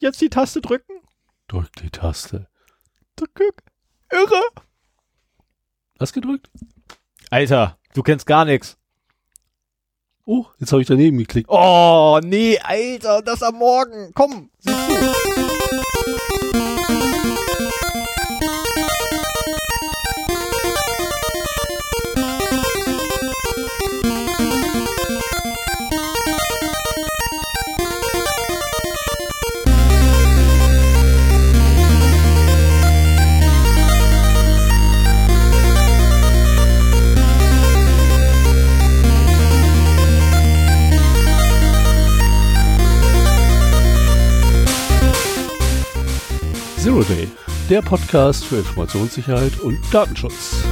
Jetzt die Taste drücken? Drück die Taste. Drück. Irre. Hast gedrückt? Alter, du kennst gar nichts. Oh, jetzt habe ich daneben geklickt. Oh, nee, Alter, das am Morgen. Komm, sieh zu. Day, der Podcast für Informationssicherheit und Datenschutz.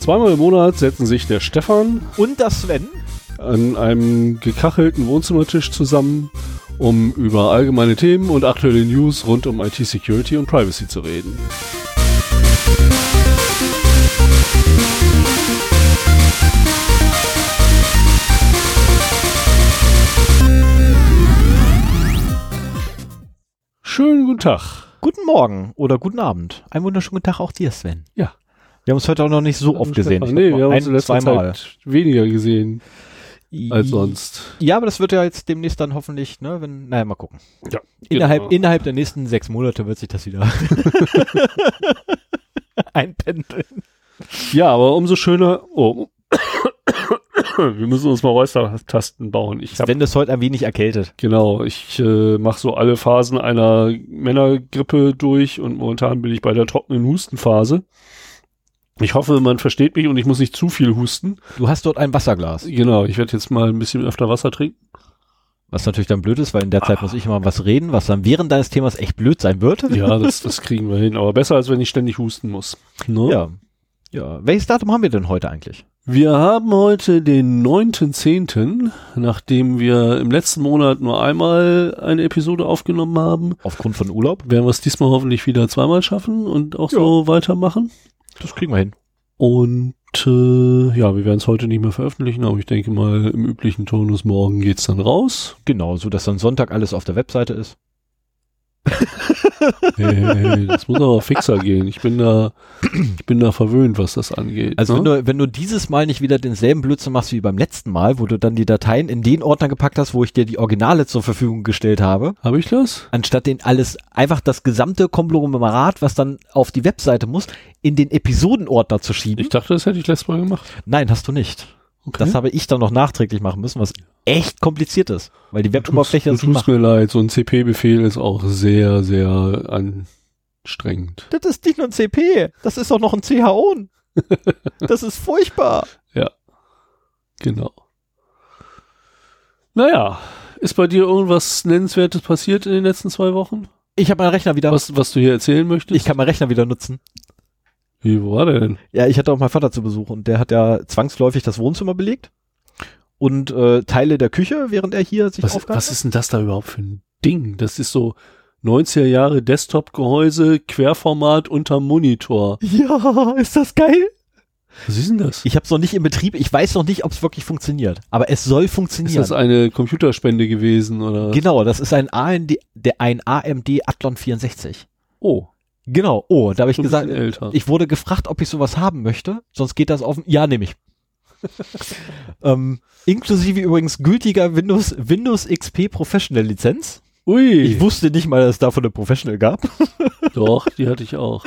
Zweimal im Monat setzen sich der Stefan Und das Sven? an einem gekachelten Wohnzimmertisch zusammen, um über allgemeine Themen und aktuelle News rund um IT-Security und Privacy zu reden. Schönen guten Tag. Guten Morgen oder guten Abend. Einen wunderschönen guten Tag auch dir, Sven. Ja. Wir haben uns heute auch noch nicht so oft gesehen. Stefan, Nee, wir haben uns in ein, letzter zweimal. Zeit weniger gesehen als sonst. Ja, aber das wird ja jetzt demnächst dann hoffentlich, ne, wenn, naja, mal gucken. Ja, Innerhalb, genau. innerhalb der nächsten sechs Monate wird sich das wieder einpendeln. Ja, aber umso schöner. Oh. Wir müssen uns mal Räustertasten bauen. Ich hab, Sven ist heute ein wenig erkältet. genau, ich äh, mache so alle Phasen einer Männergrippe durch und momentan bin ich bei der trockenen Hustenphase. Ich hoffe, man versteht mich und ich muss nicht zu viel husten. Du hast dort ein Wasserglas. Genau, ich werde jetzt mal ein bisschen öfter Wasser trinken. Was natürlich dann blöd ist, weil in der Zeit muss ich immer was reden, was dann während deines Themas echt blöd sein wird. Ja, das, das kriegen wir hin. Aber besser, als wenn ich ständig husten muss. Ne? Ja. Ja. Welches Datum haben wir denn heute eigentlich? Wir haben heute den 9.10., nachdem wir im letzten Monat nur einmal eine Episode aufgenommen haben. Aufgrund von Urlaub? Werden wir es diesmal hoffentlich wieder zweimal schaffen und auch so weitermachen. Das kriegen wir hin. Und äh, ja, wir werden es heute nicht mehr veröffentlichen, aber ich denke mal, im üblichen Tonus morgen geht's dann raus. Genau, so dass dann Sonntag alles auf der Webseite ist. Hey, hey, hey, das muss aber fixer gehen. Ich bin da, ich bin da verwöhnt, was das angeht. Also ne? wenn du, wenn du dieses Mal nicht wieder denselben Blödsinn machst wie beim letzten Mal, wo du dann die Dateien in den Ordner gepackt hast, wo ich dir die Originale zur Verfügung gestellt habe, Habe ich das? anstatt den alles, einfach das gesamte Konglomerat, was dann auf die Webseite muss, in den Episodenordner zu schieben. Ich dachte, das hätte ich letztes Mal gemacht. Nein, hast du nicht. Okay. Das habe ich dann noch nachträglich machen müssen, was echt kompliziert ist, weil die Web-Oberfläche das nicht macht. mir leid, so ein CP-Befehl ist auch sehr, sehr anstrengend. Das ist nicht nur ein CP, das ist auch noch ein CHO. Das ist furchtbar. Genau. Naja, ist bei dir irgendwas Nennenswertes passiert in den letzten zwei Wochen? Ich habe meinen Rechner wieder. Was, was du hier erzählen möchtest? Ich kann meinen Rechner wieder nutzen. Wie, war denn? Ja, ich hatte auch meinen Vater zu Besuch und der hat ja zwangsläufig das Wohnzimmer belegt und äh, Teile der Küche, während er hier sich Was, aufgehalten was ist denn das da überhaupt für ein Ding? Das ist so 90er Jahre Desktop-Gehäuse, Querformat unterm Monitor. Ja, ist das geil? Was ist denn das? Ich habe es noch nicht in Betrieb. Ich weiß noch nicht, ob es wirklich funktioniert. Aber es soll Ist funktionieren. das eine Computerspende gewesen oder? genau, das ist ein AMD, der, ein AMD Athlon 64. Oh, Genau. Oh, da habe ich gesagt, älter. ich wurde gefragt, ob ich sowas haben möchte. Sonst geht das auf. Ja, nehme ich. ähm, inklusive übrigens gültiger Windows Windows XP Professional Lizenz. Ui, Ich wusste nicht mal, dass es davon eine Professional gab. doch, die hatte ich auch.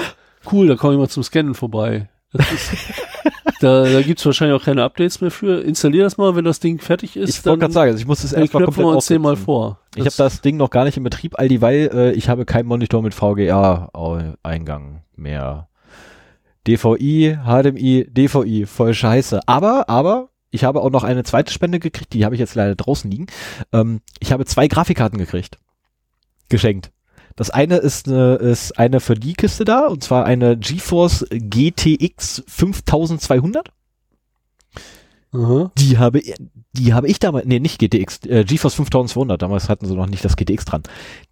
Cool, da komme ich mal zum Scannen vorbei. Das ist, da da gibt's wahrscheinlich auch keine Updates mehr für. Installier das mal, wenn das Ding fertig ist. Ich wollte gerade sagen, also ich muss es dann erstmal komplett wir uns den mal vor. Ich habe das Ding noch gar nicht in Betrieb, all dieweil äh, ich habe keinen Monitor mit VGA-Eingang mehr. DVI, HDMI, DVI, voll scheiße. Aber, aber, ich habe auch noch eine zweite Spende gekriegt, die habe ich jetzt leider draußen liegen. Ähm, ich habe zwei Grafikkarten gekriegt. Geschenkt. Das eine ist eine, ist eine für die Kiste da, und zwar eine GeForce GTX 5200. Aha. Die habe, die habe ich damals, nee, nicht GTX, äh, GeForce 5200, damals hatten sie noch nicht das GTX dran.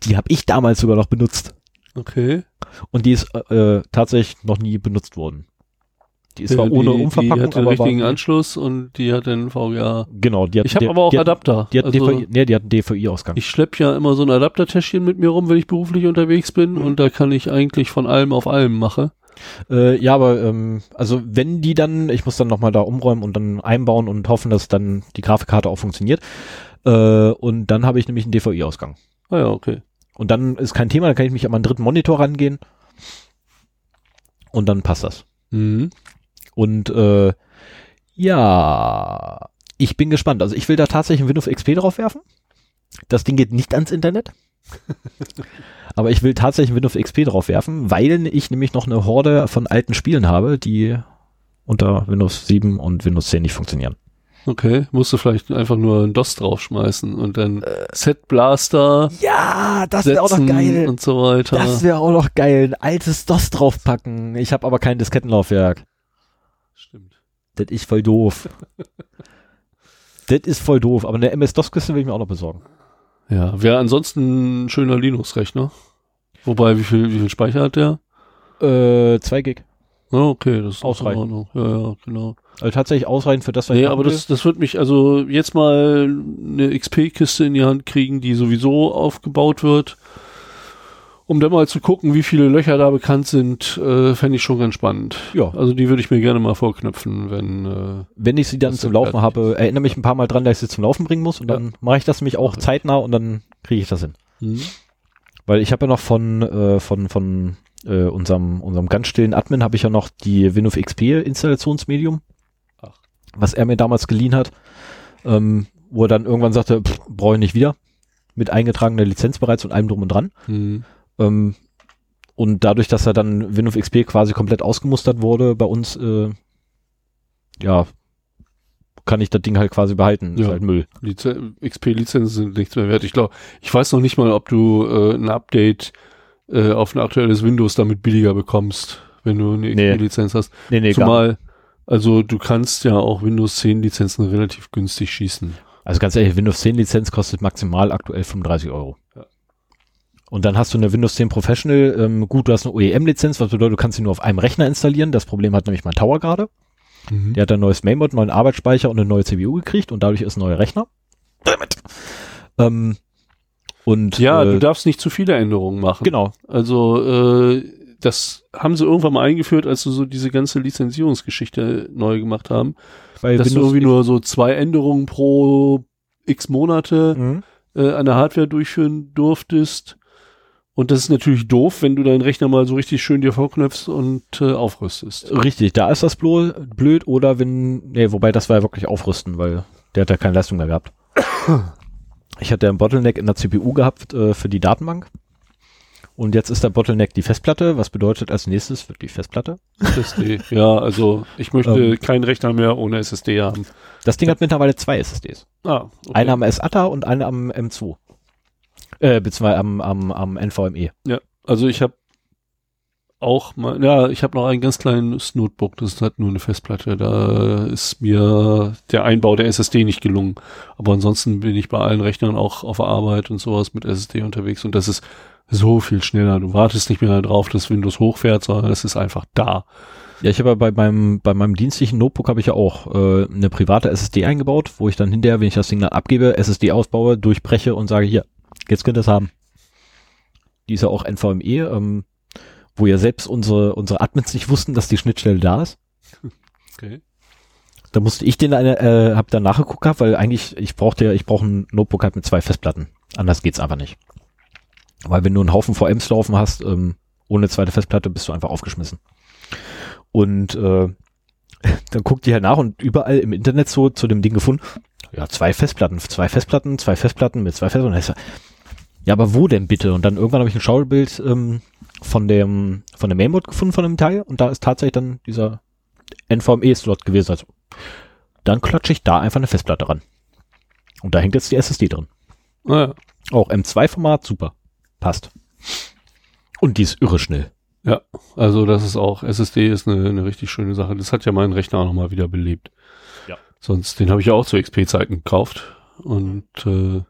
Die habe ich damals sogar noch benutzt. Okay. Und die ist äh, äh, tatsächlich noch nie benutzt worden. Die ist zwar Ja, ohne die, Umverpackung, die hat den richtigen war, Anschluss und die hat den VGA. genau, die hat, Ich habe aber auch die hat, Adapter. Die hat also, DVI, nee, die hat einen DVI-Ausgang. ich schlepp ja immer so ein Adaptertäschchen mit mir rum, wenn ich beruflich unterwegs bin Mhm. und da kann ich eigentlich von allem auf allem machen. Äh, ja, aber ähm, also wenn die dann, ich muss dann nochmal da umräumen und dann einbauen und hoffen, dass dann die Grafikkarte auch funktioniert. Äh, und dann habe ich nämlich einen DVI-Ausgang. Ah ja, okay. Und dann ist kein Thema, dann kann ich mich an meinen dritten Monitor rangehen. Und dann passt das. Mhm. Und äh, ja, ich bin gespannt. Also ich will da tatsächlich ein Windows XP drauf werfen. Das Ding geht nicht ans Internet. Aber ich will tatsächlich ein Windows XP drauf werfen, weil ich nämlich noch eine Horde von alten Spielen habe, die unter Windows 7 und Windows 10 nicht funktionieren. Okay, musst du vielleicht einfach nur ein DOS draufschmeißen und dann Set Blaster Ja, das setzen und so weiter. Das wäre auch noch geil. Ein altes DOS draufpacken. Ich habe aber kein Diskettenlaufwerk. Stimmt. Das ist voll doof. das ist voll doof. Aber eine MS-DOS-Kiste will ich mir auch noch besorgen. Ja, wäre ansonsten ein schöner Linux-Rechner. Wobei, wie viel, wie viel Speicher hat der? Äh, 2 Gig. Okay, das ist Ausreichend. Ja, ja, genau. Also tatsächlich ausreichend für das, was Nee, ich aber machen das, das wird mich also jetzt mal eine XP-Kiste in die Hand kriegen, die sowieso aufgebaut wird. Um dann mal zu gucken, wie viele Löcher da bekannt sind, äh, fände ich schon ganz spannend. Ja, Also die würde ich mir gerne mal vorknöpfen, wenn äh, wenn ich sie dann zum ist Laufen habe, erinnere mich ein paar Mal dran, dass ich sie zum Laufen bringen muss und Ja. dann mache ich das nämlich auch zeitnah und dann kriege ich das hin. hm, Weil ich habe ja noch von, äh, von, von äh, unserem, unserem ganz stillen Admin habe ich ja noch die Windows XP Installationsmedium, Ach. was er mir damals geliehen hat, ähm, wo er dann irgendwann sagte, brauche ich nicht wieder, mit eingetragener Lizenz bereits und allem drum und dran. hm, Ähm, und dadurch, dass er dann Windows XP quasi komplett ausgemustert wurde bei uns, äh, ja, kann ich das Ding halt quasi behalten. Ist Ja. halt Müll. Lizen XP-Lizenzen sind nichts mehr wert. Ich glaube, ich weiß noch nicht mal, ob du äh, ein Update äh, auf ein aktuelles Windows damit billiger bekommst, wenn du eine Nee. XP-Lizenz hast. Nee, nee, Zumal, also du kannst ja auch Windows 10 Lizenzen relativ günstig schießen. Also ganz ehrlich, Windows 10 Lizenz kostet maximal aktuell 35 Euro. Ja. Und dann hast du eine Windows 10 Professional, ähm, gut, du hast eine OEM-Lizenz, was bedeutet, du kannst sie nur auf einem Rechner installieren. Das Problem hat nämlich mein Tower gerade. Der hat ein neues Mainboard, neuen Arbeitsspeicher und eine neue CPU gekriegt und dadurch ist ein neuer Rechner. Damit. Ähm, und Ja, äh, du darfst nicht zu viele Änderungen machen. genau. Also äh, das haben sie irgendwann mal eingeführt, als sie so diese ganze Lizenzierungsgeschichte neu gemacht haben. Bei dass du Windows irgendwie nur so zwei Änderungen pro x Monate Mhm. äh, an der Hardware durchführen durftest. Und das ist natürlich doof, wenn du deinen Rechner mal so richtig schön dir vorknöpfst und äh, aufrüstest. Richtig, da ist das blo- blöd oder wenn, nee, wobei das war ja wirklich aufrüsten, weil der hat ja keine Leistung mehr gehabt. Ich hatte einen Bottleneck in der CPU gehabt äh, für die Datenbank. Und jetzt ist der Bottleneck die Festplatte, was bedeutet als nächstes wird die Festplatte. SSD. ja, also ich möchte Ähm. keinen Rechner mehr ohne SSD haben. Das Ding hat mittlerweile zwei SSDs. Ah, okay. Eine am SATA und eine am M2. Äh, beziehungsweise am, am, am NVMe. Also ich habe auch mal, ja, ich habe noch ein ganz kleines Notebook, das hat nur eine Festplatte. Da ist mir der Einbau der SSD nicht gelungen. Aber ansonsten bin ich bei allen Rechnern auch auf Arbeit und sowas mit SSD unterwegs und das ist so viel schneller. Du wartest nicht mehr darauf, dass Windows hochfährt, sondern es ist einfach da. Ja, ich habe ja bei meinem, bei meinem dienstlichen Notebook habe ich ja auch äh, eine private SSD eingebaut, wo ich dann hinterher, wenn ich das Ding dann abgebe, SSD ausbaue, durchbreche und sage, hier, jetzt könnt ihr es haben. Die ist ja auch NVMe, ähm, wo ja selbst unsere, unsere Admins nicht wussten, dass die Schnittstelle da ist. Okay. Da musste ich den eine, äh, hab dann nachgeguckt gehabt, weil eigentlich, ich brauchte ja, ich brauche ein Notebook halt mit zwei Festplatten. Anders geht's einfach nicht. Weil wenn du einen Haufen VMs laufen hast, ähm, ohne zweite Festplatte bist du einfach aufgeschmissen. Und äh, dann guckt die halt nach und überall im Internet so zu dem Ding gefunden, ja, zwei Festplatten, zwei Festplatten, zwei Festplatten mit zwei Festplatten. Ja, aber wo denn bitte? Und dann irgendwann habe ich ein Schaubild ähm, von dem von dem Mainboard gefunden von dem Teil und da ist tatsächlich dann dieser NVMe-Slot gewesen. Also, dann klatsche ich da einfach eine Festplatte ran. Und da hängt jetzt die SSD drin. Ah, ja. Auch M2-Format, super. Passt. Und die ist irre schnell. Ja, also das ist auch, SSD ist eine, eine richtig schöne Sache. Das hat ja meinen Rechner auch nochmal wieder belebt. Ja. Sonst, den habe ich ja auch zu XP-Zeiten gekauft. Und äh,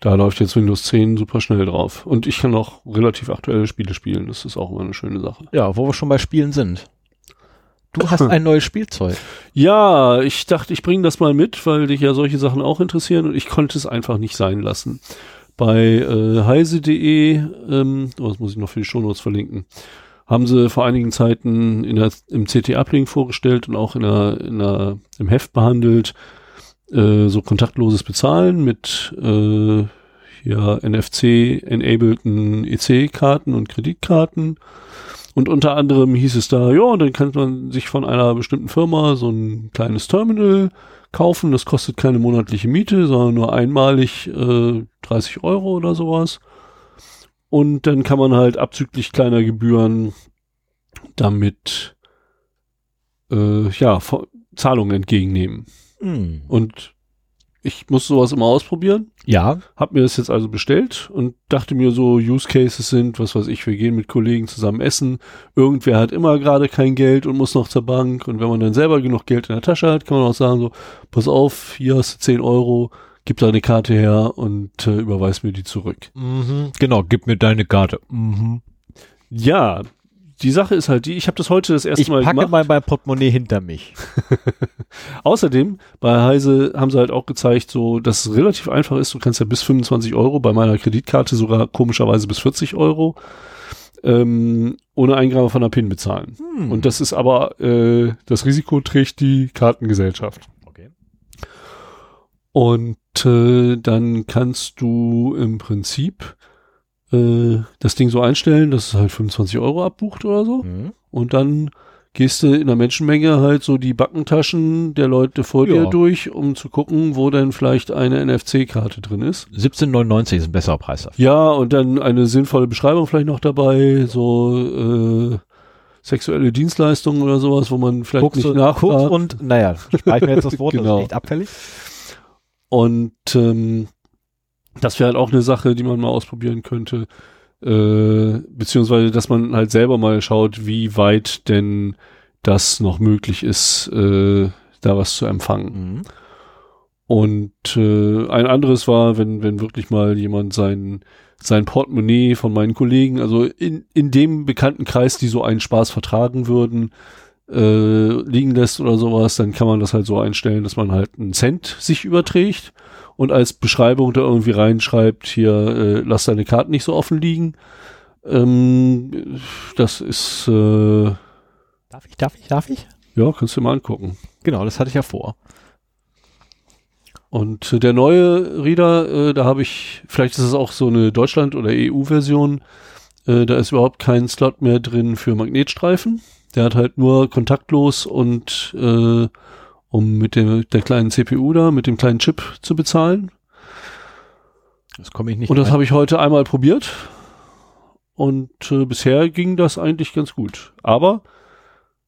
da läuft jetzt Windows 10 super schnell drauf. Und ich kann auch relativ aktuelle Spiele spielen. Das ist auch immer eine schöne Sache. Ja, wo wir schon bei Spielen sind. Du hast ein neues Spielzeug. Ja, ich dachte, ich bringe das mal mit, weil dich ja solche Sachen auch interessieren und ich konnte es einfach nicht sein lassen. Bei äh, heise.de, ähm, oh, das muss ich noch für die Shownotes verlinken, haben sie vor einigen Zeiten in der, im CT-Uplink vorgestellt und auch in der, in der, im Heft behandelt, äh, so kontaktloses Bezahlen mit äh, ja, NFC-enableden EC-Karten und Kreditkarten. Und unter anderem hieß es da, ja, dann kann man sich von einer bestimmten Firma so ein kleines Terminal kaufen. Das kostet keine monatliche Miete, sondern nur einmalig äh, 30 Euro oder sowas. Und dann kann man halt abzüglich kleiner Gebühren damit äh, ja, Zahlungen entgegennehmen. Hm. Und ich muss sowas immer ausprobieren. Ja. Hab mir das jetzt also bestellt und dachte mir so, Use Cases sind, was weiß ich, wir gehen mit Kollegen zusammen essen. Irgendwer hat immer gerade kein Geld und muss noch zur Bank. Und wenn man dann selber genug Geld in der Tasche hat, kann man auch sagen so, pass auf, hier hast du 10 Euro, gib deine Karte her und äh, überweis mir die zurück. Mhm. Genau, gib mir deine Karte. Mhm. Ja, die Sache ist halt die, ich habe das heute das erste Ich Mal packe gemacht. mal mein Portemonnaie hinter mich. Außerdem, bei Heise haben sie halt auch gezeigt, so, dass es relativ einfach ist. Du kannst ja bis 25 Euro, bei meiner Kreditkarte sogar komischerweise bis 40 Euro, ähm, ohne Eingabe von der PIN bezahlen. Hm. Und das ist aber, äh, das Risiko trägt die Kartengesellschaft. okay. Und äh, dann kannst du im Prinzip äh, das Ding so einstellen, dass es halt 25 Euro abbucht oder so. Mhm. Und dann gehst du in der Menschenmenge halt so die Backentaschen der Leute vor Ja. dir durch, um zu gucken, wo denn vielleicht eine NFC-Karte drin ist. 17,99 ist ein besserer Preis dafür. Ja, und dann eine sinnvolle Beschreibung vielleicht noch dabei, so äh, sexuelle Dienstleistungen oder sowas, wo man vielleicht Guckst nicht kurz und, naja, ich mir jetzt das Wort, das Genau. ist echt abfällig. Und ähm, das wäre halt auch eine Sache, die man mal ausprobieren könnte. Äh, beziehungsweise, dass man halt selber mal schaut, wie weit denn das noch möglich ist, äh, da was zu empfangen. Mhm. Und äh, ein anderes war, wenn, wenn wirklich mal jemand sein, sein Portemonnaie von meinen Kollegen, also in, in dem bekannten Kreis, die so einen Spaß vertragen würden, äh, liegen lässt oder sowas, dann kann man das halt so einstellen, dass man halt einen Cent sich überträgt und als Beschreibung da irgendwie reinschreibt, hier, äh, lass deine Karten nicht so offen liegen. Ähm, das ist, äh, Darf ich, darf ich, darf ich? ja, kannst du dir mal angucken. Genau, das hatte ich ja vor. Und äh, der neue Reader, äh, da habe ich, vielleicht ist es auch so eine Deutschland- oder EU-Version, äh, da ist überhaupt kein Slot mehr drin für Magnetstreifen. Der hat halt nur kontaktlos und äh, um mit dem, der kleinen CPU da, mit dem kleinen Chip zu bezahlen. Das komme ich nicht Und das habe ich heute einmal probiert. Und äh, bisher ging das eigentlich ganz gut. Aber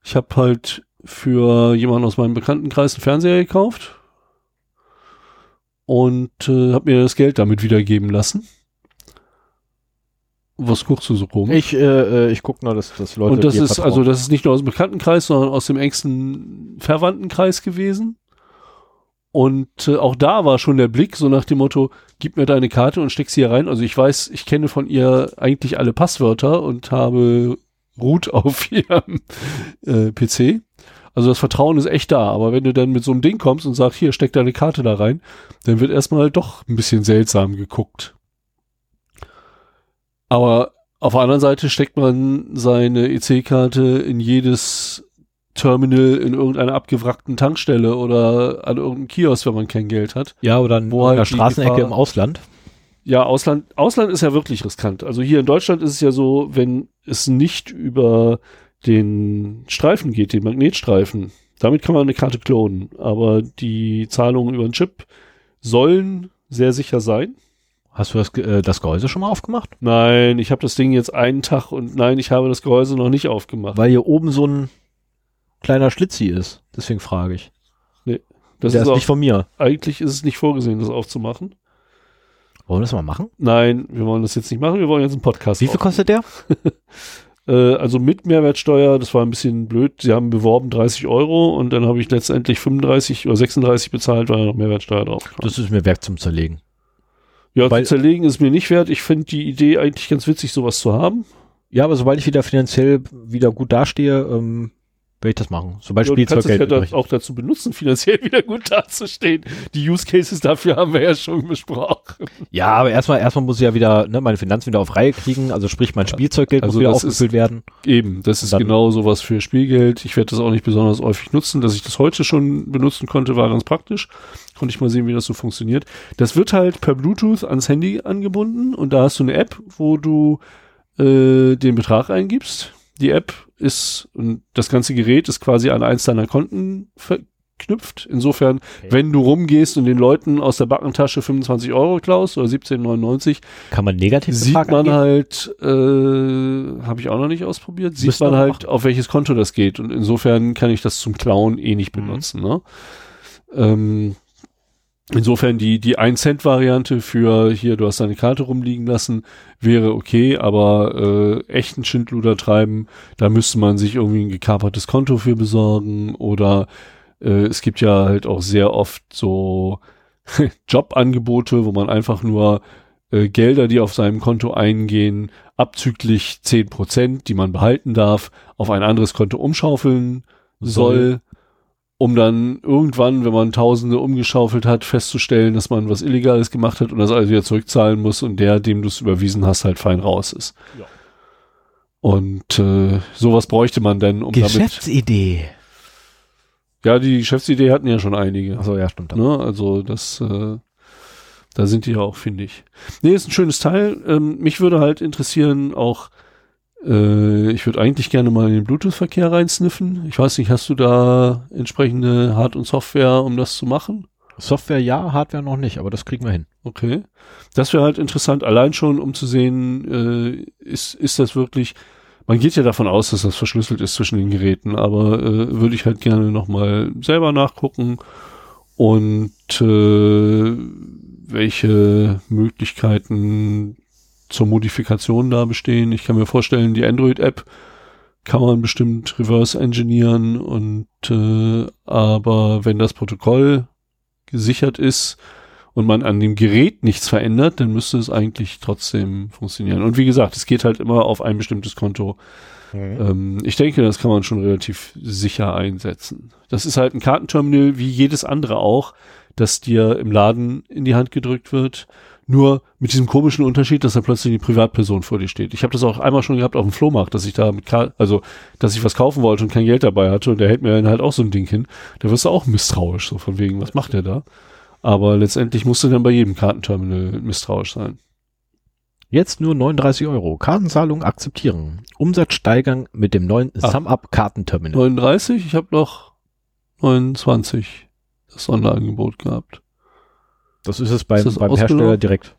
ich habe halt für jemanden aus meinem Bekanntenkreis einen Fernseher gekauft und äh, habe mir das Geld damit wiedergeben lassen. Was guckst du so rum? Ich, äh, äh, ich gucke nur, dass, dass Leute und das ist vertrauen. also das ist nicht nur aus dem Bekanntenkreis, sondern aus dem engsten Verwandtenkreis gewesen. Und äh, auch da war schon der Blick so nach dem Motto, gib mir deine Karte und steck sie hier rein. Also ich weiß, ich kenne von ihr eigentlich alle Passwörter und habe Root auf ihrem äh, PC. Also das Vertrauen ist echt da, aber wenn du dann mit so einem Ding kommst und sagst, hier, steck deine Karte da rein, dann wird erstmal doch ein bisschen seltsam geguckt. Aber auf der anderen Seite steckt man seine EC-Karte in jedes Terminal in irgendeiner abgewrackten Tankstelle oder an irgendeinem Kiosk, wenn man kein Geld hat. ja, oder in wo halt einer Straßenecke Gefahr- im Ausland. Ja, Ausland, Ausland ist ja wirklich riskant. Also hier in Deutschland ist es ja so, wenn es nicht über den Streifen geht, den Magnetstreifen, damit kann man eine Karte klonen. Aber die Zahlungen über den Chip sollen sehr sicher sein. Hast du das, äh, das Gehäuse schon mal aufgemacht? Nein, ich habe das Ding jetzt einen Tag und nein, ich habe das Gehäuse noch nicht aufgemacht. Weil hier oben so ein kleiner Schlitzi ist. Deswegen frage ich. Das Der ist ist auch, nicht von mir. eigentlich ist es nicht vorgesehen, das aufzumachen. Wollen wir das mal machen? Nein, wir wollen das jetzt nicht machen, wir wollen jetzt einen Podcast Wie viel kostet der? Äh, also mit Mehrwertsteuer, das war ein bisschen blöd. Sie haben beworben 30 Euro und dann habe ich letztendlich 35 oder 36 bezahlt, weil da noch Mehrwertsteuer drauf kam. Das ist mir wert zum Zerlegen. Ja, weil- zu zerlegen ist mir nicht wert. Ich finde die Idee eigentlich ganz witzig, sowas zu haben. Ja, aber sobald ich wieder finanziell wieder gut dastehe, ähm, werde ich das machen. Sobald Ja, du kannst es Spielzeuggeld ja da auch dazu benutzen, finanziell wieder gut dazustehen. Die Use Cases dafür haben wir ja schon besprochen. Ja, aber erstmal, erstmal muss ich ja wieder ne, meine Finanzen wieder auf Reihe kriegen. Also sprich, mein Spielzeuggeld Also muss wieder ist- aufgefüllt werden. Eben, das ist genau sowas für Spielgeld. Ich werde das auch nicht besonders häufig nutzen. Dass ich das heute schon benutzen konnte, war ganz praktisch. Konnte ich mal sehen, wie das so funktioniert. Das wird halt per Bluetooth ans Handy angebunden und da hast du eine App, wo du äh, den Betrag eingibst. Die App ist, und das ganze Gerät ist quasi an eins deiner Konten verknüpft. Insofern, Okay. wenn du rumgehst und den Leuten aus der Backentasche 25 Euro klaust oder 17,99, Kann man negativ sieht Betrag man angeben? halt, äh, habe ich auch noch nicht ausprobiert, sieht man halt, machen. auf welches Konto das geht. Und insofern kann ich das zum Klauen eh nicht Mhm. benutzen. Ne? Ähm, insofern die, die 1-Cent-Variante für hier, du hast deine Karte rumliegen lassen, wäre okay, aber äh, echten Schindluder treiben, da müsste man sich irgendwie ein gekapertes Konto für besorgen oder äh, es gibt ja halt auch sehr oft so Jobangebote, wo man einfach nur äh, Gelder, die auf seinem Konto eingehen, abzüglich 10 Prozent, die man behalten darf, auf ein anderes Konto umschaufeln soll, um dann irgendwann, wenn man Tausende umgeschaufelt hat, festzustellen, dass man was Illegales gemacht hat und das alles wieder zurückzahlen muss und der, dem du es überwiesen hast, halt fein raus ist. Ja. Und äh, sowas bräuchte man denn, um damit. Geschäftsidee. Ja, die Geschäftsidee hatten ja schon einige. Achso, ja, stimmt. Ne? Also das, äh, da sind die ja auch, finde ich. Nee, ist ein schönes Teil. Ähm, mich würde halt interessieren auch, äh, ich würde eigentlich gerne mal in den Bluetooth-Verkehr reinsniffen. Ich weiß nicht, hast du da entsprechende Hard- und Software, um das zu machen? Software ja, Hardware noch nicht, aber das kriegen wir hin. Okay. Das wäre halt interessant, allein schon, um zu sehen, äh, ist, ist das wirklich, man geht ja davon aus, dass das verschlüsselt ist zwischen den Geräten, aber äh, würde ich halt gerne nochmal selber nachgucken und äh, welche Möglichkeiten zur Modifikation da bestehen. Ich kann mir vorstellen, die Android-App kann man bestimmt reverse engineeren und äh, aber wenn das Protokoll gesichert ist und man an dem Gerät nichts verändert, dann müsste es eigentlich trotzdem funktionieren. Und wie gesagt, es geht halt immer auf ein bestimmtes Konto. Ähm, ich denke, das kann man schon relativ sicher einsetzen. Das ist halt ein Kartenterminal wie jedes andere auch, das dir im Laden in die Hand gedrückt wird. Nur mit diesem komischen Unterschied, dass da plötzlich eine Privatperson vor dir steht. Ich habe das auch einmal schon gehabt auf dem Flohmarkt, dass ich da mit Kar also dass ich was kaufen wollte und kein Geld dabei hatte und der hält mir dann halt auch so ein Ding hin. Da wirst du auch misstrauisch, so von wegen, was macht der da? Aber letztendlich musst du dann bei jedem Kartenterminal misstrauisch sein. Jetzt nur 39 Euro. Kartenzahlung akzeptieren. Umsatz steigern mit dem neuen Ah. SumUp Kartenterminal. 39, ich habe noch 29 das Sonderangebot gehabt. Das ist es beim, Ist beim? Hersteller direkt.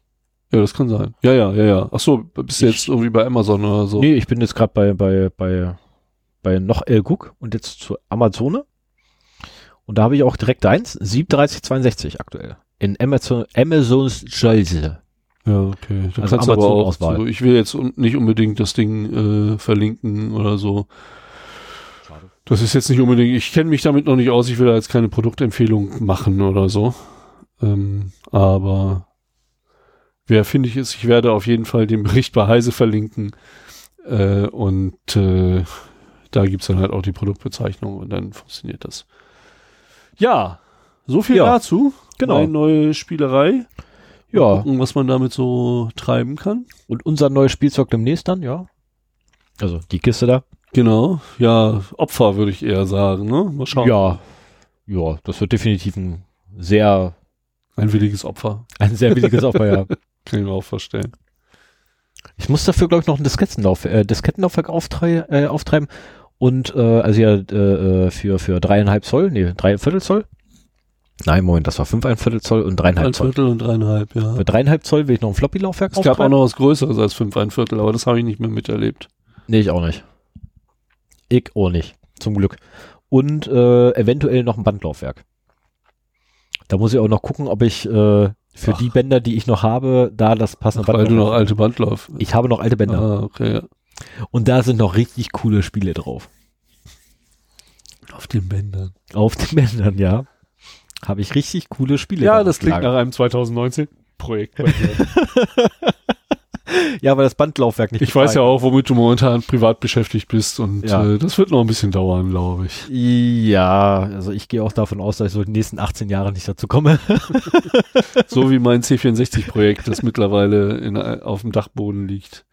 Ja, das kann sein. Ja, ja, ja, ja. Ach so, bist du Ich- jetzt irgendwie bei Amazon oder so? Nee, ich bin jetzt gerade bei, bei, bei, bei noch El Cook und jetzt zu Amazone. Und da habe ich auch direkt eins, 37,62 aktuell. In Amazon, Amazons Scheiße. Ja, okay. Du Also kannst aber auch, so, ich will jetzt un nicht unbedingt das Ding äh, verlinken oder so. Das ist jetzt nicht unbedingt, ich kenne mich damit noch nicht aus, ich will da jetzt keine Produktempfehlung machen oder so. Ähm, aber wer finde ich ist, ich werde auf jeden Fall den Bericht bei Heise verlinken. Äh, und äh, da gibt's dann halt auch die Produktbezeichnung und dann funktioniert das. Ja, so viel Ja, dazu. genau. Meine neue Spielerei. Mal Ja, Gucken, was man damit so treiben kann. und unser neues Spielzeug demnächst dann, ja. Also die Kiste da. Genau. Ja, Opfer würde ich eher sagen, ne? Mal schauen. Ja. Ja, das wird definitiv ein sehr, Ein williges Opfer. ein sehr billiges Aufbau, ja. Kann ich mir auch vorstellen. Ich muss dafür, glaube ich, noch ein Diskettenlauf, äh, Diskettenlaufwerk auftrei äh, auftreiben. Und, äh, also ja, äh, für, für dreieinhalb Zoll, nee, drei Viertel Zoll. Nein, Moment, das war fünf ein Viertel Zoll und Ein dreieinhalb Zoll. Viertel und dreieinhalb, ja. Für dreieinhalb Zoll will ich noch ein Floppy-Laufwerk Es gab auch noch was Größeres als fünf ein Viertel, aber das habe ich nicht mehr miterlebt. Nee, ich auch nicht. Ich auch nicht. Zum Glück. Und äh, eventuell noch ein Bandlaufwerk. Da muss ich auch noch gucken, ob ich äh, für Ach. die Bänder, die ich noch habe, da das passende Weil du noch alte Bandlauf. Ich habe noch alte Bänder. Ah, okay, ja. Und da sind noch richtig coole Spiele drauf. Auf den Bändern. Auf den Bändern, ja. Habe ich richtig coole Spiele. Ja, da das klingt nach einem 2019 Projekt. bei mir. Ja, weil das Bandlaufwerk nicht Ich weiß ja auch, womit du momentan privat beschäftigt bist und Ja. äh, das wird noch ein bisschen dauern, glaube ich. Ja, also ich gehe auch davon aus, dass ich so die nächsten 18 Jahre nicht dazu komme. So wie mein C64-Projekt, das mittlerweile in, auf dem Dachboden liegt.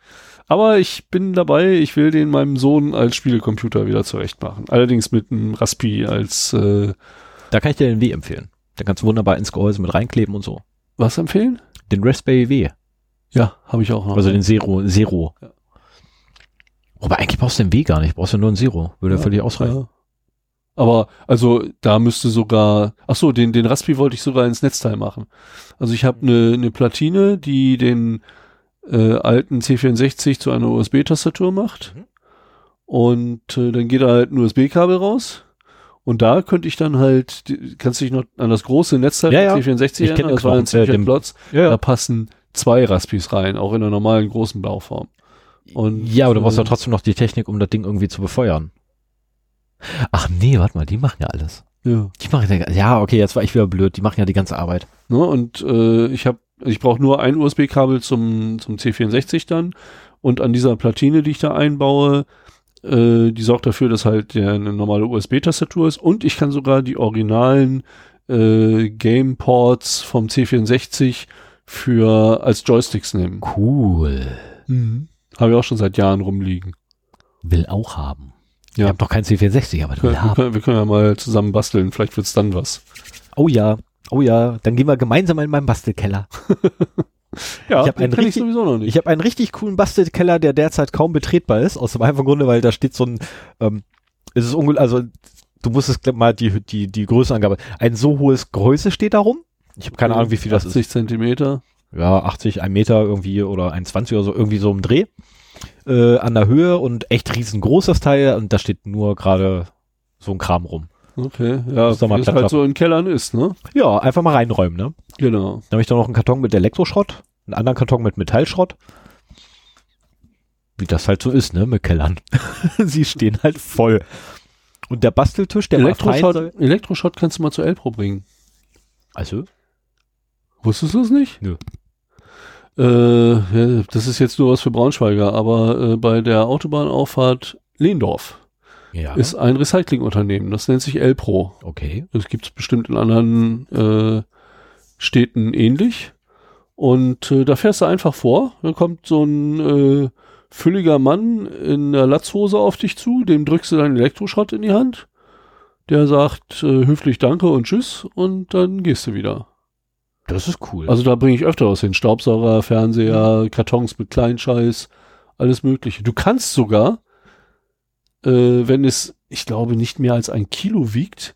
Aber ich bin dabei, ich will den meinem Sohn als Spielecomputer wieder zurecht machen. Allerdings mit einem Raspi als äh, Da kann ich dir den W empfehlen. Da kannst du wunderbar ins Gehäuse mit reinkleben und so. was empfehlen? Den Raspberry W. Ja, habe ich auch noch. Also den Zero. Zero. Ja. Wobei eigentlich brauchst du den W gar nicht. Brauchst du nur einen Zero. Würde Ja, völlig ausreichen. Ja. Aber also da müsste sogar, ach so, den den Raspi wollte ich sogar ins Netzteil machen. Also ich habe eine eine Platine, die den äh, alten C64 zu einer USB-Tastatur macht. Mhm. Und äh, dann geht da halt ein USB-Kabel raus. Und da könnte ich dann halt, kannst du dich noch an das große Netzteil Ja, ja. C64 Ich kenn erinnern? Das war ein Knochen, äh, ziemlicher den- Plotz. Ja, Da passen zwei Raspis rein, auch in der normalen großen Bauform. Und, ja, aber du brauchst ja trotzdem noch die Technik, um das Ding irgendwie zu befeuern. Ach nee, warte mal, die machen ja alles. Ja. Die machen ja, ja, okay, jetzt war ich wieder blöd. Die machen ja die ganze Arbeit. Ne? Und äh, ich habe, ich brauche nur ein USB-Kabel zum, zum C64 dann. Und an dieser Platine, die ich da einbaue, äh, die sorgt dafür, dass halt der eine normale USB-Tastatur ist. Und ich kann sogar die originalen äh, Game-Ports vom C64 für als Joysticks nehmen. Cool. Habe ich auch schon seit Jahren rumliegen. Will auch haben. Ich Ja. habe noch keinen C64, aber Wir, will wir, haben. können, wir können ja mal zusammen basteln, vielleicht wird's dann was. Oh ja, oh ja. Dann gehen wir gemeinsam in meinen Bastelkeller. Ja, Ich hab einen kenn ich richtig- sowieso noch nicht. Ich habe einen richtig coolen Bastelkeller, der derzeit kaum betretbar ist, aus dem einfachen Grunde, weil da steht so ein, ähm, es ist ungefähr, also du musstest mal die, die, die Größenangabe, ein so hohes Gehäuse steht da rum. Ich habe keine Ahnung, wie viel das ist. 80 Zentimeter. Ja, 80, ein Meter irgendwie oder 1,20 oder so, irgendwie so im Dreh. Äh, an der Höhe und echt riesengroß das Teil und da steht nur gerade so ein Kram rum. Okay, ja, mal wie es halt so in Kellern ist, ne? Ja, einfach mal reinräumen, ne? Genau. Dann habe ich da noch einen Karton mit Elektroschrott, einen anderen Karton mit Metallschrott. Wie das halt so ist, ne, mit Kellern. Sie stehen halt voll. Und der Basteltisch, der soll. Elektroschott kannst du mal zu Elpro bringen. Also? Wusstest du es nicht? Nö. Äh, das ist jetzt nur was für Braunschweiger, aber äh, bei der Autobahnauffahrt Lehndorf Ja. ist ein Recyclingunternehmen. Das nennt sich Elpro. okay. Das gibt es bestimmt in anderen äh, Städten ähnlich. Und äh, da fährst du einfach vor. Dann kommt so ein äh, fülliger Mann in der Latzhose auf dich zu. Dem drückst du deinen Elektroschrott in die Hand. Der sagt äh, höflich Danke und Tschüss und dann gehst du wieder. Das ist cool. Also da bringe ich öfter was hin. Staubsauger, Fernseher, Kartons mit Kleinscheiß, alles mögliche. Du kannst sogar, äh, wenn es, ich glaube, nicht mehr als ein Kilo wiegt,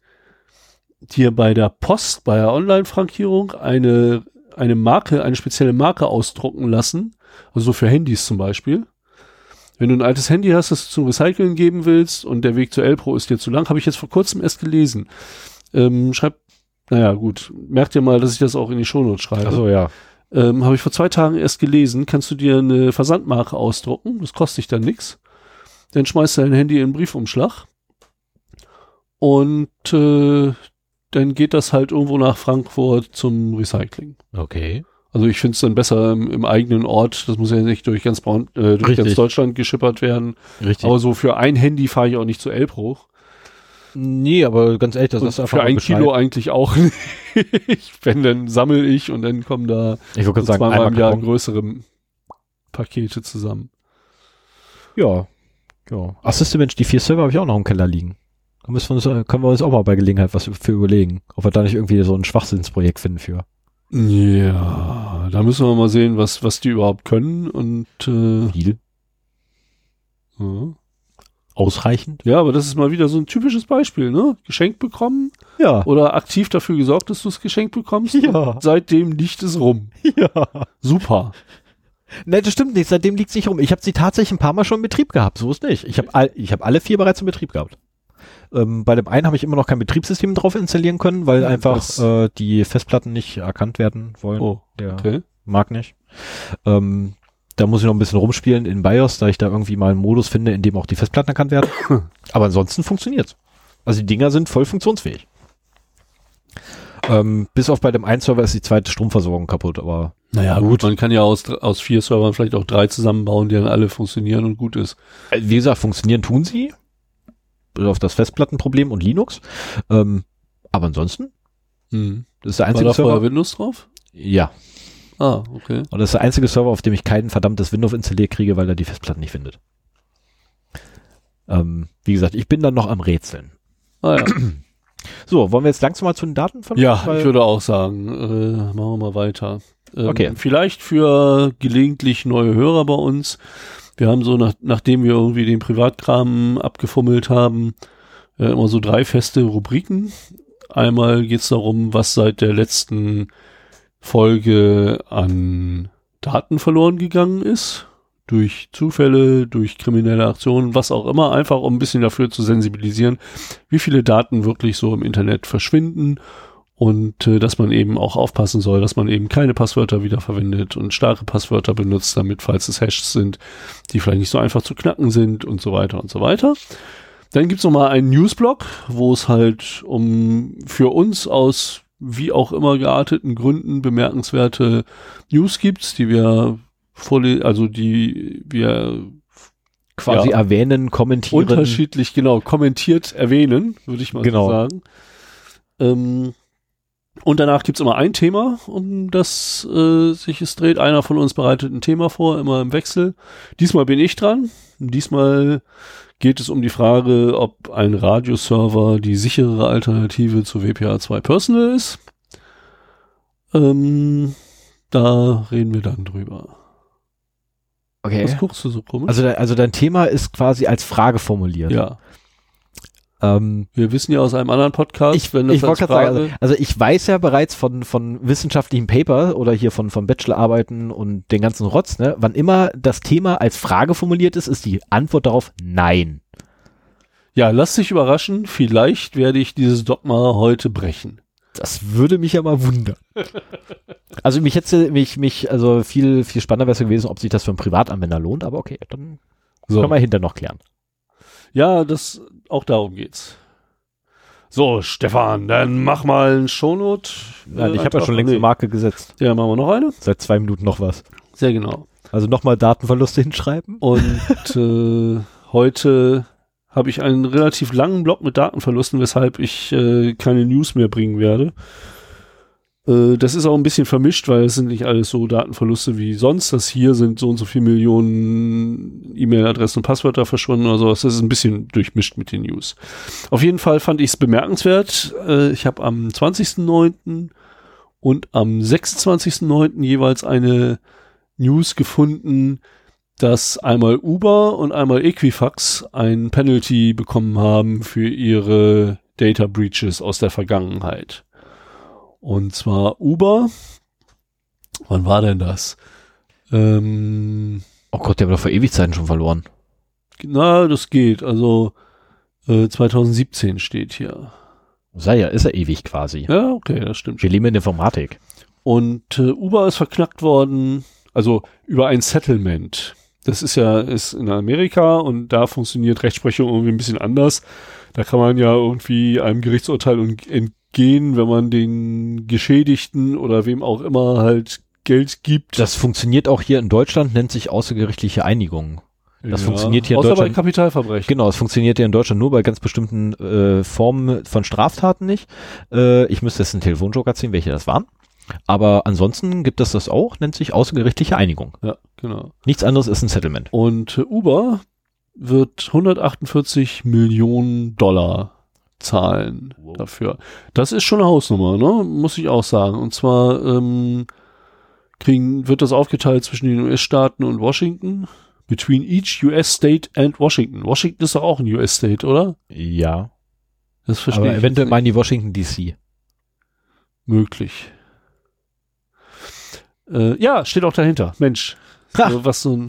dir bei der Post, bei der Online-Frankierung eine, eine Marke, eine spezielle Marke ausdrucken lassen. Also so für Handys zum Beispiel. Wenn du ein altes Handy hast, das du zum Recyceln geben willst und der Weg zur Elpro ist dir zu lang, habe ich jetzt vor kurzem erst gelesen. Ähm, schreib, naja, gut, merkt ihr mal, dass ich das auch in die Shownotes schreibe. Achso, ja. Ähm, Habe ich vor zwei Tagen erst gelesen. Kannst du dir eine Versandmarke ausdrucken? Das kostet dich dann nix. Dann schmeißt du dein Handy in einen Briefumschlag. Und äh, dann geht das halt irgendwo nach Frankfurt zum Recycling. Okay. Also ich finde es dann besser im, im eigenen Ort. Das muss ja nicht durch ganz, Braun, äh, durch ganz Deutschland geschippert werden. Richtig. Aber so für ein Handy fahre ich auch nicht zu Elbruch. Nee, aber ganz ehrlich, das Und ist einfach für ein Bescheid. Kilo eigentlich auch nicht. Wenn, dann sammel ich und dann kommen da Ich gerade sagen, zweimal im Jahr größere Pakete zusammen. Ja. Ja. Ach, du, Mensch, die vier Server habe ich auch noch im Keller liegen. Da müssen wir uns, können wir uns auch mal bei Gelegenheit was für überlegen. Ob wir da nicht irgendwie so ein Schwachsinnsprojekt finden für. Ja, da müssen wir mal sehen, was, was die überhaupt können und äh, Viel. ja. Ausreichend? ja, aber das ist mal wieder so ein typisches Beispiel, ne? Geschenkt bekommen Ja. oder aktiv dafür gesorgt, dass du es geschenkt bekommst. Ja. Seitdem liegt es rum. Ja. Super. Ne, das stimmt nicht. Seitdem liegt es nicht rum. Ich habe sie tatsächlich ein paar Mal schon in Betrieb gehabt. So ist nicht. Ich habe all, ich hab alle vier bereits in Betrieb gehabt. Ähm, bei dem einen habe ich immer noch kein Betriebssystem drauf installieren können, weil einfach äh, die Festplatten nicht erkannt werden wollen. Oh, Der okay. mag nicht. Ähm, da muss ich noch ein bisschen rumspielen in BIOS, da ich da irgendwie mal einen Modus finde, in dem auch die Festplatten erkannt werden. Aber ansonsten funktioniert's. Also die Dinger sind voll funktionsfähig. Ähm, bis auf bei dem einen Server ist die zweite Stromversorgung kaputt, aber Naja, gut, man kann ja aus, aus vier Servern vielleicht auch drei zusammenbauen, die dann alle funktionieren und gut ist. Äh, Wie gesagt, funktionieren tun sie. Bis auf das Festplattenproblem und Linux. Ähm, aber ansonsten, Hm. das ist der War einzige da vorher Server. Windows drauf? Ja. Ah, okay. Und das ist der einzige Server, auf dem ich kein verdammtes Windows installiert kriege, weil er die Festplatten nicht findet. Ähm, wie gesagt, ich bin dann noch am Rätseln. Ah ja. So, wollen wir jetzt langsam mal zu den Daten von Ja, ich würde auch sagen, äh, machen wir mal weiter. Ähm, Okay. Vielleicht für gelegentlich neue Hörer bei uns. Wir haben so, nach, nachdem wir irgendwie den Privatkram abgefummelt haben, äh, immer so drei feste Rubriken. Einmal geht es darum, was seit der letzten Folge an Daten verloren gegangen ist. Durch Zufälle, durch kriminelle Aktionen, was auch immer, einfach um ein bisschen dafür zu sensibilisieren, wie viele Daten wirklich so im Internet verschwinden und äh, dass man eben auch aufpassen soll, dass man eben keine Passwörter wiederverwendet und starke Passwörter benutzt, damit, falls es Hashes sind, die vielleicht nicht so einfach zu knacken sind und so weiter und so weiter. Dann gibt's noch mal einen Newsblog, wo es halt um für uns aus wie auch immer gearteten Gründen bemerkenswerte News gibt, die wir vorle also die wir quasi Ja. erwähnen, kommentieren. unterschiedlich genau kommentiert erwähnen, würde ich mal Genau. so sagen. Ähm, und danach gibt's immer ein Thema, um das äh, sich es dreht. Einer von uns bereitet ein Thema vor, immer im Wechsel. Diesmal bin ich dran. Diesmal geht es um die Frage, ob ein Radioserver die sichere Alternative zu WPA2 Personal ist. Ähm, da reden wir dann drüber. Okay. Was guckst du so komisch? Also, de- also dein Thema ist quasi als Frage formuliert. ja. Ähm, Wir wissen ja aus einem anderen Podcast, ich wenn das ich wollte als gerade sagen, Frage- also, also ich weiß ja bereits von, von wissenschaftlichen Paper oder hier von, von Bachelorarbeiten und den ganzen Rotz, ne, wann immer das Thema als Frage formuliert ist, ist die Antwort darauf nein. Ja, lass dich überraschen. Vielleicht werde ich dieses Dogma heute brechen. Das würde mich ja mal wundern. also mich hätte mich, mich, also viel, viel spannender wäre es gewesen, ob sich das für einen Privatanwender lohnt, aber okay, dann So. können wir hinter noch klären. Ja, das, auch darum geht's. So, Stefan, dann mach mal ein Shownote. Nein, ich habe ja schon längst eine Marke gesetzt. Ja, machen wir noch eine. Seit zwei Minuten noch was. Sehr genau. Also nochmal Datenverluste hinschreiben. Und äh, heute habe ich einen relativ langen Block mit Datenverlusten, weshalb ich äh, keine News mehr bringen werde. Äh, das ist auch ein bisschen vermischt, weil es sind nicht alles so Datenverluste wie sonst. Das hier sind so und so viele Millionen E-Mail-Adressen und Passwörter verschwunden oder sowas. Das ist ein bisschen durchmischt mit den News. Auf jeden Fall fand ich es bemerkenswert. Äh, ich habe am 20.09. und am 26.09. jeweils eine News gefunden, dass einmal Uber und einmal Equifax ein Penalty bekommen haben für ihre Data Breaches aus der Vergangenheit. Und zwar Uber. Wann war denn das? Ähm, Oh Gott, der haben doch vor Ewigkeiten schon verloren. na, das geht. Also äh, 2017 steht hier. Sei ja, ist er ewig quasi. Ja, okay, das stimmt. Wir leben in der Informatik. Und äh, Uber ist verknackt worden, also über ein Settlement. Das ist ja ist in Amerika und da funktioniert Rechtsprechung irgendwie ein bisschen anders. Da kann man ja irgendwie einem Gerichtsurteil un- entgehen, wenn man den Geschädigten oder wem auch immer halt Geld gibt. Das funktioniert auch hier in Deutschland, nennt sich außergerichtliche Einigung. das funktioniert hier in Außer bei Deutschland- Kapitalverbrechen. Genau, es funktioniert hier in Deutschland nur bei ganz bestimmten äh, Formen von Straftaten nicht. Äh, ich müsste jetzt einen Telefonjoker ziehen, welche das waren. Aber ansonsten gibt es das auch, nennt sich außergerichtliche Einigung. Ja, genau. Nichts anderes ist ein Settlement. Und äh, Uber wird 148 Millionen Dollar zahlen Wow. dafür. Das ist schon eine Hausnummer, ne? Muss ich auch sagen. Und zwar ähm, kriegen, wird das aufgeteilt zwischen den US-Staaten und Washington. Between each US State and Washington. Washington ist doch auch ein US State, oder? Ja. Das verstehe Aber ich. eventuell meinen die Washington DC. möglich. Äh, ja, steht auch dahinter. Mensch. Ha. So, was so ein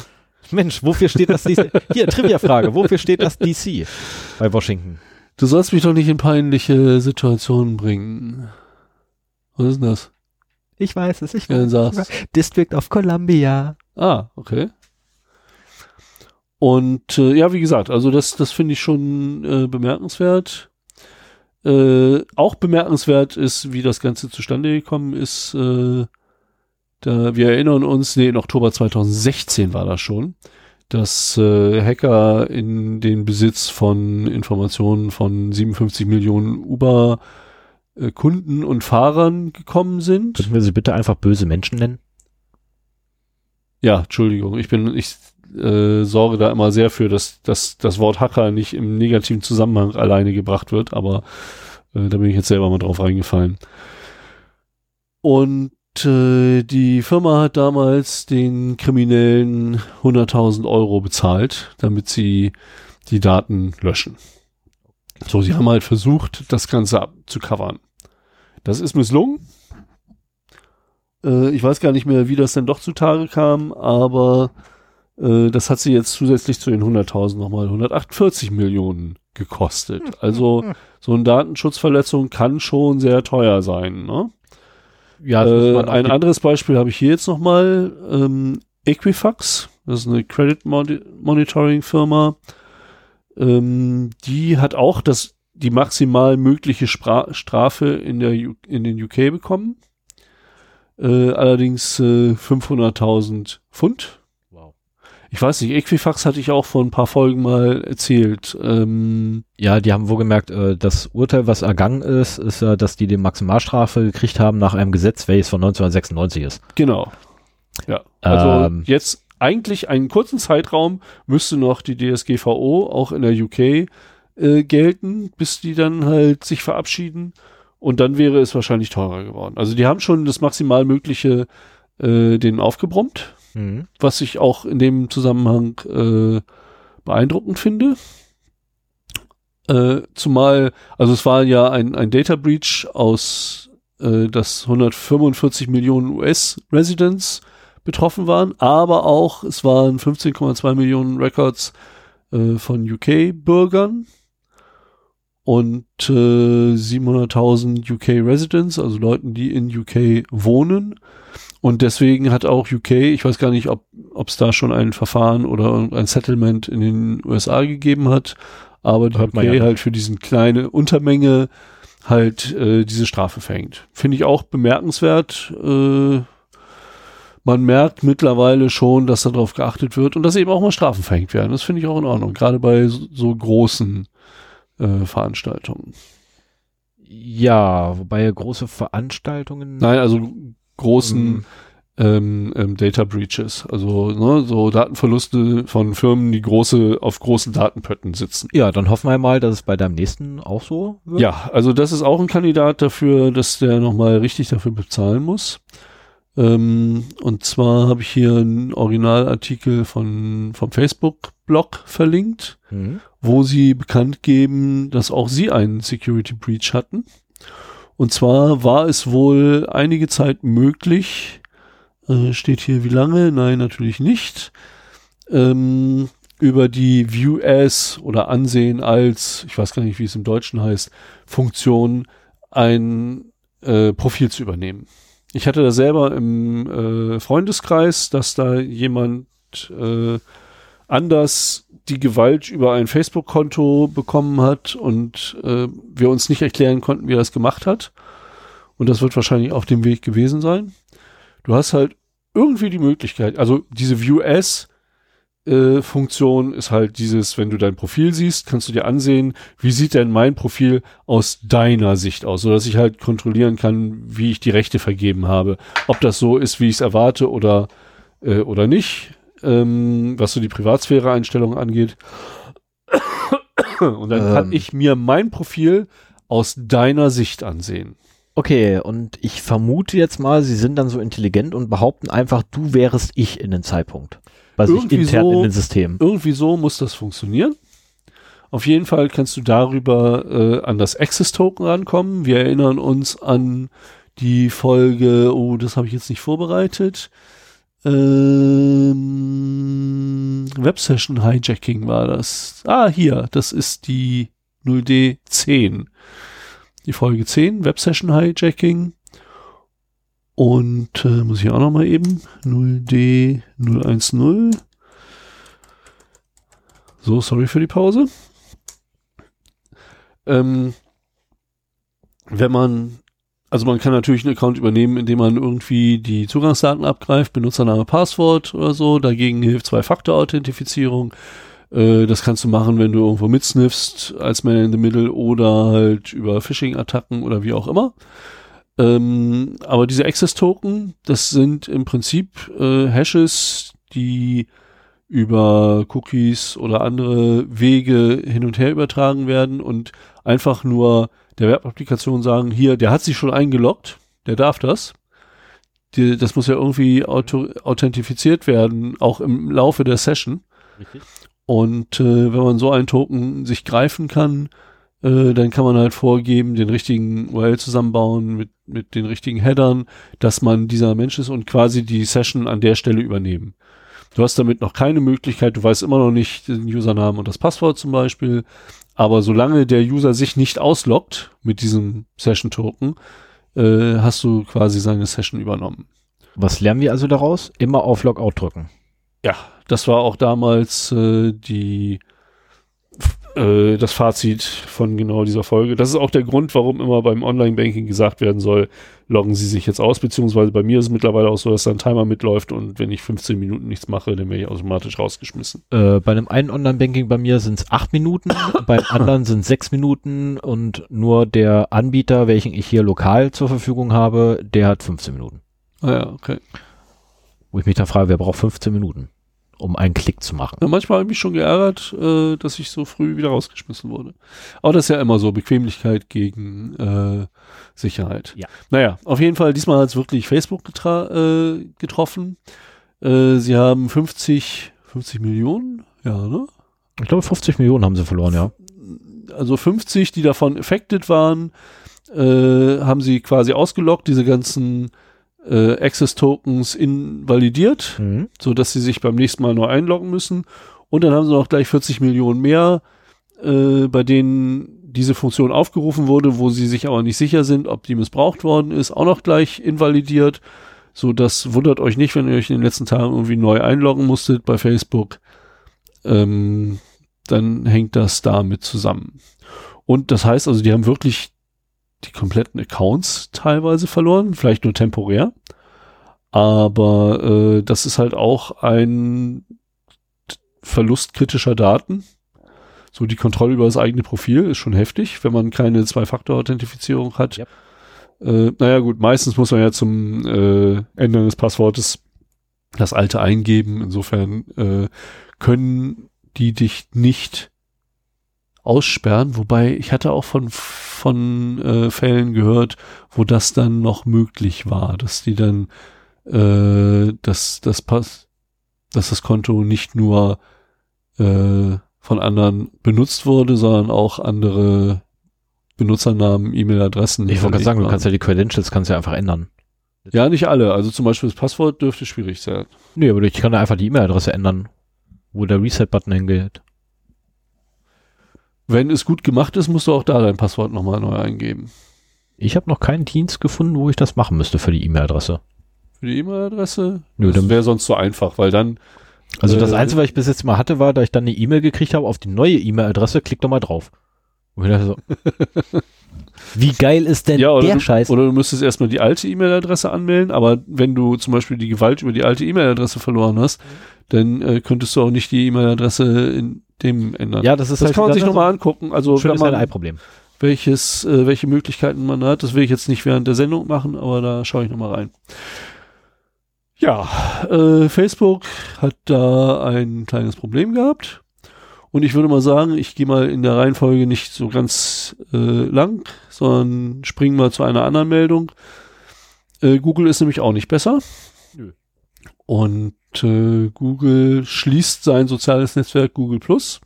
Mensch, wofür steht das DC? Hier, Trivia-Frage. Wofür steht das DC bei Washington? Du sollst mich doch nicht in peinliche Situationen bringen. Was ist denn das? Ich weiß es, ich Ja, dann sag's. District of Columbia. Ah, okay. Und äh, ja, wie gesagt, also das, das finde ich schon äh, bemerkenswert. Äh, auch bemerkenswert ist, wie das Ganze zustande gekommen ist. Äh, Da, wir erinnern uns, nee, in Oktober 2016 war das schon, dass äh, Hacker in den Besitz von Informationen von 57 Millionen Uber äh, Kunden und Fahrern gekommen sind. Könnten wir sie bitte einfach böse Menschen nennen? Ja, Entschuldigung, ich bin, ich äh, sorge da immer sehr für, dass, dass das Wort Hacker nicht im negativen Zusammenhang alleine gebracht wird, aber äh, da bin ich jetzt selber mal drauf reingefallen. Und äh, die Firma hat damals den Kriminellen 100.000 Euro bezahlt, damit sie die Daten löschen. So, sie haben halt versucht, das Ganze abzucovern. Das ist misslungen. Äh, ich weiß gar nicht mehr, wie das denn doch zutage kam, aber äh, das hat sie jetzt zusätzlich zu den 100.000 nochmal 148 Millionen gekostet. Also so eine Datenschutzverletzung kann schon sehr teuer sein. Ne? Ja, Äh, ein anderes Beispiel habe ich hier jetzt nochmal. Ähm, Equifax, das ist eine Credit Moni- Monitoring Firma. Ähm, die hat auch das, die maximal mögliche Spra Strafe in, der U in den UK bekommen. Äh, allerdings äh, 500.000 Pfund. Ich weiß nicht, Equifax hatte ich auch vor ein paar Folgen mal erzählt. Ähm, Ja, die haben wohl gemerkt, äh, das Urteil, was ergangen ist, ist ja, dass die die Maximalstrafe gekriegt haben nach einem Gesetz, welches von 1996 ist. Genau. Ja. Also Ähm. jetzt eigentlich einen kurzen Zeitraum müsste noch die DSGVO auch in der UK äh, gelten, bis die dann halt sich verabschieden. Und dann wäre es wahrscheinlich teurer geworden. Also die haben schon das maximal mögliche äh, denen aufgebrummt, Mhm. was ich auch in dem Zusammenhang äh, beeindruckend finde. Äh, zumal, also es war ja ein, ein Data Breach aus, äh, das 145 Millionen US-Residents betroffen waren, aber auch es waren 15,2 Millionen Records äh, von UK-Bürgern und äh, 700.000 UK-Residents, also Leuten, die in UK wohnen. Und deswegen hat auch UK, ich weiß gar nicht, ob es da schon ein Verfahren oder ein Settlement in den USA gegeben hat, aber die UK man ja halt für diesen kleine Untermenge halt äh, diese Strafe verhängt. Finde ich auch bemerkenswert. Äh, man merkt mittlerweile schon, dass darauf geachtet wird und dass eben auch mal Strafen verhängt werden. Das finde ich auch in Ordnung, gerade bei so, so großen äh, Veranstaltungen. Ja, wobei große Veranstaltungen. Nein, also großen Mhm. ähm, ähm, Data Breaches, also ne, so Datenverluste von Firmen, die große auf großen Datenpötten sitzen. Ja, dann hoffen wir mal, dass es bei deinem nächsten auch so wird. Ja, also das ist auch ein Kandidat dafür, dass der nochmal richtig dafür bezahlen muss. Ähm, und zwar habe ich hier einen Originalartikel von, vom Facebook-Blog verlinkt, Mhm. wo sie bekannt geben, dass auch sie einen Security Breach hatten. Und zwar war es wohl einige Zeit möglich, äh, steht hier wie lange? Nein, natürlich nicht, ähm, über die View as oder Ansehen als, ich weiß gar nicht, wie es im Deutschen heißt, Funktion ein äh, Profil zu übernehmen. Ich hatte da selber im äh, Freundeskreis, dass da jemand äh, anders die Gewalt über ein Facebook-Konto bekommen hat und äh, wir uns nicht erklären konnten, wie er das gemacht hat. Und das wird wahrscheinlich auf dem Weg gewesen sein. Du hast halt irgendwie die Möglichkeit, also diese View as äh, ist halt dieses, wenn du dein Profil siehst, kannst du dir ansehen, wie sieht denn mein Profil aus deiner Sicht aus, sodass ich halt kontrollieren kann, wie ich die Rechte vergeben habe. Ob das so ist, wie ich es erwarte oder, äh, oder nicht, ähm, was so die Privatsphäre-Einstellungen angeht. Und dann kann Ähm. ich mir mein Profil aus deiner Sicht ansehen. Okay, und ich vermute jetzt mal, sie sind dann so intelligent und behaupten einfach, du wärest ich in den Zeitpunkt. Sich Irgendwie intern so- in den Systemen. Irgendwie so muss das funktionieren. Auf jeden Fall kannst du darüber äh, an das Access Token rankommen. Wir erinnern uns an die Folge, oh, das habe ich jetzt nicht vorbereitet. Ähm, Web Session Hijacking war das. Ah, hier, das ist die 0D10. Die Folge 10, Web Session Hijacking. Und äh, muss ich auch noch mal eben 0D010. So, sorry für die Pause. Ähm, wenn man also man kann natürlich einen Account übernehmen, indem man irgendwie die Zugangsdaten abgreift, Benutzername, Passwort oder so. Dagegen hilft Zwei-Faktor-Authentifizierung. Äh, das kannst du machen, wenn du irgendwo mitsniffst als Man in the Middle oder halt über Phishing-Attacken oder wie auch immer. Ähm, aber diese Access-Token, das sind im Prinzip äh, Hashes, die über Cookies oder andere Wege hin und her übertragen werden und einfach nur der Webapplikation sagen, hier, der hat sich schon eingeloggt, der darf das. Die, das muss ja irgendwie auto, authentifiziert werden, auch im Laufe der Session. Richtig. Und äh, wenn man so einen Token sich greifen kann, äh, dann kann man halt vorgeben, den richtigen URL zusammenbauen mit, mit den richtigen Headern, dass man dieser Mensch ist und quasi die Session an der Stelle übernehmen. Du hast damit noch keine Möglichkeit, du weißt immer noch nicht den Usernamen und das Passwort zum Beispiel, aber solange der User sich nicht ausloggt mit diesem Session-Token, äh, hast du quasi seine Session übernommen. Was lernen wir also daraus? Immer auf Logout drücken. Ja, das war auch damals äh, die äh, das Fazit von genau dieser Folge. Das ist auch der Grund, warum immer beim Online-Banking gesagt werden soll, loggen Sie sich jetzt aus, beziehungsweise bei mir ist es mittlerweile auch so, dass da ein Timer mitläuft und wenn ich 15 Minuten nichts mache, dann werde ich automatisch rausgeschmissen. Äh, bei einem einen Online-Banking bei mir sind es acht Minuten, beim anderen sind es sechs Minuten und nur der Anbieter, welchen ich hier lokal zur Verfügung habe, der hat 15 Minuten. Ah ja, okay. Wo ich mich da frage, wer braucht 15 Minuten? Um einen Klick zu machen. Ja, manchmal habe ich mich schon geärgert, äh, dass ich so früh wieder rausgeschmissen wurde. Aber das ist ja immer so, Bequemlichkeit gegen äh, Sicherheit. Ja. Naja, auf jeden Fall, diesmal hat es wirklich Facebook äh, getroffen. Äh, sie haben 50, 50 Millionen, ja, ne? Ich glaube, 50 Millionen haben sie verloren, ja. Also 50, die davon affected waren, äh, haben sie quasi ausgelockt, diese ganzen äh, Access Tokens invalidiert, mhm. so dass sie sich beim nächsten Mal neu einloggen müssen. Und dann haben sie noch gleich 40 Millionen mehr, äh, bei denen diese Funktion aufgerufen wurde, wo sie sich aber nicht sicher sind, ob die missbraucht worden ist, auch noch gleich invalidiert. So, das wundert euch nicht, wenn ihr euch in den letzten Tagen irgendwie neu einloggen musstet bei Facebook. Ähm, dann hängt das damit zusammen. Und das heißt also, die haben wirklich die kompletten Accounts teilweise verloren, vielleicht nur temporär. Aber äh, das ist halt auch ein Verlust kritischer Daten. So die Kontrolle über das eigene Profil ist schon heftig, wenn man keine Zwei-Faktor-Authentifizierung hat. Yep. Äh, naja gut, meistens muss man ja zum äh, Ändern des Passwortes das alte eingeben. Insofern äh, können die dich nicht aussperren, wobei ich hatte auch von, von äh, Fällen gehört, wo das dann noch möglich war, dass die dann äh, dass das Pass, dass das Konto nicht nur äh, von anderen benutzt wurde, sondern auch andere Benutzernamen, E-Mail-Adressen. Ich wollte gerade sagen, du kannst ja die Credentials kannst ja einfach ändern. Ja, nicht alle. Also zum Beispiel das Passwort dürfte schwierig sein. Nee, aber ich kann da einfach die E-Mail-Adresse ändern, wo der Reset-Button hingeht. Wenn es gut gemacht ist, musst du auch da dein Passwort nochmal neu eingeben. Ich habe noch keinen Dienst gefunden, wo ich das machen müsste für die E-Mail-Adresse. Für die E-Mail-Adresse? Nö, das wäre sonst so einfach, weil dann. Also äh, das Einzige, was ich bis jetzt mal hatte, war, da ich dann eine E-Mail gekriegt habe auf die neue E-Mail-Adresse, klick doch mal drauf. So, wie geil ist denn ja, der du, Scheiß? Oder du müsstest erstmal die alte E-Mail-Adresse anmelden, aber wenn du zum Beispiel die Gewalt über die alte E-Mail-Adresse verloren hast, dann äh, könntest du auch nicht die E-Mail-Adresse in dem ändern. Ja, das ist das halt kann man sich nochmal angucken. Also schönes Ei-Problem. Welches, äh, welche Möglichkeiten man hat, das will ich jetzt nicht während der Sendung machen, aber da schaue ich nochmal rein. Ja, äh, Facebook hat da ein kleines Problem gehabt. Und ich würde mal sagen, ich gehe mal in der Reihenfolge nicht so ganz äh, lang, sondern springen mal zu einer anderen Meldung. Äh, Google ist nämlich auch nicht besser. Nö. Und äh, Google schließt sein soziales Netzwerk Google Plus.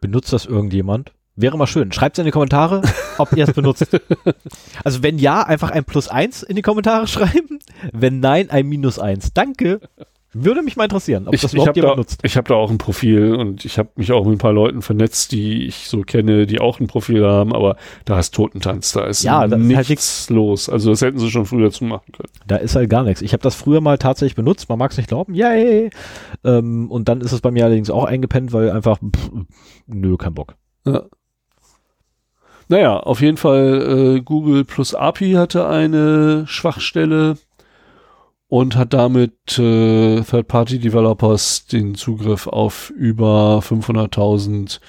Benutzt das irgendjemand? Wäre mal schön. Schreibt es in die Kommentare, ob ihr es benutzt. Also wenn ja, einfach ein Plus eins in die Kommentare schreiben. Wenn nein, ein Minus eins. Danke. Würde mich mal interessieren, ob ich, das überhaupt jemand da, nutzt. Ich habe da auch ein Profil und ich habe mich auch mit ein paar Leuten vernetzt, die ich so kenne, die auch ein Profil haben, aber da ist Totentanz, da ist ja, da nichts ist halt los. Also das hätten sie schon früher zu machen können. Da ist halt gar nichts. Ich habe das früher mal tatsächlich benutzt, man mag es nicht glauben, yay! Ähm, und dann ist es bei mir allerdings auch eingepennt, weil einfach, pff, nö, kein Bock. Ja. Naja, auf jeden Fall, äh, Google plus API hatte eine Schwachstelle und hat damit äh, Third-Party-Developers den Zugriff auf über 500.000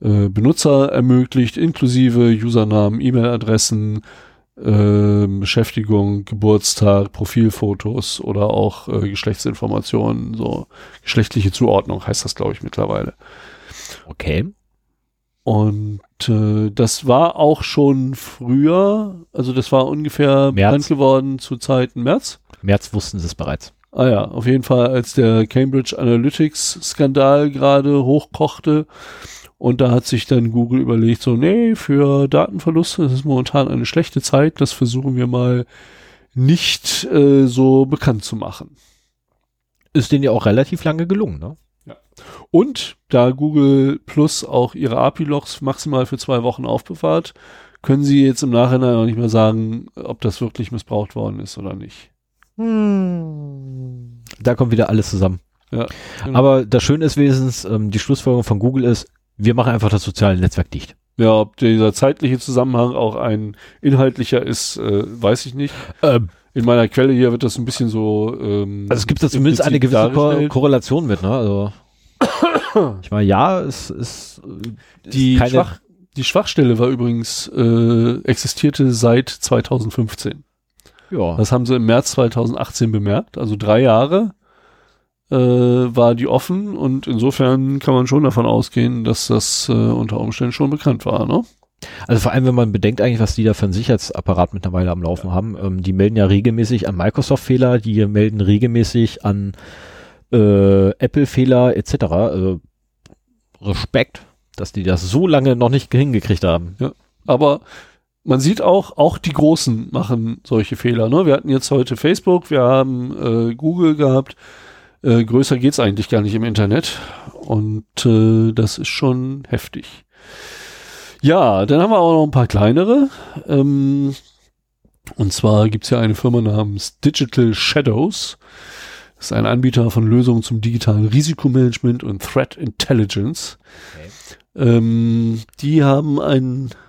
äh, Benutzer ermöglicht, inklusive Usernamen, E-Mail-Adressen, äh, Beschäftigung, Geburtstag, Profilfotos oder auch äh, Geschlechtsinformationen, so geschlechtliche Zuordnung heißt das, glaube ich, mittlerweile. Okay. Und äh, das war auch schon früher, also das war ungefähr März. bekannt geworden zu Zeiten März. März wussten sie es bereits. Ah ja, auf jeden Fall, als der Cambridge Analytics-Skandal gerade hochkochte. Und da hat sich dann Google überlegt, so, nee, für Datenverluste, ist momentan eine schlechte Zeit, das versuchen wir mal nicht äh, so bekannt zu machen. Ist denen ja auch relativ lange gelungen, ne? Und da Google Plus auch ihre API-Logs maximal für zwei Wochen aufbewahrt, können sie jetzt im Nachhinein auch nicht mehr sagen, ob das wirklich missbraucht worden ist oder nicht. Da kommt wieder alles zusammen. Ja, Aber das Schöne ist wenigstens, ähm, die Schlussfolgerung von Google ist, wir machen einfach das soziale Netzwerk dicht. Ja, ob dieser zeitliche Zusammenhang auch ein inhaltlicher ist, äh, weiß ich nicht. Ähm, In meiner Quelle hier wird das ein bisschen so. Ähm, also es gibt da zumindest eine gewisse Ko. Korrelation mit, ne? Also ich meine, ja, es ist äh, die, keine, Schwach, die Schwachstelle war übrigens, äh, existierte seit 2015. ja, Das haben sie im März 2018 bemerkt, also drei Jahre äh, war die offen und insofern kann man schon davon ausgehen, dass das äh, unter Umständen schon bekannt war, ne? also vor allem, wenn man bedenkt eigentlich, was die da für einen Sicherheitsapparat mittlerweile am Laufen haben, ähm, die melden ja regelmäßig an Microsoft-Fehler, die melden regelmäßig an äh, Apple-Fehler etc. Also Respekt, dass die das so lange noch nicht hingekriegt haben. Aber man sieht auch, auch die Großen machen solche Fehler. Ne? Wir hatten jetzt heute Facebook, wir haben äh, Google gehabt. Äh, größer geht's eigentlich gar nicht im Internet. Und äh, das ist schon heftig. Ja, dann haben wir auch noch ein paar kleinere. Ähm, und zwar gibt's ja eine Firma namens Digital Shadows. Das ist ein Anbieter von Lösungen zum digitalen Risikomanagement und Threat Intelligence. Ähm, die haben ein Ich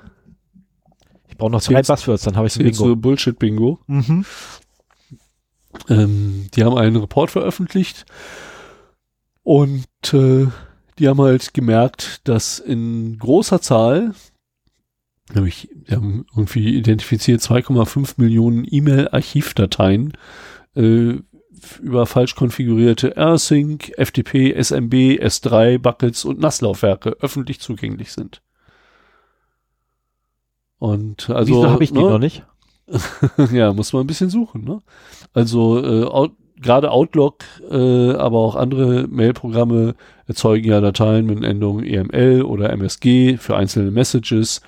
brauche noch zwei Buzzwords, dann habe ich jetzt Bingo. so Bullshit-Bingo. Mhm. Ähm, die haben einen Report veröffentlicht und äh, die haben halt gemerkt, dass in großer Zahl, nämlich, die haben irgendwie identifiziert 2,5 Millionen E-Mail-Archivdateien äh, über falsch konfigurierte AirSync, FTP, SMB, S3, Buckets und NAS-Laufwerke öffentlich zugänglich sind. Und also Wieso habe ich die ne, noch nicht? ja, muss man ein bisschen suchen, ne? Also äh, Out, gerade Outlook, äh, aber auch andere Mailprogramme erzeugen ja Dateien mit Endungen EML oder MSG für einzelne Messages.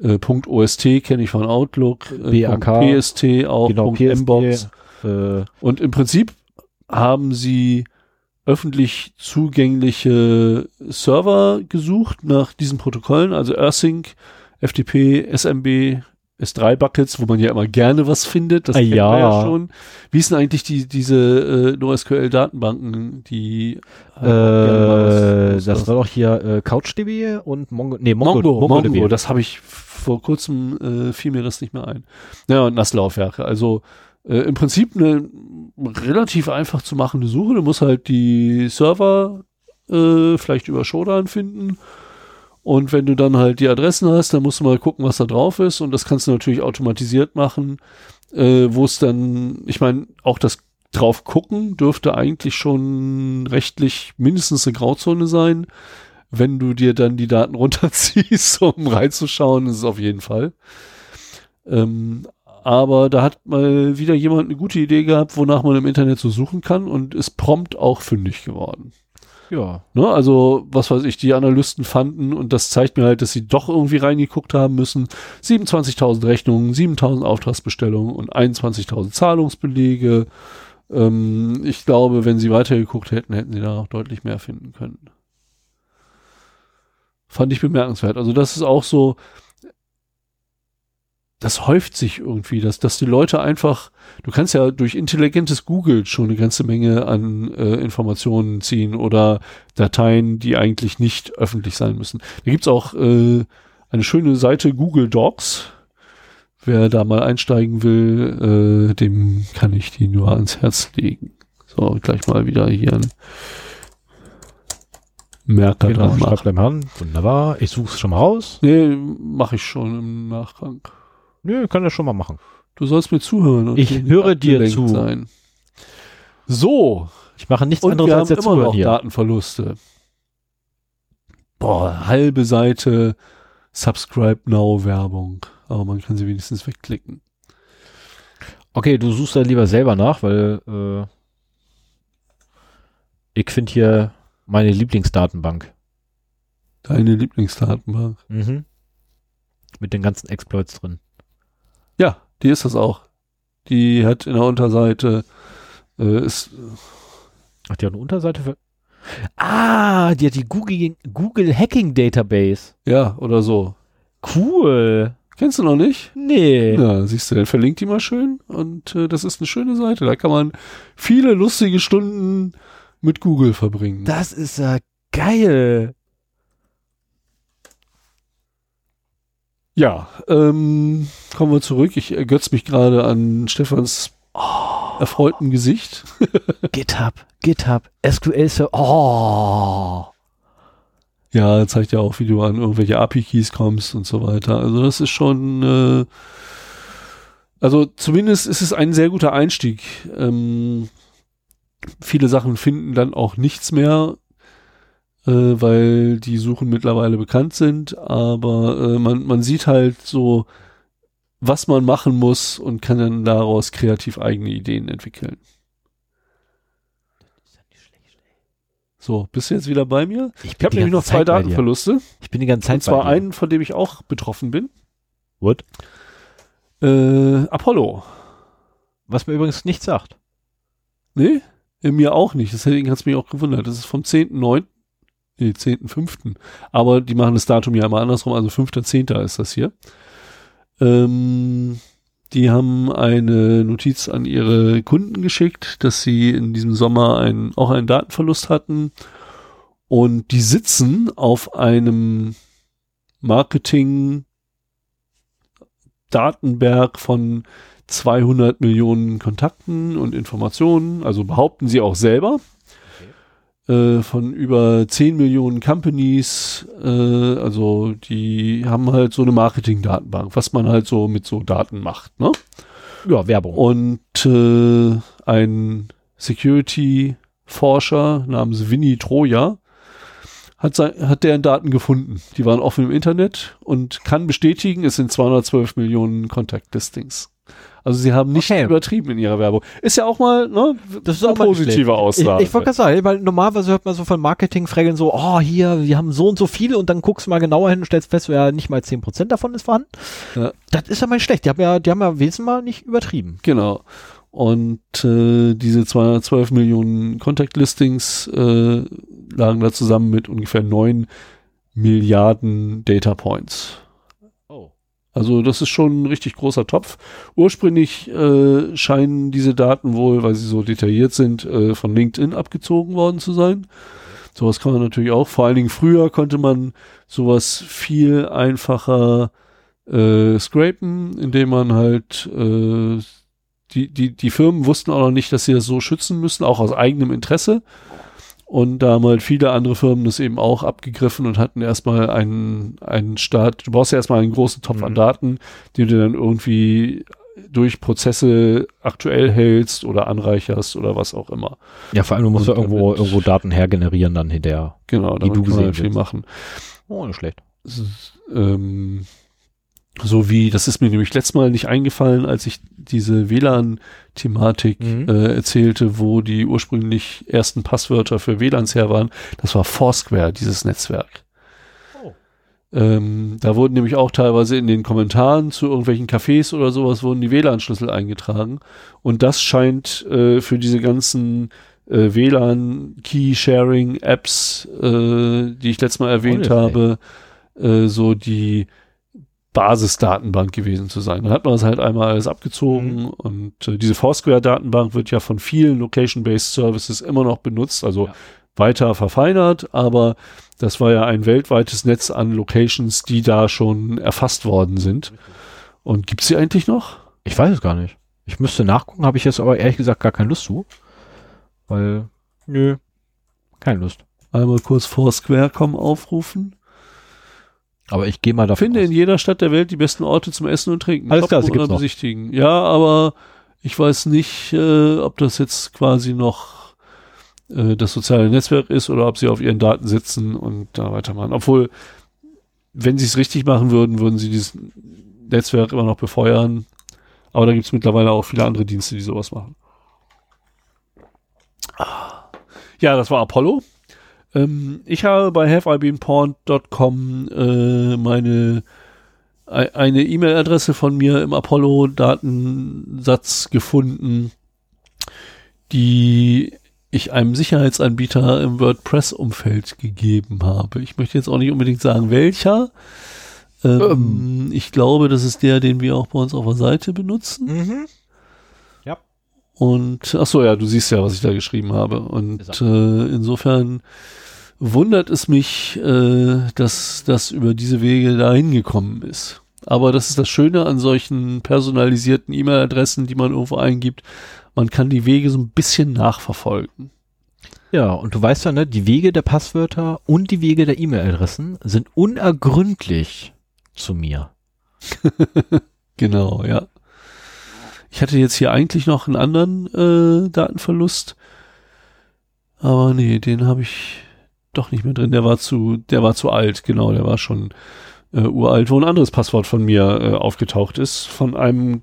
Äh, Punkt .ost kenne ich von Outlook, äh, BAK. .pst auch, Genau, Punkt PST, Mbox. Äh, Und im Prinzip haben sie öffentlich zugängliche Server gesucht nach diesen Protokollen, also AirSync, FTP, SMB, S3 Buckets, wo man ja immer gerne was findet. Das Ah, kennt man ja. ja schon. Wie ist denn eigentlich die, diese äh, NoSQL-Datenbanken, die äh, was- das war doch hier äh, CouchDB und Mongo, nee, Mongo, Mongo, Mongo, MongoDB. das habe ich vor kurzem, äh, fiel mir das nicht mehr ein. Ja, und Nasslaufwerke. Also äh, im Prinzip eine relativ einfach zu machende Suche. Du musst halt die Server äh, vielleicht über Shodan finden. Und wenn du dann halt die Adressen hast, dann musst du mal gucken, was da drauf ist. Und das kannst du natürlich automatisiert machen, äh, wo es dann, ich meine, auch das drauf gucken dürfte eigentlich schon rechtlich mindestens eine Grauzone sein. Wenn du dir dann die Daten runterziehst, um reinzuschauen, ist es auf jeden Fall. Ähm, aber da hat mal wieder jemand eine gute Idee gehabt, wonach man im Internet so suchen kann und ist prompt auch fündig geworden. Ja. Ne, also, was weiß ich, die Analysten fanden, und das zeigt mir halt, dass sie doch irgendwie reingeguckt haben müssen, 27.000 Rechnungen, 7.000 Auftragsbestellungen und 21.000 Zahlungsbelege. Ähm, ich glaube, wenn sie weitergeguckt hätten, hätten sie da noch deutlich mehr finden können. Fand ich bemerkenswert. Also, das ist auch so, das häuft sich irgendwie, dass, dass die Leute einfach, du kannst ja durch intelligentes Google schon eine ganze Menge an äh, Informationen ziehen oder Dateien, die eigentlich nicht öffentlich sein müssen. Da gibt's auch äh, eine schöne Seite Google Docs. Wer da mal einsteigen will, äh, dem kann ich die nur ans Herz legen. So, gleich mal wieder hier ein Merker Genau, dran machen. Wunderbar. Ich suche es schon mal raus. Nee, mache ich schon im Nachgang. Nö, kann das schon mal machen. Du sollst mir zuhören. und Ich höre dir zu. Sein. So, Ich mache nichts und anderes wir als haben jetzt immer noch hier. Datenverluste. Boah, halbe Seite Subscribe Now Werbung. Aber man kann sie wenigstens wegklicken. Okay, du suchst da lieber selber nach, weil äh, ich finde hier meine Lieblingsdatenbank. Deine Lieblingsdatenbank. Mhm. Mit den ganzen Exploits drin. Ja, die ist das auch. Die hat in der Unterseite äh, ist, Ach, die hat eine Unterseite für. Ah, die hat die Google, Google Hacking Database. ja oder so. Cool. Kennst du noch nicht? Nee. Ja, siehst du, dann verlinkt die mal schön und äh, das ist eine schöne Seite. Da kann man viele lustige Stunden mit Google verbringen. Das ist ja geil. Ja, ähm, kommen wir zurück. Ich ergötze mich gerade an Stefans erfreuten Gesicht. GitHub, GitHub, SQL Server. Oh. Ja, zeigt ja auch, wie du an irgendwelche API-Keys kommst und so weiter. Also das ist schon, äh, also zumindest ist es ein sehr guter Einstieg. Ähm, viele Sachen finden dann auch nichts mehr, äh, weil die Suchen mittlerweile bekannt sind, aber äh, man, man sieht halt so, was man machen muss und kann dann daraus kreativ eigene Ideen entwickeln. So, bist du jetzt wieder bei mir? Ich, Ich habe nämlich noch zwei Datenverluste. Ich bin die ganze Zeit Und zwar bei dir. einen, von dem ich auch betroffen bin. What? Äh, Apollo. Was mir übrigens nichts sagt. Nee, mir auch nicht. Deswegen hat es mich auch gewundert. Das ist vom 10.9. Nee, 10.5. Aber die machen das Datum ja immer andersrum. Also 5.10. ist das hier. Ähm, die haben eine Notiz an ihre Kunden geschickt, dass sie in diesem Sommer einen, auch einen Datenverlust hatten. Und die sitzen auf einem Marketing Datenberg von 200 Millionen Kontakten und Informationen, also behaupten sie auch selber, äh, von über 10 Millionen Companies, äh, also die haben halt so eine Marketing-Datenbank, was man halt so mit so Daten macht, ne? Ja, Werbung. Und äh, ein Security-Forscher namens Winnie Troja hat, sein, hat deren Daten gefunden. Die waren offen im Internet und kann bestätigen, es sind 212 Millionen Contact-Listings. Also sie haben nicht Okay. übertrieben in ihrer Werbung. Ist ja auch mal, ne, Das ist eine auch mal positive Ich, Aussage. ich wollte gerade sagen, weil normalerweise hört man so von Marketingfrägeln so, oh, hier, wir haben so und so viele und dann guckst du mal genauer hin und stellst fest, ja, nicht mal 10% davon ist vorhanden. Ja. Das ist ja mal schlecht. Die haben ja, die haben ja wesentlich mal nicht übertrieben. Genau. Und äh, diese 212 Millionen Contact-Listings äh, lagen da zusammen mit ungefähr 9 Milliarden Data Points. Also das ist schon ein richtig großer Topf. Ursprünglich äh, scheinen diese Daten wohl, weil sie so detailliert sind, äh, von LinkedIn abgezogen worden zu sein. Sowas kann man natürlich auch. Vor allen Dingen früher konnte man sowas viel einfacher äh, scrapen, indem man halt äh, die, die, die Firmen wussten auch noch nicht, dass sie das so schützen müssen, auch aus eigenem Interesse. Und da haben halt viele andere Firmen das eben auch abgegriffen und hatten erstmal einen, einen Start. Du brauchst ja erstmal einen großen Topf an Mhm. Daten, die du dann irgendwie durch Prozesse aktuell hältst oder anreicherst oder was auch immer. Ja, vor allem, du musst ja irgendwo, irgendwo Daten hergenerieren dann hinterher. Genau, Die damit du kann man gesehen viel machen. Oh, nicht schlecht. Ist, ähm, so wie, das ist mir nämlich letztes Mal nicht eingefallen, als ich diese WLAN-Thematik Mhm. äh, erzählte, wo die ursprünglich ersten Passwörter für WLANs her waren. Das war Foursquare, dieses Netzwerk. Oh. Ähm, da wurden nämlich auch teilweise in den Kommentaren zu irgendwelchen Cafés oder sowas wurden die WLAN-Schlüssel eingetragen. Und das scheint äh, für diese ganzen äh, WLAN-Key-Sharing-Apps, äh, die ich letztes Mal erwähnt nicht habe, äh, so die Basisdatenbank gewesen zu sein. Dann hat man das halt einmal alles abgezogen Mhm. und äh, diese Foursquare-Datenbank wird ja von vielen Location-Based Services immer noch benutzt. Also Ja. weiter verfeinert, aber das war ja ein weltweites Netz an Locations, die da schon erfasst worden sind. Und gibt's sie eigentlich noch? Ich weiß es gar nicht. Ich müsste nachgucken, habe ich jetzt aber ehrlich gesagt gar keine Lust zu. Weil, nö, keine Lust. Einmal kurz Foursquare.com aufrufen. Aber ich gehe mal davon Finde aus. in jeder Stadt der Welt die besten Orte zum Essen und Trinken. Alles klar, das Shoppen gibt's noch. besichtigen. Ja, aber ich weiß nicht, äh, ob das jetzt quasi noch äh, das soziale Netzwerk ist oder ob sie auf ihren Daten sitzen und da weitermachen. Obwohl, wenn sie es richtig machen würden, würden sie dieses Netzwerk immer noch befeuern. Aber da gibt es mittlerweile auch viele andere Dienste, die sowas machen. Ja, das war Apollo. Ähm, ich habe bei haveibeenporn.com äh, meine ei- eine E-Mail-Adresse von mir im Apollo-Datensatz gefunden, die ich einem Sicherheitsanbieter im WordPress-Umfeld gegeben habe. Ich möchte jetzt auch nicht unbedingt sagen, welcher. Ähm, Ich glaube, das ist der, den wir auch bei uns auf der Seite benutzen. Mhm. Und ach so, ja, du siehst ja, was ich da geschrieben habe. Und äh, insofern wundert es mich, äh, dass das über diese Wege dahin gekommen ist. Aber das ist das Schöne an solchen personalisierten E-Mail-Adressen, die man irgendwo eingibt. Man kann die Wege so ein bisschen nachverfolgen. Ja, und du weißt ja, ne, die Wege der Passwörter und die Wege der E-Mail-Adressen sind unergründlich zu mir. Genau, ja. Ich hatte jetzt hier eigentlich noch einen anderen äh, Datenverlust, aber nee, den habe ich doch nicht mehr drin. Der war zu, der war zu alt, genau, der war schon äh, uralt, wo ein anderes Passwort von mir äh, aufgetaucht ist, von einem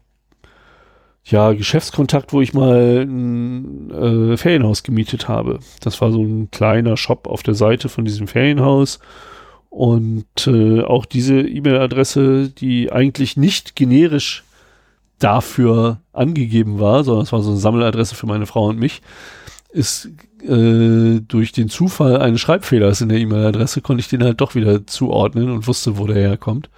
ja, Geschäftskontakt, wo ich mal ein äh, Ferienhaus gemietet habe. Das war so ein kleiner Shop auf der Seite von diesem Ferienhaus. Und äh, auch diese E-Mail-Adresse, die eigentlich nicht generisch dafür angegeben war, sondern es war so eine Sammeladresse für meine Frau und mich, ist äh, durch den Zufall eines Schreibfehlers in der E-Mail-Adresse, konnte ich den halt doch wieder zuordnen und wusste, wo der herkommt.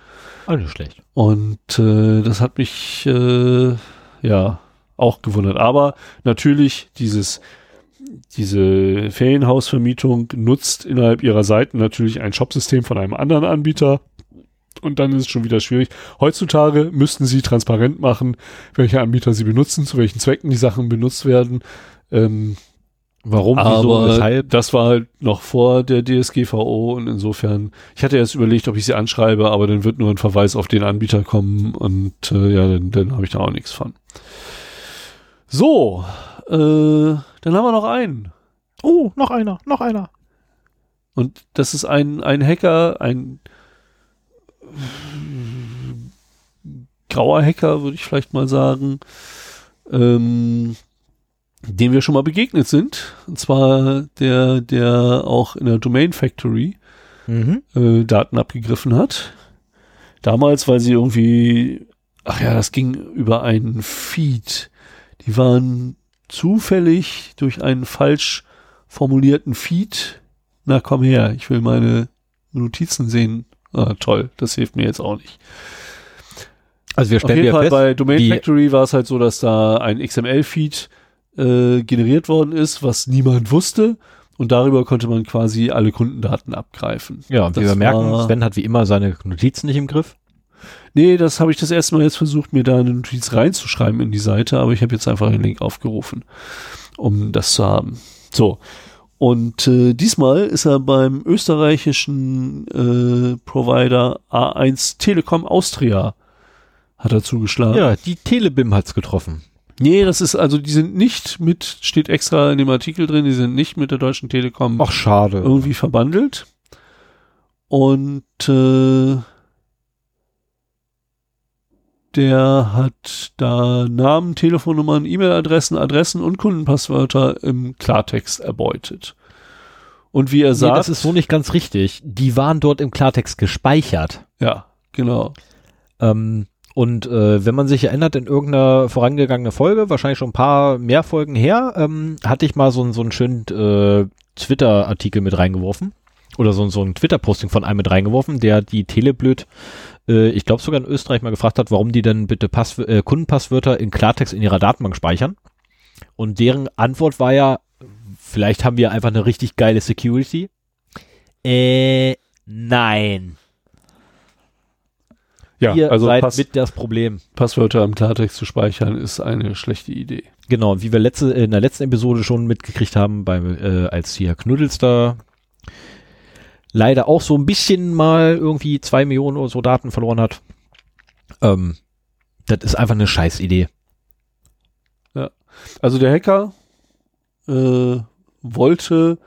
Alles schlecht. Und äh, das hat mich äh, ja auch gewundert. Aber natürlich dieses diese Ferienhausvermietung nutzt innerhalb ihrer Seiten natürlich ein Shopsystem von einem anderen Anbieter. Und dann ist es schon wieder schwierig. Heutzutage müssten sie transparent machen, welche Anbieter sie benutzen, zu welchen Zwecken die Sachen benutzt werden. Ähm, Warum, wieso, aber weshalb? das war halt noch vor der DSGVO und insofern, ich hatte erst überlegt, ob ich sie anschreibe, aber dann wird nur ein Verweis auf den Anbieter kommen und äh, ja, dann, dann habe ich da auch nichts von. So, äh, dann haben wir noch einen. Oh, noch einer, noch einer. Und das ist ein, ein Hacker, ein grauer Hacker, würde ich vielleicht mal sagen, ähm, dem wir schon mal begegnet sind. Und zwar der, der auch in der Domain Factory Mhm. äh, Daten abgegriffen hat. Damals, weil sie irgendwie, ach ja, das ging über einen Feed. Die waren zufällig durch einen falsch formulierten Feed. Na komm her, ich will meine Notizen sehen. Ah, toll, das hilft mir jetzt auch nicht. Also wir Auf stellen jeden ja Fall fest, bei Domain Factory war es halt so, dass da ein XML-Feed äh, generiert worden ist, was niemand wusste. Und darüber konnte man quasi alle Kundendaten abgreifen. ja, und das wir merken, Sven hat wie immer seine Notizen nicht im Griff. Nee, das habe ich das erste Mal jetzt versucht, mir da eine Notiz reinzuschreiben in die Seite, aber ich habe jetzt einfach den Link aufgerufen, um das zu haben. So. Und äh, diesmal ist er beim österreichischen äh, Provider A1 Telekom Austria hat er zugeschlagen. Ja, die Telebim hat's getroffen. Nee, das ist also, die sind nicht mit, steht extra in dem Artikel drin, die sind nicht mit der Deutschen Telekom Ach, schade. irgendwie verbandelt. Und äh, der hat da Namen, Telefonnummern, E-Mail-Adressen, Adressen und Kundenpasswörter im Klartext erbeutet. Und wie er Nee, sagt, das ist so nicht ganz richtig. Die waren dort im Klartext gespeichert. ja, genau. Ähm, und äh, wenn man sich erinnert, in irgendeiner vorangegangene Folge, wahrscheinlich schon ein paar mehr Folgen her, ähm, hatte ich mal so, so einen schönen äh, Twitter-Artikel mit reingeworfen. Oder so, so ein Twitter-Posting von einem mit reingeworfen, der die Teleblöd, äh, ich glaube sogar in Österreich mal gefragt hat, warum die denn bitte Pass äh, Kundenpasswörter in Klartext in ihrer Datenbank speichern. Und deren Antwort war ja, vielleicht haben wir einfach eine richtig geile Security. Äh, nein. Ja, Ihr also seid Pass mit das Problem. Passwörter im Klartext zu speichern ist eine schlechte Idee. Genau, wie wir letzte, in der letzten Episode schon mitgekriegt haben, beim, äh, als hier Knuddels da leider auch so ein bisschen mal irgendwie zwei Millionen oder so Daten verloren hat. Ähm, das ist einfach eine Scheißidee. Also der Hacker äh, wollte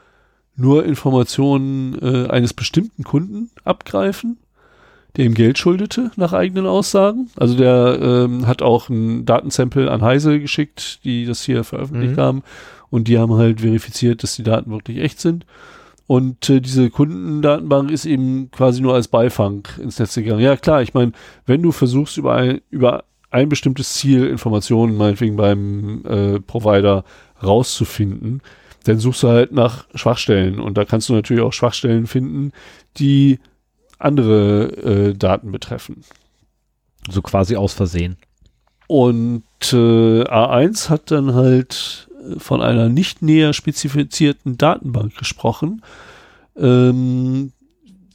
nur Informationen äh, eines bestimmten Kunden abgreifen, der ihm Geld schuldete, nach eigenen Aussagen. Also der ähm, hat auch ein Datensample an Heise geschickt, die das hier veröffentlicht Mhm. haben. Und die haben halt verifiziert, dass die Daten wirklich echt sind. Und äh, diese Kundendatenbank ist eben quasi nur als Beifang ins Netz gegangen. Ja klar, ich meine, wenn du versuchst über ein, über ein bestimmtes Ziel Informationen, meinetwegen beim äh, Provider rauszufinden, dann suchst du halt nach Schwachstellen. Und da kannst du natürlich auch Schwachstellen finden, die andere äh, Daten betreffen. So quasi aus Versehen. Und äh, A1 hat dann halt äh, von einer nicht näher spezifizierten Datenbank gesprochen, ähm,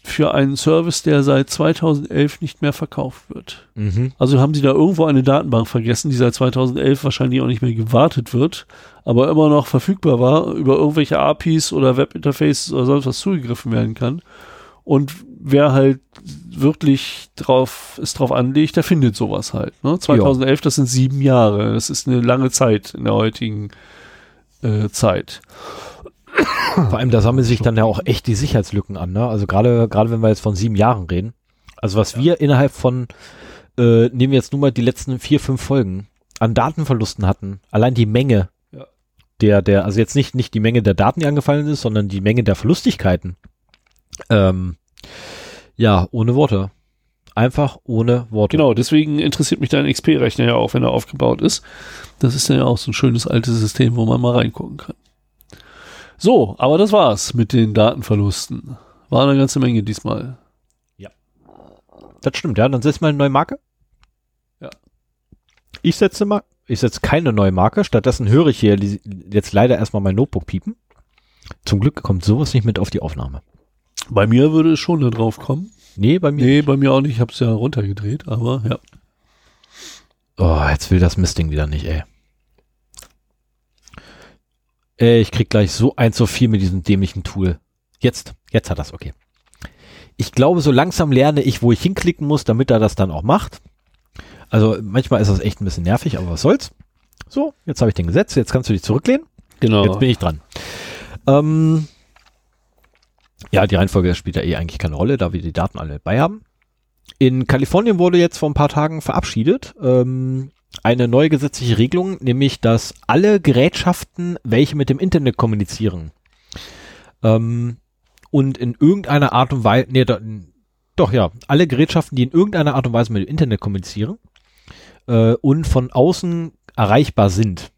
für einen Service, der seit 2011 nicht mehr verkauft wird. Mhm. Also haben sie da irgendwo eine Datenbank vergessen, die seit 2011 wahrscheinlich auch nicht mehr gewartet wird, aber immer noch verfügbar war, über irgendwelche APIs oder Webinterfaces oder sonst was zugegriffen werden kann. Und wer halt wirklich drauf, es drauf anlegt, der findet sowas halt. Ne? 2011, das sind sieben Jahre. Das ist eine lange Zeit in der heutigen äh, Zeit. Vor allem, da sammeln sich dann ja auch echt die Sicherheitslücken an, ne? Also gerade, gerade wenn wir jetzt von sieben Jahren reden. Also was wir innerhalb von, äh, nehmen wir jetzt nur mal die letzten vier, fünf Folgen, an Datenverlusten hatten, allein die Menge Ja. der, der, also jetzt nicht, nicht die Menge der Daten, die angefallen ist, sondern die Menge der Verlustigkeiten. Ähm, ja, ohne Worte. Einfach ohne Worte. Genau, deswegen interessiert mich dein XP-Rechner ja auch, wenn er aufgebaut ist. Das ist ja auch so ein schönes altes System, wo man mal reingucken kann. So, aber das war's mit den Datenverlusten. War eine ganze Menge diesmal. Das stimmt, ja. Dann setzt mal eine neue Marke. Ja. Ich setze mal, ich setze keine neue Marke. Stattdessen höre ich hier jetzt leider erstmal mein Notebook piepen. Zum Glück kommt sowas nicht mit auf die Aufnahme. Bei mir würde es schon da drauf kommen. Nee, bei mir. Nee, bei mir auch nicht. Ich habe es ja runtergedreht, aber ja. Oh, jetzt will das Mistding wieder nicht, ey. Ey, ich krieg gleich so eins so viel mit diesem dämlichen Tool. Jetzt, jetzt hat das okay. Ich glaube, so langsam lerne ich, wo ich hinklicken muss, damit er das dann auch macht. Also manchmal ist das echt ein bisschen nervig, aber was soll's. So, jetzt habe ich den gesetzt, jetzt kannst du dich zurücklehnen. Genau. Jetzt bin ich dran. Ähm, ja, die Reihenfolge spielt ja eh eigentlich keine Rolle, da wir die Daten alle bei haben. In Kalifornien wurde jetzt vor ein paar Tagen verabschiedet ähm, eine neue gesetzliche Regelung, nämlich dass alle Gerätschaften, welche mit dem Internet kommunizieren ähm, und in irgendeiner Art und Weise, nee, doch ja, alle Gerätschaften, die in irgendeiner Art und Weise mit dem Internet kommunizieren äh, und von außen erreichbar sind,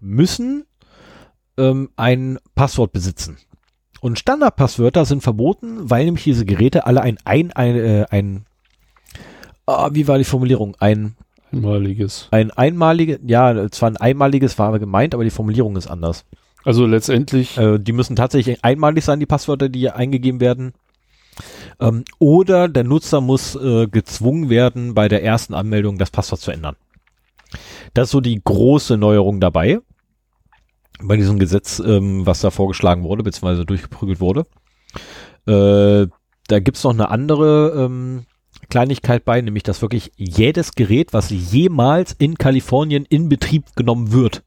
müssen ähm, ein Passwort besitzen. Und Standardpasswörter sind verboten, weil nämlich diese Geräte alle ein, ein, ein, äh, ein ah, wie war die Formulierung? Ein, Einmaliges. ein einmaliges, ja, zwar ein einmaliges war gemeint, aber die Formulierung ist anders. Also letztendlich, Äh, die müssen tatsächlich einmalig sein, die Passwörter, die eingegeben werden. Ähm, oder der Nutzer muss äh, gezwungen werden, bei der ersten Anmeldung das Passwort zu ändern. Das ist so die große Neuerung dabei. Bei diesem Gesetz, ähm, was da vorgeschlagen wurde, beziehungsweise durchgeprügelt wurde. Äh, da gibt's noch eine andere ähm, Kleinigkeit bei, nämlich dass wirklich jedes Gerät, was jemals in Kalifornien in Betrieb genommen wird.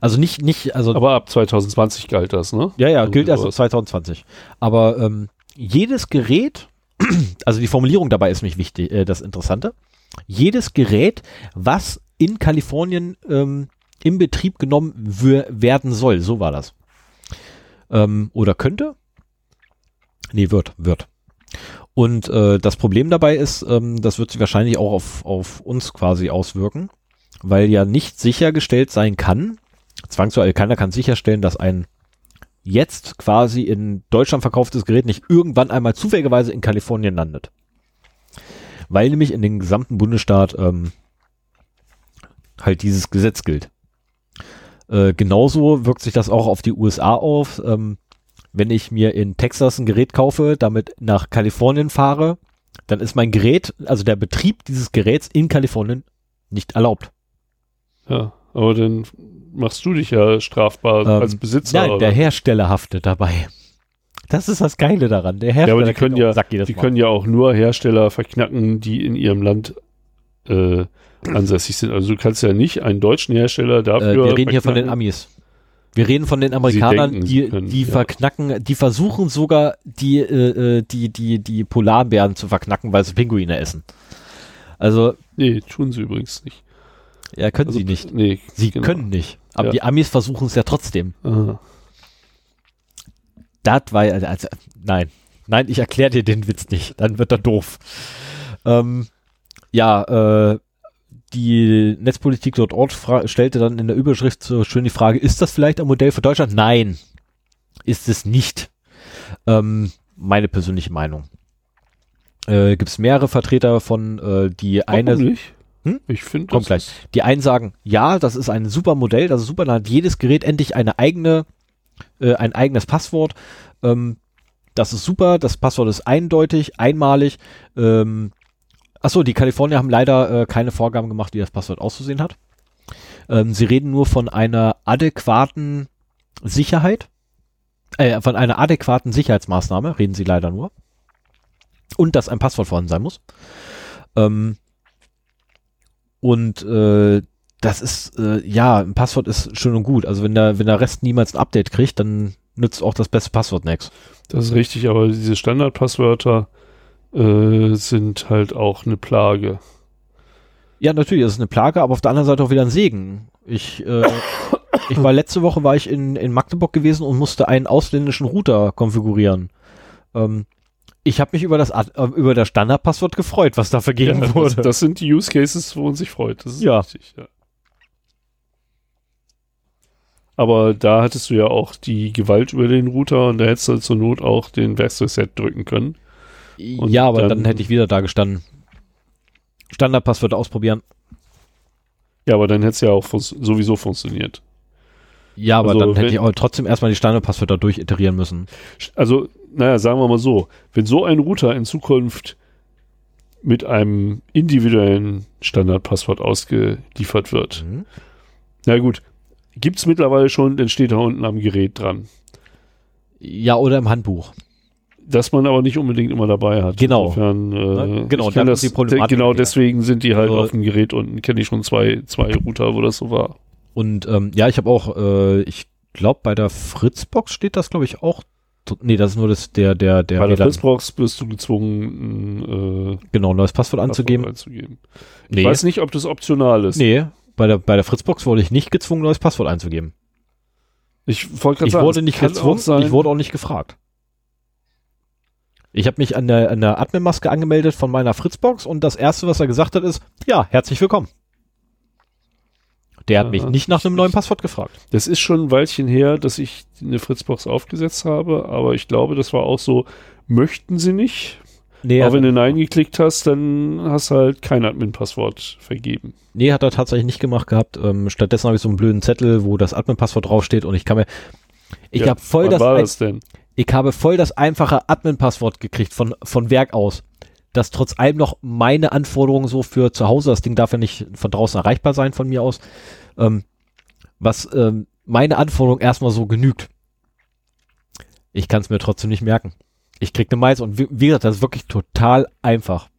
Also nicht, nicht, also aber ab 2020 galt das, ne? ja, ja, gilt erst ab aus. 2020. Aber ähm, jedes Gerät, also die Formulierung dabei ist mich wichtig, äh, das Interessante. Jedes Gerät, was in Kalifornien ähm, in Betrieb genommen werden soll, so war das. Ähm, oder könnte? Nee, wird, wird. Und äh, das Problem dabei ist, ähm, das wird sich wahrscheinlich auch auf, auf uns quasi auswirken, weil ja nicht sichergestellt sein kann, zwangsweise keiner kann sicherstellen, dass ein jetzt quasi in Deutschland verkauftes Gerät nicht irgendwann einmal zufälligerweise in Kalifornien landet. Weil nämlich in den gesamten Bundesstaat ähm, halt dieses Gesetz gilt. Äh, genauso wirkt sich das auch auf die USA auf. Ähm, wenn ich mir in Texas ein Gerät kaufe, damit nach Kalifornien fahre, dann ist mein Gerät, also der Betrieb dieses Geräts in Kalifornien nicht erlaubt. Ja, aber dann machst du dich ja strafbar Ähm, als Besitzer. Nein, oder? der Hersteller haftet dabei. Das ist das Geile daran. Der Hersteller ja, aber die können ja, die können ja auch nur Hersteller verknacken, die in ihrem Land äh, ansässig sind. Also du kannst ja nicht einen deutschen Hersteller äh, dafür. wir reden hier von den. Amis. Wir reden von den Amerikanern, denken, die, können, die ja. verknacken, die versuchen sogar die, äh, äh, die, die, die Polarbären zu verknacken, weil sie Pinguine essen. Also, Nee, tun sie übrigens nicht. ja, können Also, sie nicht. Nee, Sie genau. können nicht. Aber Ja. die Amis versuchen es ja trotzdem. Aha. Das war also, nein. Nein, ich erkläre dir den Witz nicht. Dann wird er doof. Ähm, ja, äh, die Netzpolitik.org stellte dann in der Überschrift so schön die Frage, ist das vielleicht ein Modell für Deutschland? Nein, ist es nicht. Ähm, meine persönliche Meinung. Äh, Gibt es mehrere Vertreter von, äh, die Warum eine, nicht? Hm? Ich finde Kommt gleich. Die einen sagen, ja, das ist ein super Modell, das ist super, dann hat jedes Gerät endlich eine eigene, äh, ein eigenes Passwort. Ähm, das ist super, das Passwort ist eindeutig, einmalig. Ähm, achso, die Kalifornier haben leider äh, keine Vorgaben gemacht, wie das Passwort auszusehen hat. Ähm, sie reden nur von einer adäquaten Sicherheit, äh, von einer adäquaten Sicherheitsmaßnahme, reden sie leider nur. Und dass ein Passwort vorhanden sein muss. Ähm, und äh, das ist, äh, ja, ein Passwort ist schön und gut. Also wenn der, wenn der Rest niemals ein Update kriegt, dann nützt auch das beste Passwort nichts. Das ist richtig, aber diese Standardpasswörter äh, sind halt auch eine Plage. Ja, natürlich, das ist eine Plage, aber auf der anderen Seite auch wieder ein Segen. Ich, äh, ich war letzte Woche war ich in, in Magdeburg gewesen und musste einen ausländischen Router konfigurieren. Ähm, ich habe mich über das Ad- äh, über das Standardpasswort gefreut, was da vergeben Ja, wurde. das, das sind die Use Cases, wo man sich freut. Das ist Ja. richtig, ja. Aber da hattest du ja auch die Gewalt über den Router und da hättest du zur Not auch den Werkzeugset drücken können. Und ja, aber dann, dann- hätte ich wieder da gestanden. Standardpasswort ausprobieren. Ja, aber dann hätte es ja auch fun sowieso funktioniert. Ja, aber Also, dann hätte wenn- ich auch trotzdem erstmal die Standardpasswörter durchiterieren müssen. Also, naja, sagen wir mal so, wenn so ein Router in Zukunft mit einem individuellen Standardpasswort ausgeliefert wird, Mhm. na gut, gibt es mittlerweile schon, dann steht da unten am Gerät dran. Ja, oder im Handbuch. Das man aber nicht unbedingt immer dabei hat. Genau. Insofern, äh, Ne? Genau, da das, ist die Problematik genau deswegen sind die halt Also- auf dem Gerät unten. Kenne ich schon zwei, zwei Router, wo das so war. Und ähm, ja, ich habe auch, äh, ich glaube, bei der Fritzbox steht das, glaube ich, auch. Nee, das ist nur das, der, der, der, Bei der WLAN Fritzbox bist du gezwungen, ein äh, genau, neues Passwort anzugeben. Passwort einzugeben. Ich Nee, weiß nicht, ob das optional ist. nee, bei der, bei der Fritzbox wurde ich nicht gezwungen, neues Passwort einzugeben. Ich wollte gerade sagen, wurde nicht gezwungen, ich wurde auch nicht gefragt. Ich habe mich an der, an der Admin-Maske angemeldet von meiner Fritzbox und das erste, was er gesagt hat, ist, ja, herzlich willkommen. Der hat mich nicht nach einem neuen Passwort gefragt. Das ist schon ein Weilchen her, dass ich eine Fritzbox aufgesetzt habe, aber ich glaube, das war auch so, möchten sie nicht. Nee, aber wenn du Nein geklickt hast, dann hast du halt kein Admin-Passwort vergeben. nee, hat er tatsächlich nicht gemacht gehabt. Ähm, stattdessen habe ich so einen blöden Zettel, wo das Admin-Passwort draufsteht und ich kann mir, ich Ja, habe voll das, war das denn? Ich habe voll das einfache Admin-Passwort gekriegt von, von Werk aus. Das trotz allem noch meine Anforderungen so für zu Hause, das Ding darf ja nicht von draußen erreichbar sein von mir aus, ähm, was ähm, meine Anforderung erstmal so genügt. Ich kann es mir trotzdem nicht merken. Ich krieg eine Mais und wie, wie gesagt, das ist wirklich total einfach.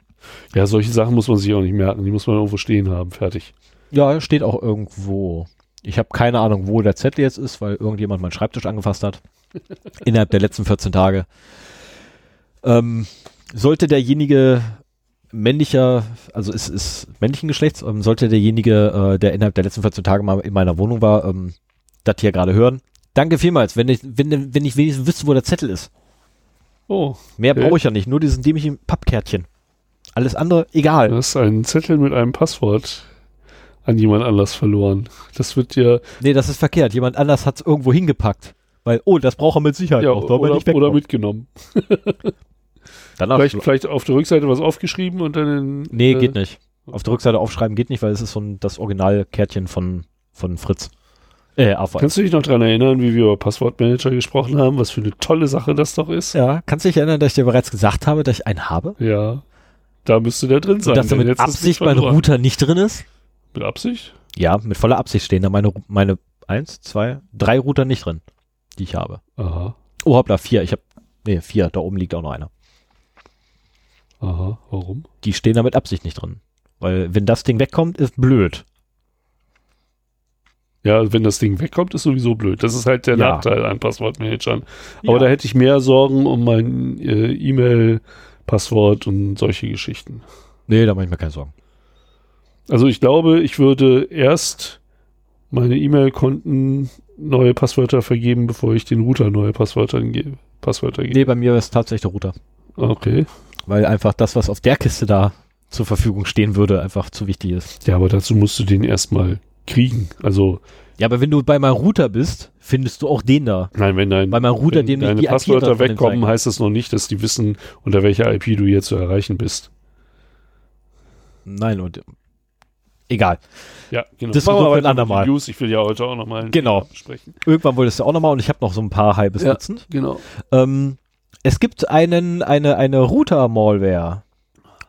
Ja, solche Sachen muss man sich auch nicht merken. Die muss man irgendwo stehen haben. Fertig. Ja, steht auch irgendwo. Ich habe keine Ahnung, wo der Zettel jetzt ist, weil irgendjemand meinen Schreibtisch angefasst hat. Innerhalb der letzten 14 Tage. Ähm, sollte derjenige männlicher, also es ist männlichen Geschlechts, ähm, sollte derjenige, äh, der innerhalb der letzten 14 Tage mal in meiner Wohnung war, ähm, das hier gerade hören. Danke vielmals, wenn ich, wenn, wenn ich wenigstens wüsste, wo der Zettel ist. Oh, Mehr Okay. brauche ich ja nicht, nur diesen dämlichen Pappkärtchen. Alles andere, egal. du hast einen Zettel mit einem Passwort an jemand anders verloren. Das wird dir Nee, das ist verkehrt. Jemand anders hat es irgendwo hingepackt. Weil, oh, das braucht er mit Sicherheit ja, noch. Oder, oder mitgenommen. Danach Vielleicht, vielleicht auf der Rückseite was aufgeschrieben und dann in, Nee, äh, geht nicht. Auf der Rückseite aufschreiben geht nicht, weil es ist so ein, das Originalkärtchen von, von Fritz. Äh, AVM. Kannst du dich noch dran erinnern, wie wir über Passwortmanager gesprochen haben? Was für eine tolle Sache das doch ist? Ja, kannst du dich erinnern, dass ich dir bereits gesagt habe, dass ich einen habe? Ja. Da müsste der drin sein. Und dass da mit Absicht mein. Router nicht drin ist? Mit Absicht? Ja, mit voller Absicht stehen da meine, meine eins, zwei, drei Router nicht drin, die ich habe. Aha. Oh, hoppla, vier. Ich habe, nee, vier. Da oben liegt auch noch einer. Aha. Warum? Die stehen da mit Absicht nicht drin. Weil, wenn das Ding wegkommt, ist blöd. Ja, wenn das Ding wegkommt, ist sowieso blöd. Das ist halt der Ja. Nachteil an Passwortmanagern. Aber Ja. da hätte ich mehr Sorgen um mein äh, E-Mail-Passwort und solche Geschichten. Nee, da mache ich mir keine Sorgen. Also ich glaube, ich würde erst meine E-Mail-Konten neue Passwörter vergeben, bevor ich den Router neue Passwörter gebe. Passwörter gebe. Nee, bei mir ist tatsächlich der Router. Okay. Weil einfach das, was auf der Kiste da zur Verfügung stehen würde, einfach zu wichtig ist. Ja, aber dazu musst du den erstmal kriegen. Also, Ja, aber wenn du bei meinem Router bist, findest du auch den da. nein, wenn dein Bei meinem Router, wenn dem deine die Passwörter wegkommen, heißt das noch nicht, dass die wissen, unter welcher IP du jetzt zu erreichen bist. Nein, und egal. Ja, genau. Das Machen wir weiter ein andermal. den News. Ich will ja heute auch nochmal Genau. Thema besprechen. Irgendwann wolltest du auch nochmal und ich habe noch so ein paar halbes Ja. Dutzend. Genau. Ähm, es gibt einen, eine, eine Router-Malware.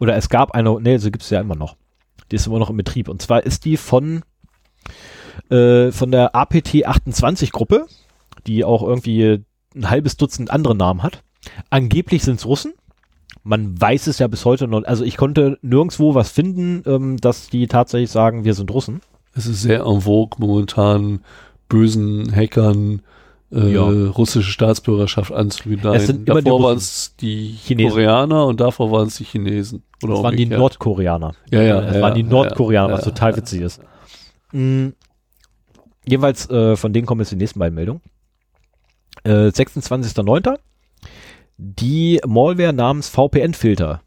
Oder es gab eine, nee, so gibt es ja immer noch. Die ist immer noch im Betrieb. Und zwar ist die von, äh, von der APT28-Gruppe, die auch irgendwie ein halbes Dutzend andere Namen hat. Angeblich sind es Russen. Man weiß es ja bis heute noch. Also ich konnte nirgendwo was finden, ähm, dass die tatsächlich sagen, wir sind Russen. Es ist sehr en vogue momentan, bösen Hackern äh, Ja. russische Staatsbürgerschaft anzunehmen. Es sind immer die davor waren es die Chinesen. Koreaner und davor waren es die Chinesen. Oder Das waren die. Nordkoreaner. Ja, ja, Das ja, waren die Nordkoreaner, ja, was total witzig ist. Mm, jeweils äh, von denen kommen jetzt die nächsten beiden Meldungen. Äh, 26.09. Die Malware namens VPN-Filter,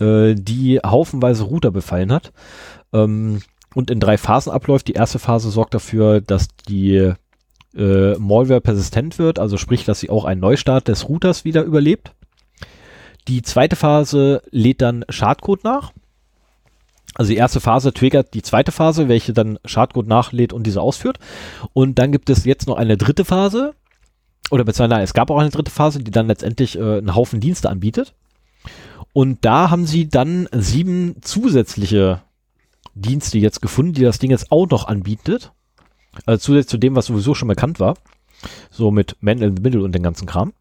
äh, die haufenweise Router befallen hat ähm, und in drei Phasen abläuft. Die erste Phase sorgt dafür, dass die äh, Malware persistent wird, also sprich, dass sie auch einen Neustart des Routers wieder überlebt. Die zweite Phase lädt dann Schadcode nach. Also die erste Phase triggert die zweite Phase, welche dann Schadcode nachlädt und diese ausführt. Und dann gibt es jetzt noch eine dritte Phase, oder beziehungsweise nein, es gab auch eine dritte Phase, die dann letztendlich äh, einen Haufen Dienste anbietet. Und da haben sie dann sieben zusätzliche Dienste jetzt gefunden, die das Ding jetzt auch noch anbietet. Also zusätzlich zu dem, was sowieso schon bekannt war. So mit Man in the Middle und den ganzen Kram.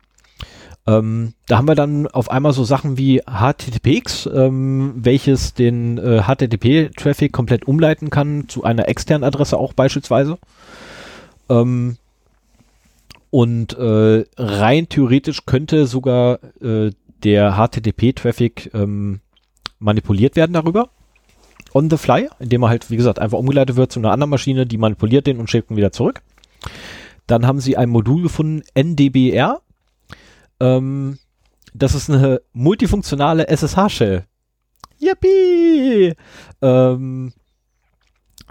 Ähm, da haben wir dann auf einmal so Sachen wie HTTPX, ähm, welches den äh, HTTP-Traffic komplett umleiten kann zu einer externen Adresse auch beispielsweise. Ähm, und äh, rein theoretisch könnte sogar äh, der HTTP-Traffic ähm, manipuliert werden darüber. On the fly, indem er halt, wie gesagt, einfach umgeleitet wird zu einer anderen Maschine, die manipuliert den und schickt ihn wieder zurück. Dann haben sie ein Modul gefunden, NDBR. Ähm, das ist eine multifunktionale SSH-Shell. Yippie! Ähm,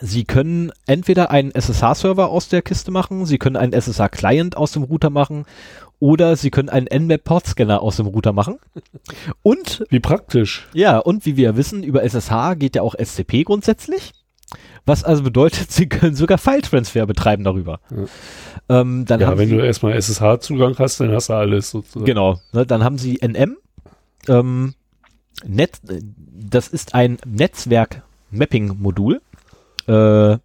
Sie können entweder einen SSH-Server aus der Kiste machen, Sie können einen SSH-Client aus dem Router machen oder Sie können einen Nmap-Port-Scanner aus dem Router machen. Und, Wie praktisch. ja, und wie wir wissen, über SSH geht ja auch SCP grundsätzlich. Was also bedeutet, Sie können sogar File-Transfer betreiben darüber. Ähm, dann ja, haben wenn Sie, du erstmal SSH-Zugang hast, dann hast du alles sozusagen. Genau, ne, dann haben Sie NM. Ähm, Net, äh, das ist ein Netzwerk-Mapping-Modul. Äh,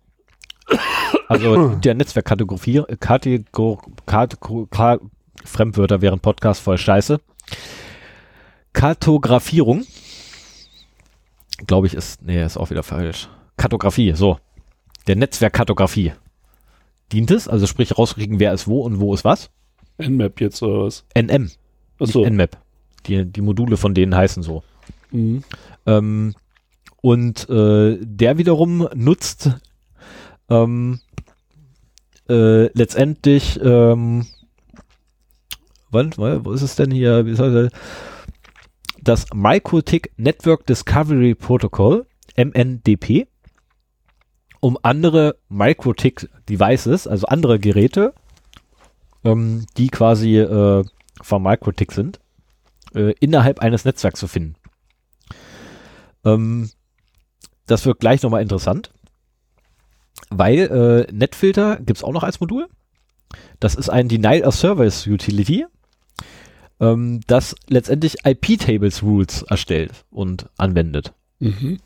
also der Netzwerkkategorie, Kategor, Kategor, Ka- Fremdwörter während Podcast voll scheiße. Kartografierung. Glaube ich ist, nee, ist auch wieder falsch. Kartografie, so. Der Netzwerkkartografie. Dient es, also sprich rauskriegen, wer ist wo und wo ist was. Nmap jetzt oder was? NM. Achso. Nmap. Die, die Module von denen heißen so. Mhm. Ähm, und äh, der wiederum nutzt ähm, äh, letztendlich, ähm, wann, wo ist es denn hier? Wie soll das, das MikroTik Network Discovery Protocol, MNDP, um andere MikroTik Devices, also andere Geräte, ähm, die quasi äh, von MikroTik sind, äh, innerhalb eines Netzwerks zu finden. Ähm, das wird gleich nochmal interessant. weil äh, Netfilter gibt's auch noch als Modul. Das ist ein Denial of Service Utility, ähm, das letztendlich IP-Tables Rules erstellt und anwendet. Mhm.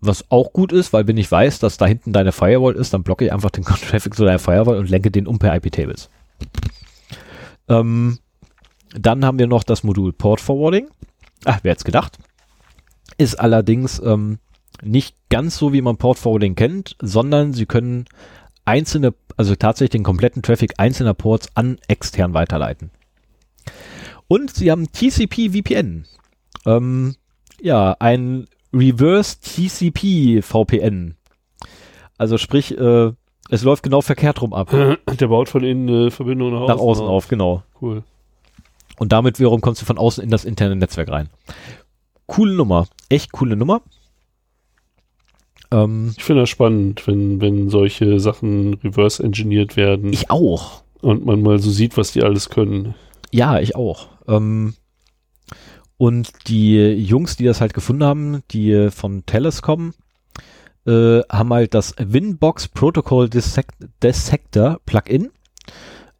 Was auch gut ist, weil wenn ich weiß, dass da hinten deine Firewall ist, dann blocke ich einfach den Traffic zu deiner Firewall und lenke den um per IP-Tables. Ähm, dann haben wir noch das Modul Port Forwarding. Ach, wer hätte gedacht? Ist allerdings ähm, nicht ganz so, wie man Port Forwarding kennt, sondern sie können einzelne, also tatsächlich den kompletten Traffic einzelner Ports an extern weiterleiten. Und sie haben TCP VPN. Ähm, ja, ein Reverse TCP VPN. Also sprich, äh, es läuft genau verkehrt rum ab. Der baut von innen eine Verbindung nach außen, Nach außen auf, genau. Cool. Und damit wiederum kommst du von außen in das interne Netzwerk rein. Coole Nummer. Echt coole Nummer. Ähm, Ich finde das spannend, wenn, wenn solche Sachen reverse engineert werden ich auch. und man mal so sieht, was die alles können. Ja, ich auch. Ähm, und die Jungs, die das halt gefunden haben, die von Telescom, äh, haben halt das Winbox Protocol Dissect Dissector Plugin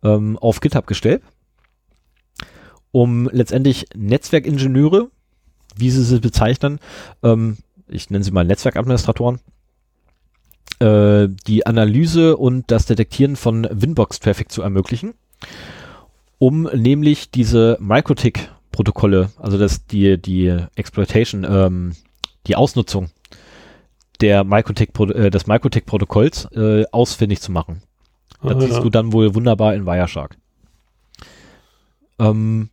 ähm, auf GitHub gestellt, um letztendlich Netzwerkingenieure, wie sie sie bezeichnen, ähm, ich nenne sie mal Netzwerkadministratoren, äh, die Analyse und das Detektieren von Winbox-Traffic zu ermöglichen um nämlich diese Microtik-Protokolle, also das die die Exploitation, ähm, die Ausnutzung der Microtik äh, des Microtik-Protokolls äh, ausfindig zu machen. Das Ah, siehst ja. du dann wohl wunderbar in Wireshark. Ähm,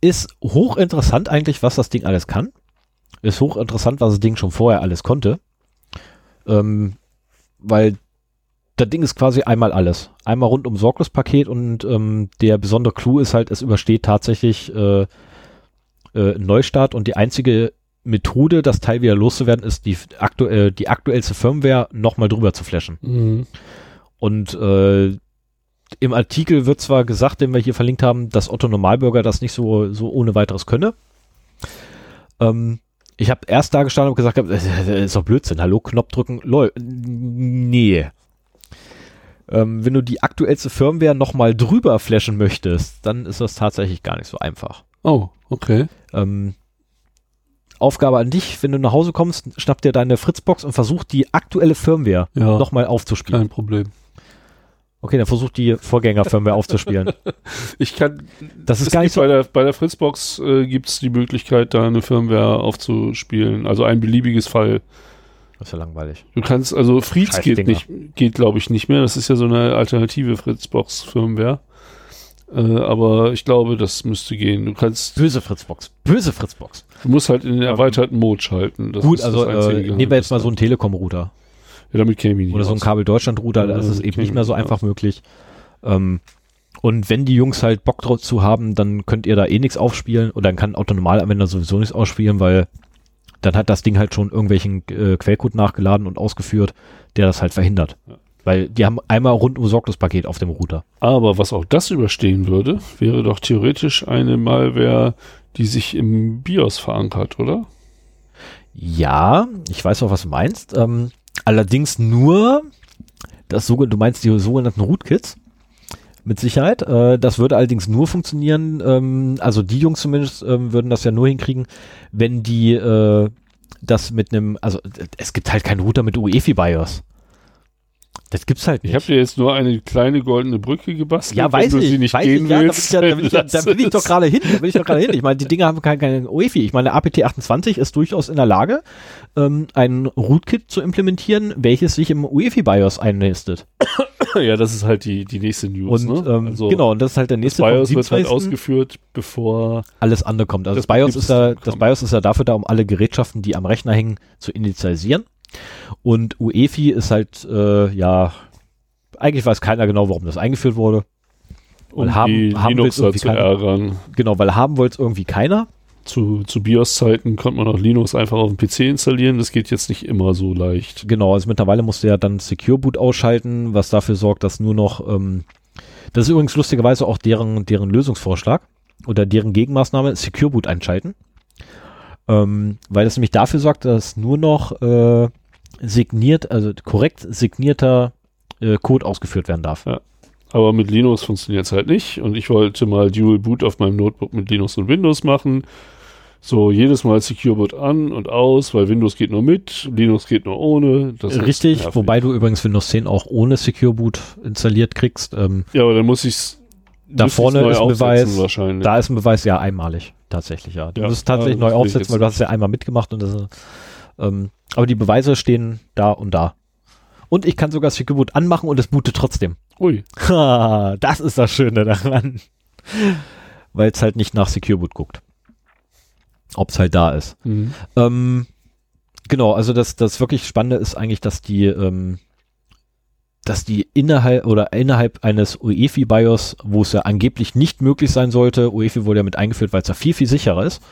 ist hochinteressant eigentlich, was das Ding alles kann. Ist hochinteressant, was das Ding schon vorher alles konnte. Ähm, weil das Ding ist quasi einmal alles. Einmal rund um Sorglospaket und ähm, der besondere Clou ist halt, es übersteht tatsächlich äh, äh, Neustart und die einzige Methode, das Teil wieder loszuwerden, ist die, aktu äh, die aktuellste Firmware nochmal drüber zu flashen. Mhm. Und äh, im Artikel wird zwar gesagt, den wir hier verlinkt haben, dass Otto Normalbürger das nicht so, so ohne weiteres könne. Ähm, ich habe erst da gestanden und gesagt, äh, ist doch Blödsinn. Hallo, Knopf drücken. Lol. Nee. Ähm, wenn du die aktuellste Firmware nochmal drüber flashen möchtest, dann ist das tatsächlich gar nicht so einfach. Oh, okay. Ähm, Aufgabe an dich, wenn du nach Hause kommst, schnapp dir deine Fritzbox und versuch die aktuelle Firmware Ja, nochmal aufzuspielen. kein Problem. Okay, dann versuch die Vorgängerfirmware aufzuspielen. Ich kann, Das ist gar nicht gibt bei der, bei der Fritzbox äh, gibt es die Möglichkeit, da eine Firmware aufzuspielen. Also ein beliebiges Fall. Das ist ja langweilig. Du kannst, also Frieds Scheiß geht nicht, geht glaube ich nicht mehr. Das ist ja so eine alternative Fritzbox-Firmware. Äh, aber ich glaube, das müsste gehen. Du kannst, Böse Fritzbox. Böse Fritzbox. du musst halt in den erweiterten Mode schalten. Das Gut, also äh, nehmen wir jetzt mal so einen Telekom-Router. Ja, damit käme ich nicht oder so einen aus. Kabel Deutschland-Router. Ja, Das ist eben nicht mehr so einfach möglich. Ähm, und wenn die Jungs halt Bock drauf zu haben, dann könnt ihr da eh nichts aufspielen oder dann kann ein Autonomalanwender sowieso nichts ausspielen, weil dann hat das Ding halt schon irgendwelchen äh, Quellcode nachgeladen und ausgeführt, der das halt verhindert. Ja. Weil die haben einmal rund um Sorglospaket auf dem Router. Aber was auch das überstehen würde, wäre doch theoretisch eine Malware, die sich im BIOS verankert, oder? Ja, ich weiß auch, was du meinst. Ähm, allerdings nur das sogenannte, du meinst die sogenannten Rootkits. Mit Sicherheit. Äh, das würde allerdings nur funktionieren, ähm, also die Jungs zumindest ähm, würden das ja nur hinkriegen, wenn die äh, das mit einem, also es gibt halt keinen Router mit UEFI BIOS. Das gibt's halt Ich nicht. habe dir jetzt nur eine kleine goldene Brücke gebastelt. ja, weiß wenn du ich, sie nicht weiß gehen ich, ja, da, bin ich willst, ja, da, bin ich ja, da will ich doch gerade hin, da will ich doch gerade hin. Ich meine, die Dinger haben kein, kein UEFI. Ich meine, der APT28 ist durchaus in der Lage, ähm, ein Rootkit zu implementieren, welches sich im UEFI BIOS einnistet. Ja, das ist halt die, die nächste News. Und ne? ähm, also, genau, und das ist halt der Das nächste vom BIOS wird halt 27.. ausgeführt, bevor. alles andere kommt. Also das, Das BIOS ist ja, das. BIOS ist ja dafür da, um alle Gerätschaften, die am Rechner hängen, zu initialisieren. Und UEFI ist halt, äh, ja, eigentlich weiß keiner genau, warum das eingeführt wurde. um Weil haben- die haben Linuxer irgendwie zu keiner. ärgern. Genau, weil haben wollte es irgendwie keiner. Zu, zu BIOS-Zeiten konnte man auch Linux einfach auf dem PC installieren. Das geht jetzt nicht immer so leicht. Genau, also mittlerweile musst du ja dann Secure Boot ausschalten, was dafür sorgt, dass nur noch, ähm, das ist übrigens lustigerweise auch deren, deren Lösungsvorschlag oder deren Gegenmaßnahme, Secure Boot einschalten. Ähm, weil das nämlich dafür sorgt, dass nur noch äh, signiert, also korrekt signierter äh, Code ausgeführt werden darf. Ja. Aber mit Linux funktioniert es halt nicht. Und ich wollte mal Dual Boot auf meinem Notebook mit Linux und Windows machen. So jedes Mal Secure Boot an und aus, weil Windows geht nur mit, Linux geht nur ohne. Das Richtig, wobei du übrigens Windows 10 auch ohne Secure Boot installiert kriegst. Ähm, ja, aber dann muss ich es da vorne ist ein Beweis, da ist ein Beweis ja einmalig, tatsächlich, ja. Du ja, musst tatsächlich neu aufsetzen, weil du hast es ja einmal mitgemacht und das, ähm, aber die Beweise stehen da und da. Und ich kann sogar Secure Boot anmachen und es bootet trotzdem. Ui. Ha, das ist das Schöne daran. Weil es halt nicht nach Secure Boot guckt. Ob es halt da ist. Mhm. Ähm, genau, also das, das wirklich Spannende ist eigentlich, dass die, ähm, dass die innerhalb oder innerhalb eines UEFI-BIOS, wo es ja angeblich nicht möglich sein sollte, UEFI wurde ja mit eingeführt, weil es ja viel, viel sicherer ist.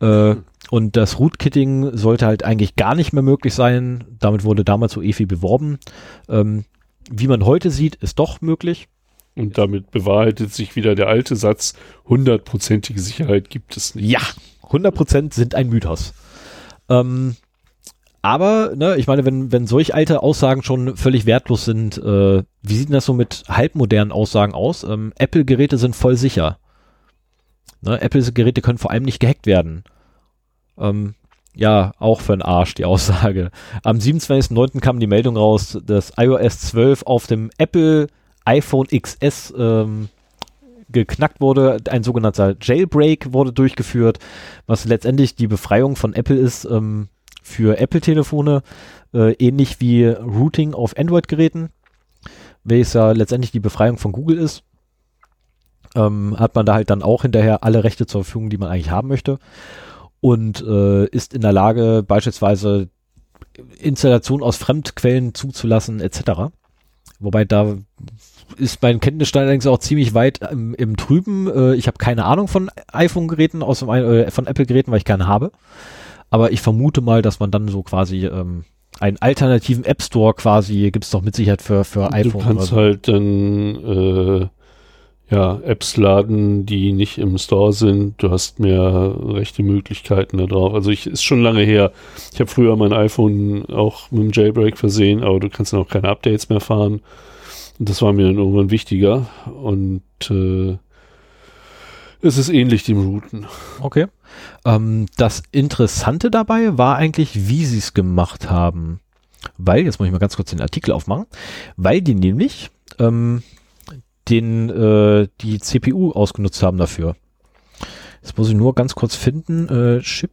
Äh, und das Rootkitting sollte halt eigentlich gar nicht mehr möglich sein. Damit wurde damals UEFI beworben. Ähm, wie man heute sieht, ist doch möglich. Und damit bewahrheitet sich wieder der alte Satz, hundertprozentige Sicherheit gibt es nicht. Ja, 100% sind ein Mythos. Ähm, aber, ne, ich meine, wenn, wenn solch alte Aussagen schon völlig wertlos sind, äh, wie sieht denn das so mit halbmodernen Aussagen aus? Ähm, Apple-Geräte sind voll sicher. Ne, Apple-Geräte können vor allem nicht gehackt werden. Ähm, ja, auch für den Arsch, die Aussage. Am 27.09. kam die Meldung raus, dass iOS 12 auf dem Apple iPhone XS ähm, geknackt wurde. Ein sogenannter Jailbreak wurde durchgeführt, was letztendlich die Befreiung von Apple ist ähm, für Apple-Telefone, äh, ähnlich wie Routing auf Android-Geräten, welches ja letztendlich die Befreiung von Google ist. Ähm, hat man da halt dann auch hinterher alle Rechte zur Verfügung, die man eigentlich haben möchte und äh, ist in der Lage, beispielsweise Installation aus Fremdquellen zuzulassen, etc. Wobei da ist mein Kenntnisstand allerdings auch ziemlich weit im, im Trüben. Äh, ich habe keine Ahnung von iPhone-Geräten, äh, von Apple-Geräten, weil ich keine habe. Aber ich vermute mal, dass man dann so quasi ähm, einen alternativen App Store quasi gibt es doch mit Sicherheit für, für iPhone. Du kannst so. halt dann äh, ja, Apps laden, die nicht im Store sind. Du hast mehr rechte Möglichkeiten da drauf. Also ich ist schon lange her. Ich habe früher mein iPhone auch mit dem Jailbreak versehen, aber du kannst dann auch keine Updates mehr fahren. Und das war mir dann irgendwann wichtiger. Und äh, es ist ähnlich dem Routen. Okay. Ähm, das Interessante dabei war eigentlich, wie sie es gemacht haben. Weil, jetzt muss ich mal ganz kurz den Artikel aufmachen, weil die nämlich ähm, den äh, die CPU ausgenutzt haben dafür. Jetzt muss ich nur ganz kurz finden. Äh, Chip.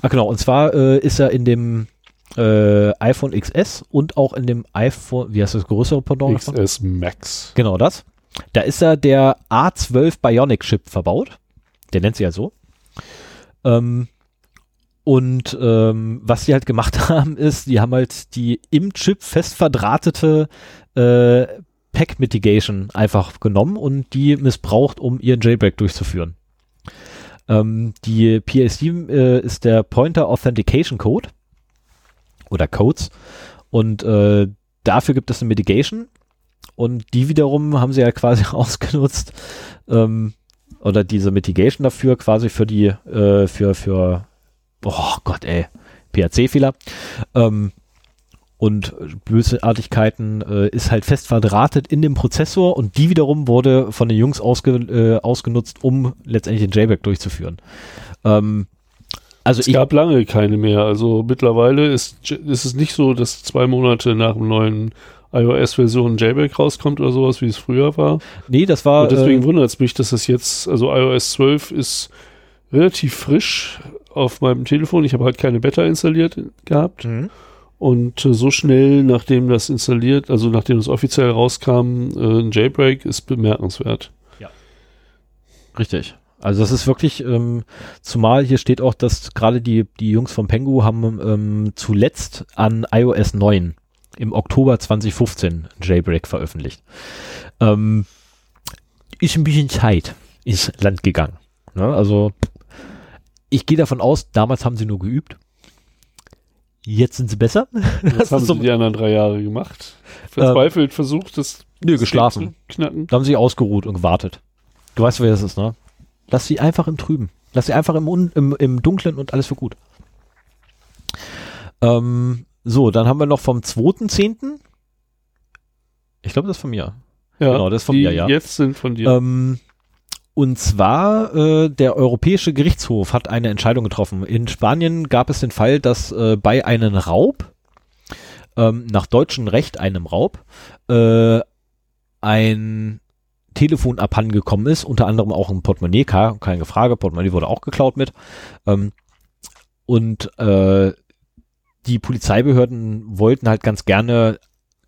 Ah genau, und zwar äh, ist er in dem äh, iPhone XS und auch in dem iPhone, wie heißt das größere Pendant? XS Max. Genau das. Da ist er der A12 Bionic Chip verbaut. Der nennt sich ja so. Ähm, und ähm, was sie halt gemacht haben, ist, die haben halt die im Chip fest verdrahtete äh, Pack Mitigation einfach genommen und die missbraucht, um ihren Jailbreak durchzuführen. Ähm, die PSD äh, ist der Pointer Authentication Code oder Codes und äh, dafür gibt es eine Mitigation und die wiederum haben sie ja quasi ausgenutzt ähm, oder diese Mitigation dafür quasi für die äh, für für oh Gott ey PHC-Fehler ähm, und Bösartigkeiten äh, ist halt fest verdrahtet in dem Prozessor und die wiederum wurde von den Jungs ausge, äh, ausgenutzt, um letztendlich den JBack durchzuführen. Ähm, also es gab lange keine mehr. Also mittlerweile ist, ist es nicht so, dass zwei Monate nach dem neuen iOS-Version JBack rauskommt oder sowas, wie es früher war. Nee, das war. Und deswegen äh, wundert es mich, dass das jetzt, also iOS 12 ist relativ frisch auf meinem Telefon. Ich habe halt keine Beta installiert gehabt. Mhm. Und äh, so schnell, nachdem das installiert, also nachdem es offiziell rauskam, äh, ein Jailbreak ist bemerkenswert. Ja. Richtig. Also das ist wirklich, ähm, zumal hier steht auch, dass gerade die, die Jungs von Pengu haben ähm, zuletzt an iOS 9 im Oktober 2015 ein Jailbreak veröffentlicht. Ähm, ist ein bisschen Zeit ins Land gegangen. Ne? Also ich gehe davon aus, damals haben sie nur geübt Jetzt sind sie besser. Was haben so sie die anderen drei Jahre gemacht? Verzweifelt ähm, versucht, das nö, geschlafen. knacken. Da haben sie ausgeruht und gewartet. Du weißt, wer das ist, ne? Lass sie einfach im Trüben. Lass sie einfach im, im, im Dunklen und alles für gut. Ähm, so, dann haben wir noch vom 2.10. Ich glaube, das ist von mir. Ja, Genau, das ist von mir, ja. jetzt sind von dir. Ähm, und zwar, äh, der Europäische Gerichtshof hat eine Entscheidung getroffen. In Spanien gab es den Fall, dass äh, bei einem Raub, ähm, nach deutschem Recht einem Raub, äh, ein Telefon abhandengekommen ist, unter anderem auch ein Portemonnaie, ke- keine Frage, Portemonnaie wurde auch geklaut mit. Ähm, und äh, die Polizeibehörden wollten halt ganz gerne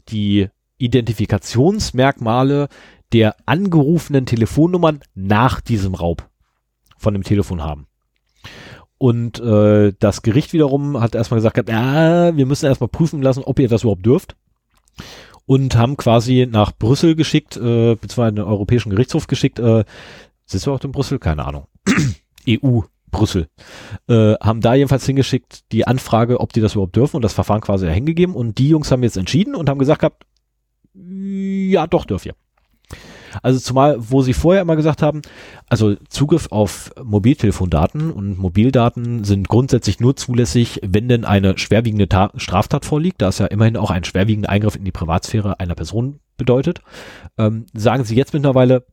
die Identifikationsmerkmale der angerufenen Telefonnummern nach diesem Raub von dem Telefon haben. Und äh, das Gericht wiederum hat erstmal gesagt, ja, wir müssen erstmal prüfen lassen, ob ihr das überhaupt dürft. Und haben quasi nach Brüssel geschickt, äh, beziehungsweise den Europäischen Gerichtshof geschickt, äh, sitzt du auch in Brüssel? Keine Ahnung. EU, Brüssel. Äh, haben da jedenfalls hingeschickt die Anfrage, ob die das überhaupt dürfen und das Verfahren quasi dahingegeben. Und die Jungs haben jetzt entschieden und haben gesagt gehabt, ja, doch, dürft ihr. Also zumal, wo sie vorher immer gesagt haben, also Zugriff auf Mobiltelefondaten und Mobildaten sind grundsätzlich nur zulässig, wenn denn eine schwerwiegende Ta Straftat vorliegt, da es ja immerhin auch ein schwerwiegender Eingriff in die Privatsphäre einer Person bedeutet. Ähm, sagen sie jetzt mittlerweile,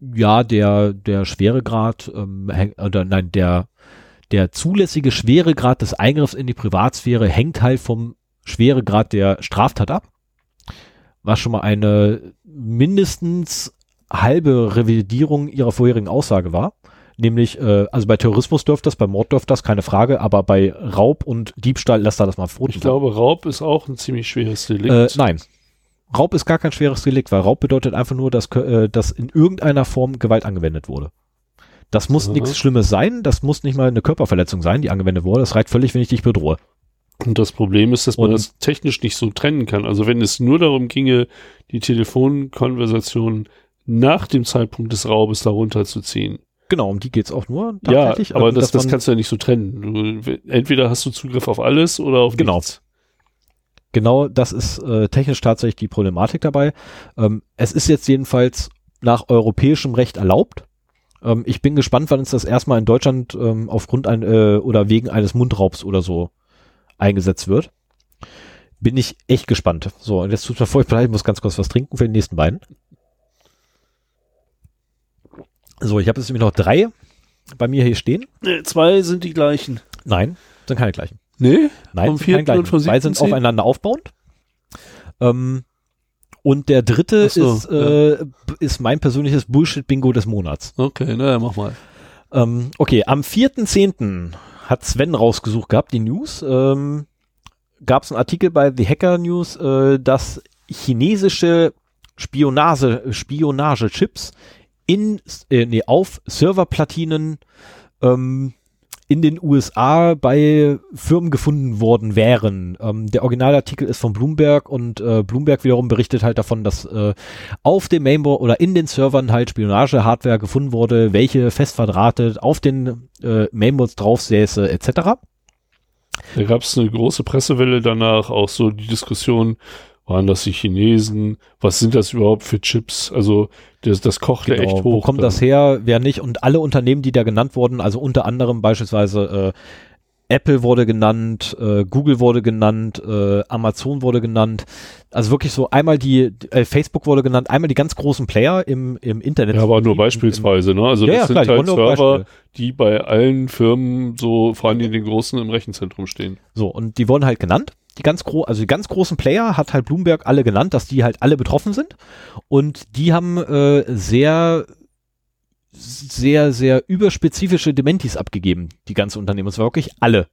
ja, der, der Schweregrad, ähm, oder nein, der, der zulässige Schweregrad des Eingriffs in die Privatsphäre hängt halt vom Schweregrad der Straftat ab was schon mal eine mindestens halbe Revidierung ihrer vorherigen Aussage war. Nämlich, äh, also bei Terrorismus dürfte das, bei Mord dürfte das, keine Frage, aber bei Raub und Diebstahl lässt er das mal vor. ich glaube, Raub ist auch ein ziemlich schweres Delikt. äh, nein. Raub ist gar kein schweres Delikt, weil Raub bedeutet einfach nur, dass, äh, dass in irgendeiner Form Gewalt angewendet wurde. Das muss Aha. nichts Schlimmes sein, das muss nicht mal eine Körperverletzung sein, die angewendet wurde. Das reicht völlig, wenn ich dich bedrohe. Und das Problem ist, dass man Und- das technisch nicht so trennen kann. Also wenn es nur darum ginge, die Telefonkonversation nach dem Zeitpunkt des Raubes darunter zu ziehen. Genau, um die geht's auch nur. Ja, tatsächlich. aber das, das kannst du ja nicht so trennen. Du, entweder hast du Zugriff auf alles oder auf Genau. nichts. Genau, das ist äh, technisch tatsächlich die Problematik dabei. Ähm, es ist jetzt jedenfalls nach europäischem Recht erlaubt. Ähm, ich bin gespannt, wann es das erstmal in Deutschland ähm, aufgrund ein, äh, oder wegen eines Mundraubs oder so eingesetzt wird. Bin ich echt gespannt. So, und jetzt tut mir furchtbar leid, ich muss ganz kurz was trinken für die nächsten beiden. So, ich habe jetzt nämlich noch drei bei mir hier stehen. Nee, zwei sind die gleichen. Nein, sind keine gleichen. Nee? Nein, Vom sind vierten und vom Zwei siebten sind Zehn? aufeinander aufbauend. Ähm, und der dritte so, ist, äh, ist mein persönliches Bullshit-Bingo des Monats. Okay, naja, mach mal. Ähm, okay, am 4.10. hat Sven rausgesucht gehabt, die News. Ähm, Gab es einen Artikel bei The Hacker News, äh, dass chinesische Spionage, Spionagechips in, äh, nee, auf Serverplatinen ähm, in den USA bei Firmen gefunden worden wären. Ähm, der Originalartikel ist von Bloomberg und äh, Bloomberg wiederum berichtet halt davon, dass äh, auf dem Mainboard oder in den Servern halt Spionage-Hardware gefunden wurde, welche fest verdrahtet auf den äh, Mainboards drauf säße etc. Da gab es eine große Pressewelle danach, auch so die Diskussion, waren das die Chinesen? Was sind das überhaupt für Chips? Also das, das kochte echt hoch. Genau. Wo kommt dann. das her? Wer nicht? Und alle Unternehmen, die da genannt wurden, also unter anderem beispielsweise äh, Apple wurde genannt, äh, Google wurde genannt, äh, Amazon wurde genannt. Also wirklich so einmal die, äh, Facebook wurde genannt, einmal die ganz großen Player im, im Internet. Ja, aber nur Im- im- beispielsweise, ne? Also Ja, das ja, sind klar, halt Server, die bei allen Firmen so, vor allem in den großen im Rechenzentrum stehen. So, und die wurden halt genannt. Die ganz gro also die ganz großen Player hat halt Bloomberg alle genannt, dass die halt alle betroffen sind. Und die haben äh, sehr, sehr, sehr überspezifische Dementis abgegeben, die ganze Unternehmen. Und zwar wirklich alle.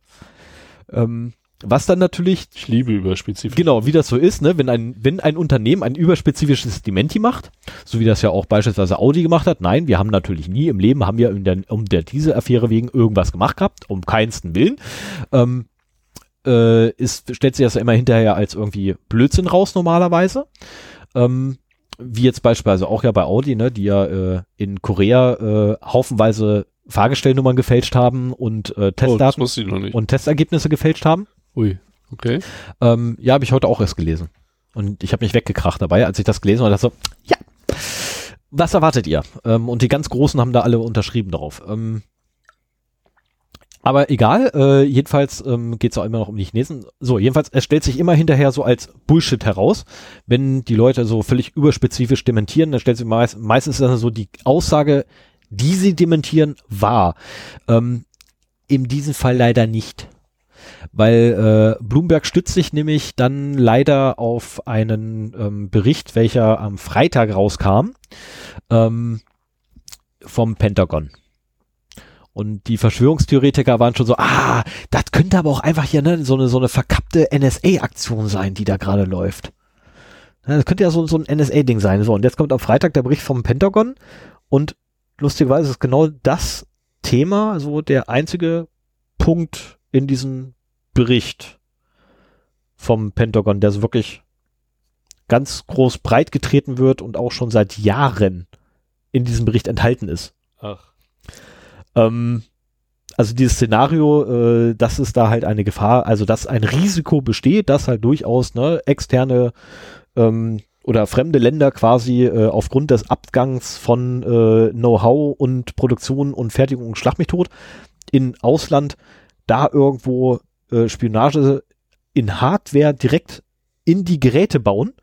Ähm, was dann natürlich Ich liebe überspezifisch. Genau, wie das so ist, ne? wenn ein, wenn ein Unternehmen ein überspezifisches Dementi macht, so wie das ja auch beispielsweise Audi gemacht hat, nein, wir haben natürlich nie im Leben, haben wir in der, um der Dieselaffäre wegen irgendwas gemacht gehabt, um keinsten Willen, ähm, äh, ist, stellt sich das ja immer hinterher als irgendwie Blödsinn raus normalerweise. Ähm, wie jetzt beispielsweise auch ja bei Audi, ne, die ja äh, in Korea äh, haufenweise Fahrgestellnummern gefälscht haben und äh, Oh, Testdaten nicht. und Testergebnisse gefälscht haben. Ui, okay. Ähm, ja, habe ich heute auch erst gelesen. Und ich habe mich weggekracht dabei, als ich das gelesen habe. dachte so, ja, was erwartet ihr? Ähm, und die ganz Großen haben da alle unterschrieben drauf. Ähm, Aber egal, äh, jedenfalls ähm, geht es auch immer noch um die Chinesen. So, jedenfalls, es stellt sich immer hinterher so als Bullshit heraus, wenn die Leute so völlig überspezifisch dementieren, dann stellt sich meist, meistens dann so die Aussage, die sie dementieren, wahr. Ähm, in diesem Fall leider nicht. Weil äh, Bloomberg stützt sich nämlich dann leider auf einen ähm, Bericht, welcher am Freitag rauskam, ähm, vom Pentagon. Und die Verschwörungstheoretiker waren schon so, ah, das könnte aber auch einfach hier ne, so eine so eine verkappte NSA-Aktion sein, die da gerade läuft. Ja, das könnte ja so, so ein NSA-Ding sein. So, und jetzt kommt am Freitag der Bericht vom Pentagon und lustigerweise ist genau das Thema so der einzige Punkt in diesem Bericht vom Pentagon, der so wirklich ganz groß breit getreten wird und auch schon seit Jahren in diesem Bericht enthalten ist. Ach. Ähm, also dieses Szenario, äh, dass es da halt eine Gefahr, also dass ein Risiko besteht, dass halt durchaus ne, externe ähm, oder fremde Länder quasi äh, aufgrund des Abgangs von äh, Know-how und Produktion und Fertigung und Schlag in Ausland da irgendwo äh, Spionage in Hardware direkt in die Geräte bauen.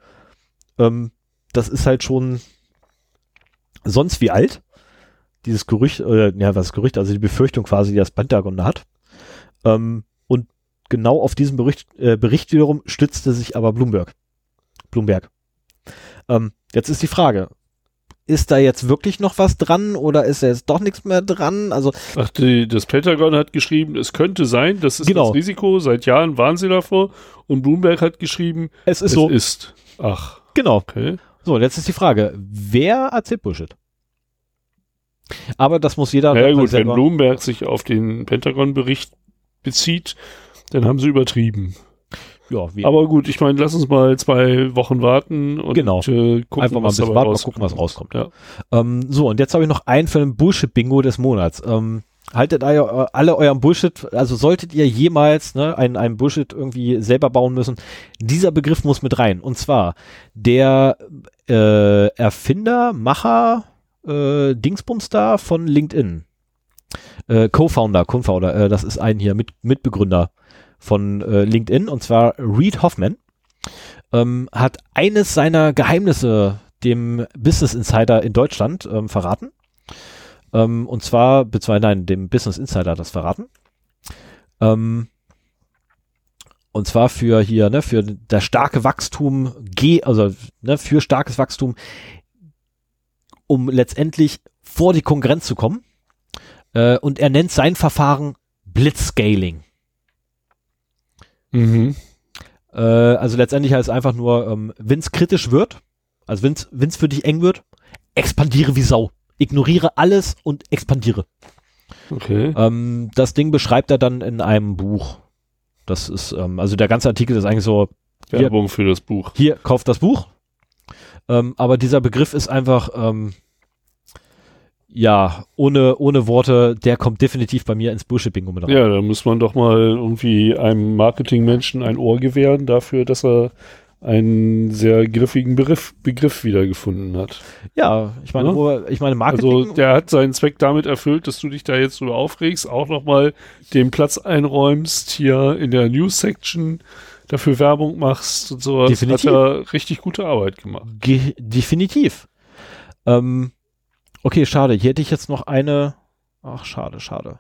Ähm, das ist halt schon sonst wie alt dieses Gerücht, oder ja, was Gerücht, also die Befürchtung quasi, die das Pentagon da hat. Ähm, und genau auf diesen Bericht, äh, Bericht wiederum stützte sich aber Bloomberg. Bloomberg. Ähm, jetzt ist die Frage, ist da jetzt wirklich noch was dran oder ist da jetzt doch nichts mehr dran? Also Ach, die, das Pentagon hat geschrieben, es könnte sein, das ist Genau. das Risiko, seit Jahren waren sie davor. Und Bloomberg hat geschrieben, es ist es so. ist. Ach, Genau. okay. So, jetzt ist die Frage, wer erzählt Bullshit? Aber das muss jeder Na ja, gut, wenn Bloomberg sich auf den Pentagon-Bericht bezieht, dann haben sie übertrieben. ja, wie, Aber gut, ich meine, lass uns mal zwei Wochen warten und Genau. äh, gucken, Einfach mal ein bisschen warten, mal gucken, was rauskommt. Ja. Ähm, so, und jetzt habe ich noch einen für den Bullshit-Bingo des Monats. Ähm, haltet eu alle euren Bullshit, also solltet ihr jemals ne, einen, einen Bullshit irgendwie selber bauen müssen, dieser Begriff muss mit rein. Und zwar der äh, Erfinder, Macher, äh, Dingsbums da von LinkedIn. Äh, Co-Founder, Co-Founder, äh, das ist ein hier, mit, Mitbegründer von äh, LinkedIn, und zwar Reed Hoffman, ähm, hat eines seiner Geheimnisse dem Business Insider in Deutschland ähm, verraten. Ähm, und zwar, beziehungsweise nein, dem Business Insider das verraten. Ähm, und zwar für hier, ne, für das starke Wachstum, G, also ne, für starkes Wachstum, um letztendlich vor die Konkurrenz zu kommen. Äh, und er nennt sein Verfahren Blitzscaling. Mhm. Äh, also letztendlich heißt es einfach nur, ähm, wenn es kritisch wird, also wenn es für dich eng wird, expandiere wie Sau. Ignoriere alles und expandiere. Okay. Ähm, das Ding beschreibt er dann in einem Buch. Das ist, ähm, also der ganze Artikel ist eigentlich so, Werbung für das Buch. hier, kauft das Buch. Ähm, aber dieser Begriff ist einfach, ähm, ja, ohne, ohne Worte, der kommt definitiv bei mir ins Bullshit-Bingo mit rein. Ja, da muss man doch mal irgendwie einem Marketingmenschen ein Ohr gewähren dafür, dass er einen sehr griffigen Begriff, Begriff wiedergefunden hat. Ja, ich meine, Ja. ich meine, Marketing. Also der hat seinen Zweck damit erfüllt, dass du dich da jetzt drüber aufregst, auch nochmal den Platz einräumst, hier in der News-Section dafür Werbung machst und sowas. Definitiv. Hat er richtig gute Arbeit gemacht. Ge definitiv. Ähm, okay, schade. Hier hätte ich jetzt noch eine. Ach, schade, schade.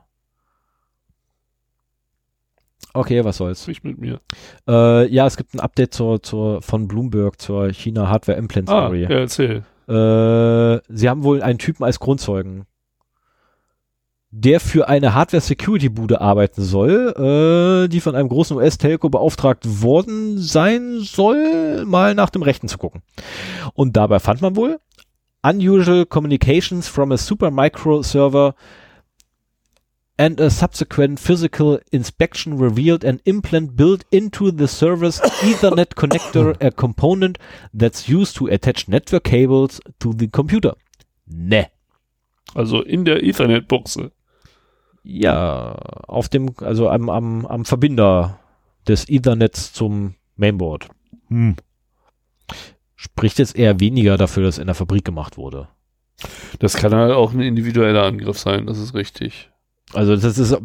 Okay, was soll's. Sprich mit mir. Äh, ja, es gibt ein Update zur, zur, von Bloomberg zur China Hardware Implant Ah, Story. ja, erzähl. Äh, sie haben wohl einen Typen als Grundzeugen, der für eine Hardware-Security-Bude arbeiten soll, äh, die von einem großen US-Telco beauftragt worden sein soll, mal nach dem Rechten zu gucken. Und dabei fand man wohl unusual communications from a supermicro server and a subsequent physical inspection revealed an implant built into the server's Ethernet connector, a component that's used to attach network cables to the computer. Ne. Also in der Ethernet-Buchse. Ja, auf dem, also am, am, am Verbinder des Ethernets zum Mainboard. Hm. Spricht jetzt eher weniger dafür, dass in der Fabrik gemacht wurde. Das kann halt auch ein individueller Angriff sein, das ist richtig. Also das ist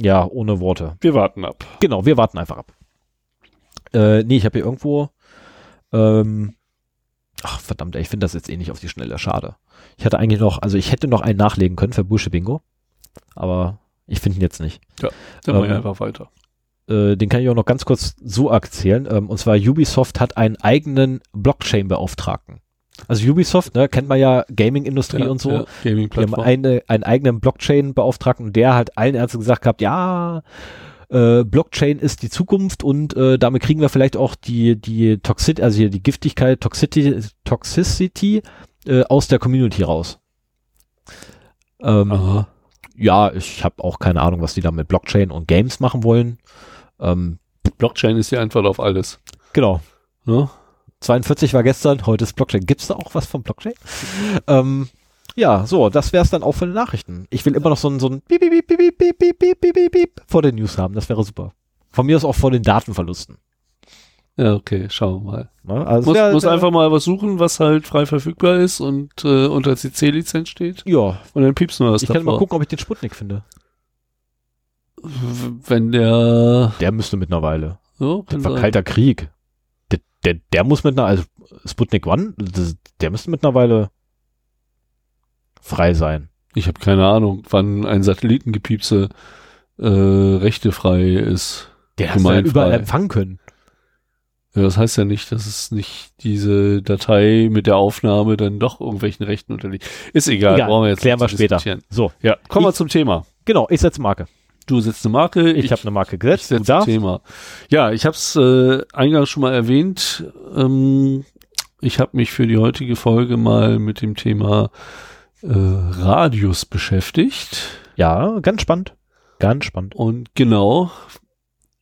ja ohne Worte. Wir warten ab. Genau, wir warten einfach ab. Äh, nee, ich habe hier irgendwo ähm, ach verdammt, ich finde das jetzt eh nicht auf die Schnelle, schade. Ich hatte eigentlich noch, also ich hätte noch einen nachlegen können für Bullshit Bingo, aber ich finde ihn jetzt nicht. Ja, dann machen wir einfach weiter. Äh, den kann ich auch noch ganz kurz so erzählen. Ähm, und zwar Ubisoft hat einen eigenen Blockchain-Beauftragten. Also Ubisoft, ne, kennt man ja Gaming-Industrie Ja, und so. ja, Die haben eine, einen eigenen Blockchain-Beauftragten und der hat allen Ärzten gesagt gehabt, ja, äh, Blockchain ist die Zukunft und äh, damit kriegen wir vielleicht auch die, die Toxicity, also hier die Giftigkeit, Toxicity, Toxicity äh, aus der Community raus. Ähm, Aha. Ja, ich habe auch keine Ahnung, was die da mit Blockchain und Games machen wollen. Ähm, Blockchain ist die Antwort auf alles. genau. Ne? 42 war gestern, heute ist Blockchain. Gibt's da auch was von Blockchain? ähm, ja, so, das wär's dann auch für die Nachrichten. Ich will immer noch so ein, so ein Piep, Piep, Piep, Piep, Piep, Piep, Piep, Piep, Piep vor den News haben. Das wäre super. Von mir aus auch vor den Datenverlusten. Ja, okay, schauen wir mal. Ne? Also Muss, wär- muss wär- einfach mal was suchen, was halt frei verfügbar ist und äh, unter CC-Lizenz steht. Ja, Und dann piepst du was ich kann mal davor. gucken, ob ich den Sputnik finde. Wenn der Der müsste mittlerweile. so, Das war sein. kalter Krieg. Der, der, der muss mit einer, also Sputnik One, das, der müsste mittlerweile frei sein. Ich habe keine Ahnung, wann ein Satellitengepiepse äh, rechtefrei ist. Der Gemeinfrei. überall empfangen können. Das heißt ja nicht, dass es nicht diese Datei mit der Aufnahme dann doch irgendwelchen Rechten unterliegt. Ist egal, Egal, brauchen wir jetzt klären wir später. So, Ja, kommen wir Ich- zum Thema. genau, ich setze Marke. Du setzt eine Marke, Ich, habe eine Marke gesetzt. Ich setze. Thema. Ja, ich habe es äh, eingangs schon mal erwähnt. Ähm, ich habe mich für die heutige Folge mal mit dem Thema äh, Radius beschäftigt. Ja, ganz spannend. Ganz spannend. Und genau,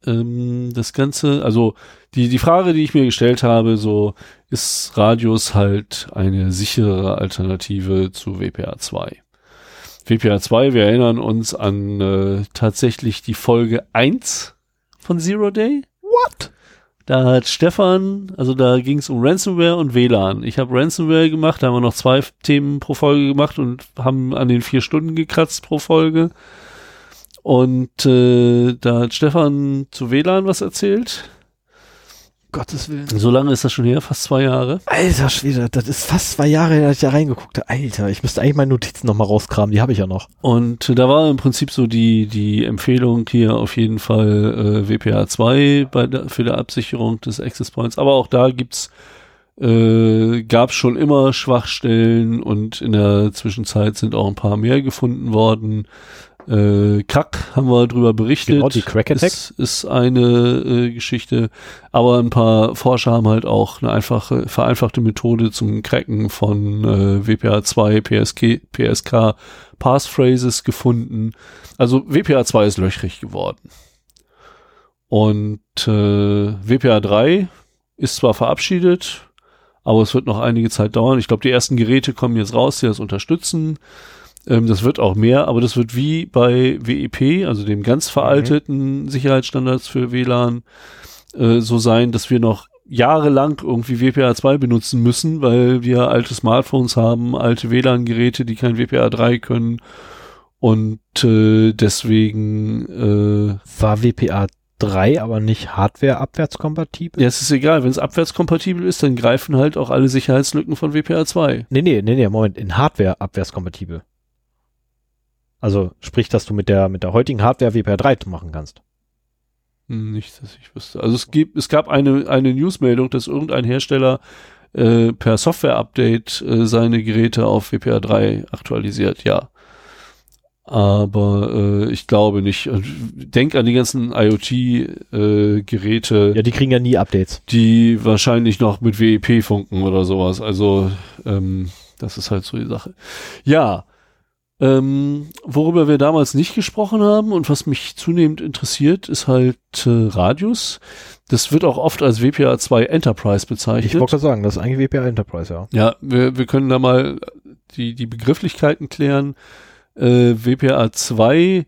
ähm, das Ganze, also die, die Frage, die ich mir gestellt habe, so ist Radius halt eine sichere Alternative zu WPA 2. WPA 2, wir erinnern uns an äh, tatsächlich die Folge 1 von Zero Day. What? Da hat Stefan, also da ging es um Ransomware und WLAN. Ich habe Ransomware gemacht, da haben wir noch zwei Themen pro Folge gemacht und haben an den vier Stunden gekratzt pro Folge. Und äh, da hat Stefan zu WLAN was erzählt. Gottes Willen. So lange ist das schon her, fast zwei Jahre. Alter Schwede, das ist fast zwei Jahre her, dass ich da reingeguckt habe. Alter, ich müsste eigentlich meine Notizen nochmal rauskramen, die habe ich ja noch. Und äh, da war im Prinzip so die, die Empfehlung hier auf jeden Fall äh, WPA 2 bei der, für die Absicherung des Access Points. Aber auch da gibt's äh, gab schon immer Schwachstellen und in der Zwischenzeit sind auch ein paar mehr gefunden worden. Äh, Kack haben wir drüber berichtet. Genau, die Crack Attack. Ist, ist eine äh, Geschichte. Aber ein paar Forscher haben halt auch eine einfache, vereinfachte Methode zum Cracken von äh, WPA 2, PSK, PSK Passphrases gefunden. Also WPA 2 ist löchrig geworden. Und äh, WPA 3 ist zwar verabschiedet, aber es wird noch einige Zeit dauern. Ich glaube, die ersten Geräte kommen jetzt raus, die das unterstützen. Ähm, das wird auch mehr, aber das wird wie bei WEP, also dem ganz veralteten Sicherheitsstandards für WLAN, äh, so sein, dass wir noch jahrelang irgendwie WPA 2 benutzen müssen, weil wir alte Smartphones haben, alte WLAN-Geräte, die kein WPA 3 können. Und äh, deswegen äh, War WPA 3 aber nicht Hardware-abwärtskompatibel? Ja, es ist egal, wenn es abwärtskompatibel ist, dann greifen halt auch alle Sicherheitslücken von WPA 2. Nee, nee, nee, nee, Moment, in Hardware-abwärtskompatibel. Also sprich, dass du mit der, mit der heutigen Hardware WPA 3 machen kannst. Nicht, dass ich wüsste. Also es gibt, es gab eine, eine Newsmeldung, dass irgendein Hersteller äh, per Software-Update äh, seine Geräte auf WPA 3 aktualisiert, ja. Aber äh, ich glaube nicht. Denk an die ganzen IoT-Geräte. Ja, die kriegen ja nie Updates. die wahrscheinlich noch mit WEP funken oder sowas. Also ähm, das ist halt so die Sache. Ja, ähm, worüber wir damals nicht gesprochen haben und was mich zunehmend interessiert, ist halt äh, Radius. Das wird auch oft als WPA 2 Enterprise bezeichnet. Ich wollte sagen, das ist eigentlich WPA Enterprise, ja. Ja, wir, wir können da mal die, die Begrifflichkeiten klären. Äh, WPA 2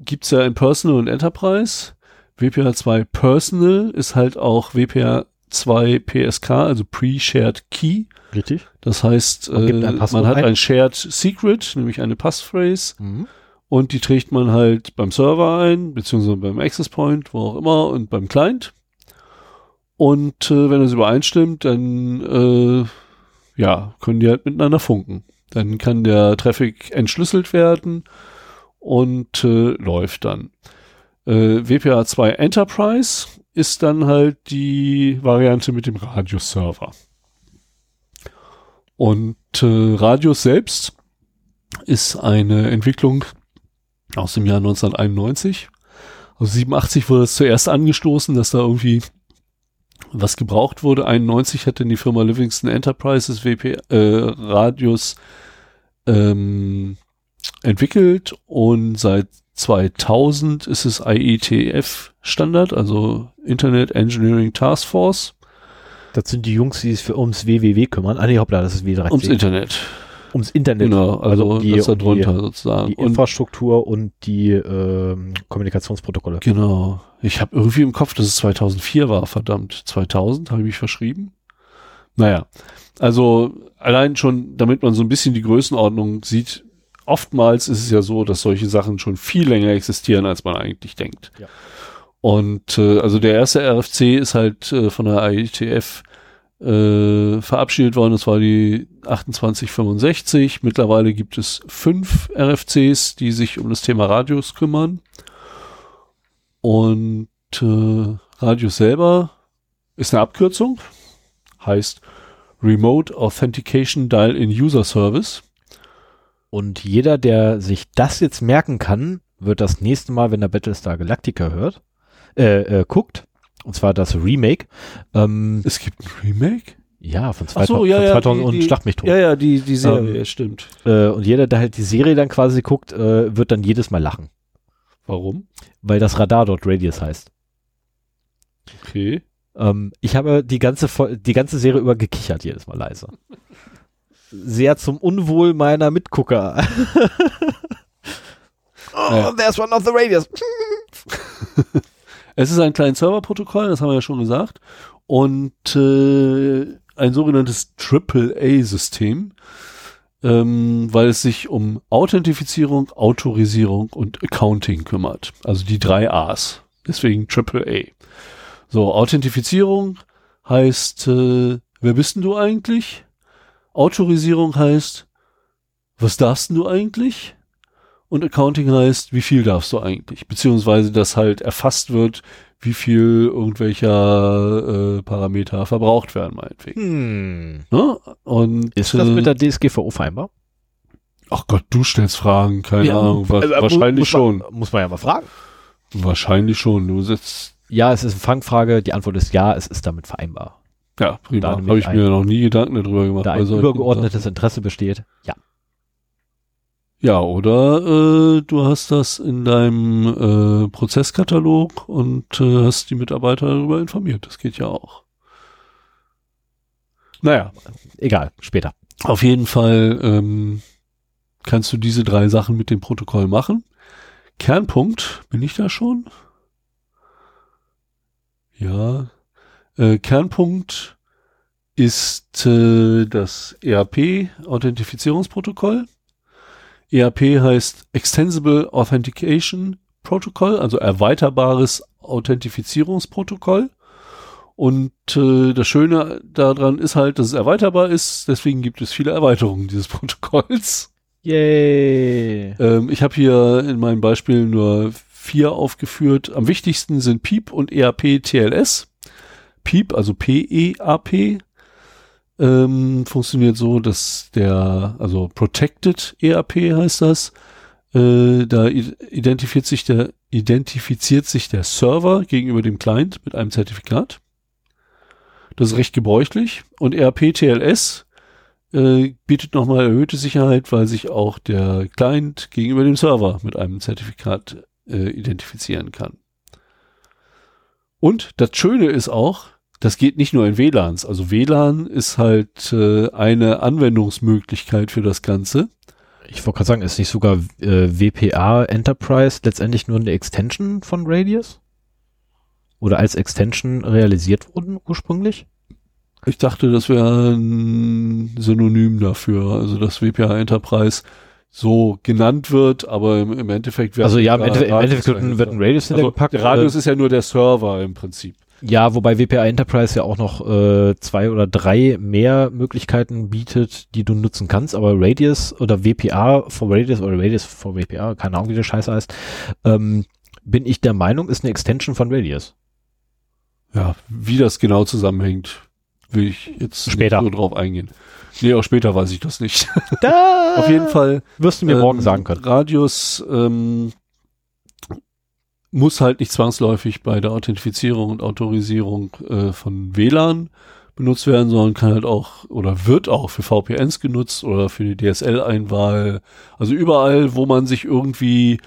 gibt's ja in Personal und Enterprise. WPA 2 Personal ist halt auch WPA 2 PSK, also Pre-Shared Key. Richtig? Das heißt, Man äh, man hat ein. ein Shared Secret, nämlich eine Passphrase. Mhm. Und die trägt man halt beim Server ein, beziehungsweise beim Access Point, wo auch immer, und beim Client. Und äh, wenn das übereinstimmt, dann äh, ja, können die halt miteinander funken. Dann kann der Traffic entschlüsselt werden und äh, läuft dann. Äh, WPA 2 Enterprise ist dann halt die Variante mit dem Radius-Server. Und äh, Radius selbst ist eine Entwicklung aus dem Jahr 1991. Also 87 wurde es zuerst angestoßen, dass da irgendwie was gebraucht wurde. 91 hat dann die Firma Livingston Enterprises WP äh, Radius ähm, entwickelt und seit 2000 ist es IETF Standard, also Internet Engineering Task Force. Das sind die Jungs, die sich für ums WWW kümmern. Ah nee, hoppla, das ist wieder Ums Internet. Ums Internet. Genau, also, also die, das da drunter die, sozusagen. die Und Infrastruktur und die ähm, Kommunikationsprotokolle. Genau. Ich habe irgendwie im Kopf, dass es 2004 war, verdammt. 2000, habe ich mich verschrieben? Naja, also allein schon, damit man so ein bisschen die Größenordnung sieht, oftmals ist es ja so, dass solche Sachen schon viel länger existieren, als man eigentlich denkt. Ja. Und äh, also der erste RFC ist halt äh, von der IETF äh, verabschiedet worden. Das war die 2865. Mittlerweile gibt es fünf RFCs, die sich um das Thema Radios kümmern. Und äh, Radius selber ist eine Abkürzung, heißt Remote Authentication Dial in User Service. Und jeder, der sich das jetzt merken kann, wird das nächste Mal, wenn er Battlestar Galactica hört, äh, äh, guckt, und zwar das Remake, ähm, Es gibt ein Remake? ja, von, 2000, so, ja, von ja, 2000 die- und Schlag mich tot. Ja, ja, die, die Serie, Ähm, stimmt. Äh, und jeder, der halt die Serie dann quasi guckt, äh, wird dann jedes Mal lachen, Warum? weil das Radar dort Radius heißt. Okay. Ähm, ich habe die ganze, die ganze Serie über gekichert jedes Mal leise. Sehr zum Unwohl meiner Mitgucker. oh, Ja. there's one of the radius. Es ist ein kleines Serverprotokoll, das haben wir ja schon gesagt. Und äh, ein sogenanntes AAA-System, ähm, weil es sich um Authentifizierung, Autorisierung und Accounting kümmert. Also die drei A's. Deswegen AAA. So, Authentifizierung heißt, äh, wer bist denn du eigentlich? Autorisierung heißt, was darfst denn du eigentlich? Und Accounting heißt, wie viel darfst du eigentlich? Beziehungsweise, dass halt erfasst wird, wie viel irgendwelcher äh, Parameter verbraucht werden, meinetwegen. Hm. Ne? Und, Ist das äh, mit der DSGVO vereinbar? Ach Gott, du stellst Fragen, keine Ja, Ahnung. Wa äh, äh, wahrscheinlich muss schon. Man, muss man ja mal fragen. Wahrscheinlich schon. Du sitzt, Ja, es ist eine Fangfrage. Die Antwort ist ja, es ist damit vereinbar. ja, prima. Da Habe ich ein- mir noch nie Gedanken darüber gemacht. Da ein übergeordnetes Interesse besteht. Ja. Ja, oder äh, du hast das in deinem äh, Prozesskatalog und äh, hast die Mitarbeiter darüber informiert. Das geht ja auch. Naja, Egal, später. auf jeden Fall ähm, kannst du diese drei Sachen mit dem Protokoll machen. Kernpunkt, bin ich da schon? Ja. Äh, Kernpunkt ist äh, das ERP-Authentifizierungsprotokoll. ERP heißt Extensible Authentication Protocol, also erweiterbares Authentifizierungsprotokoll. Und äh, das Schöne daran ist halt, dass es erweiterbar ist. Deswegen gibt es viele Erweiterungen dieses Protokolls. Yay. Ähm, ich habe hier in meinem Beispiel nur vier aufgeführt. Am wichtigsten sind PEEP und E ERP TLS. PEEP, also P-E-A-P, ähm, funktioniert so, dass der, also Protected ERP heißt das, äh, da identifiziert sich der, identifiziert sich der Server gegenüber dem Client mit einem Zertifikat. Das ist recht gebräuchlich. Und ERP TLS äh, bietet nochmal erhöhte Sicherheit, weil sich auch der Client gegenüber dem Server mit einem Zertifikat äh, identifizieren kann. Und das Schöne ist auch, das geht nicht nur in WLANs. Also WLAN ist halt äh, eine Anwendungsmöglichkeit für das Ganze. Ich wollte gerade sagen, ist nicht sogar äh, WPA Enterprise letztendlich nur eine Extension von Radius? Oder als Extension realisiert wurden ursprünglich? Ich dachte, das wäre ein Synonym dafür. Also das WPA Enterprise so genannt wird, aber im, im Endeffekt Also ja, im, Endeffekt, im Endeffekt wird ein, wird ein Radius also hintergepackt. Der Radius äh, ist ja nur der Server im Prinzip. Ja, wobei WPA Enterprise ja auch noch äh, zwei oder drei mehr Möglichkeiten bietet, die du nutzen kannst, aber Radius oder WPA for Radius oder Radius for WPA, keine Ahnung, wie der Scheiß heißt, ähm, bin ich der Meinung, ist eine Extension von Radius. Ja, wie das genau zusammenhängt, will ich jetzt Später. so drauf eingehen. Nee, auch später weiß ich das nicht. Da Auf jeden Fall wirst du mir morgen ähm, sagen können. Radius ähm, muss halt nicht zwangsläufig bei der Authentifizierung und Autorisierung äh, von WLAN benutzt werden, sondern kann halt auch oder wird auch für VPNs genutzt oder für die DSL-Einwahl. Also überall, wo man sich irgendwie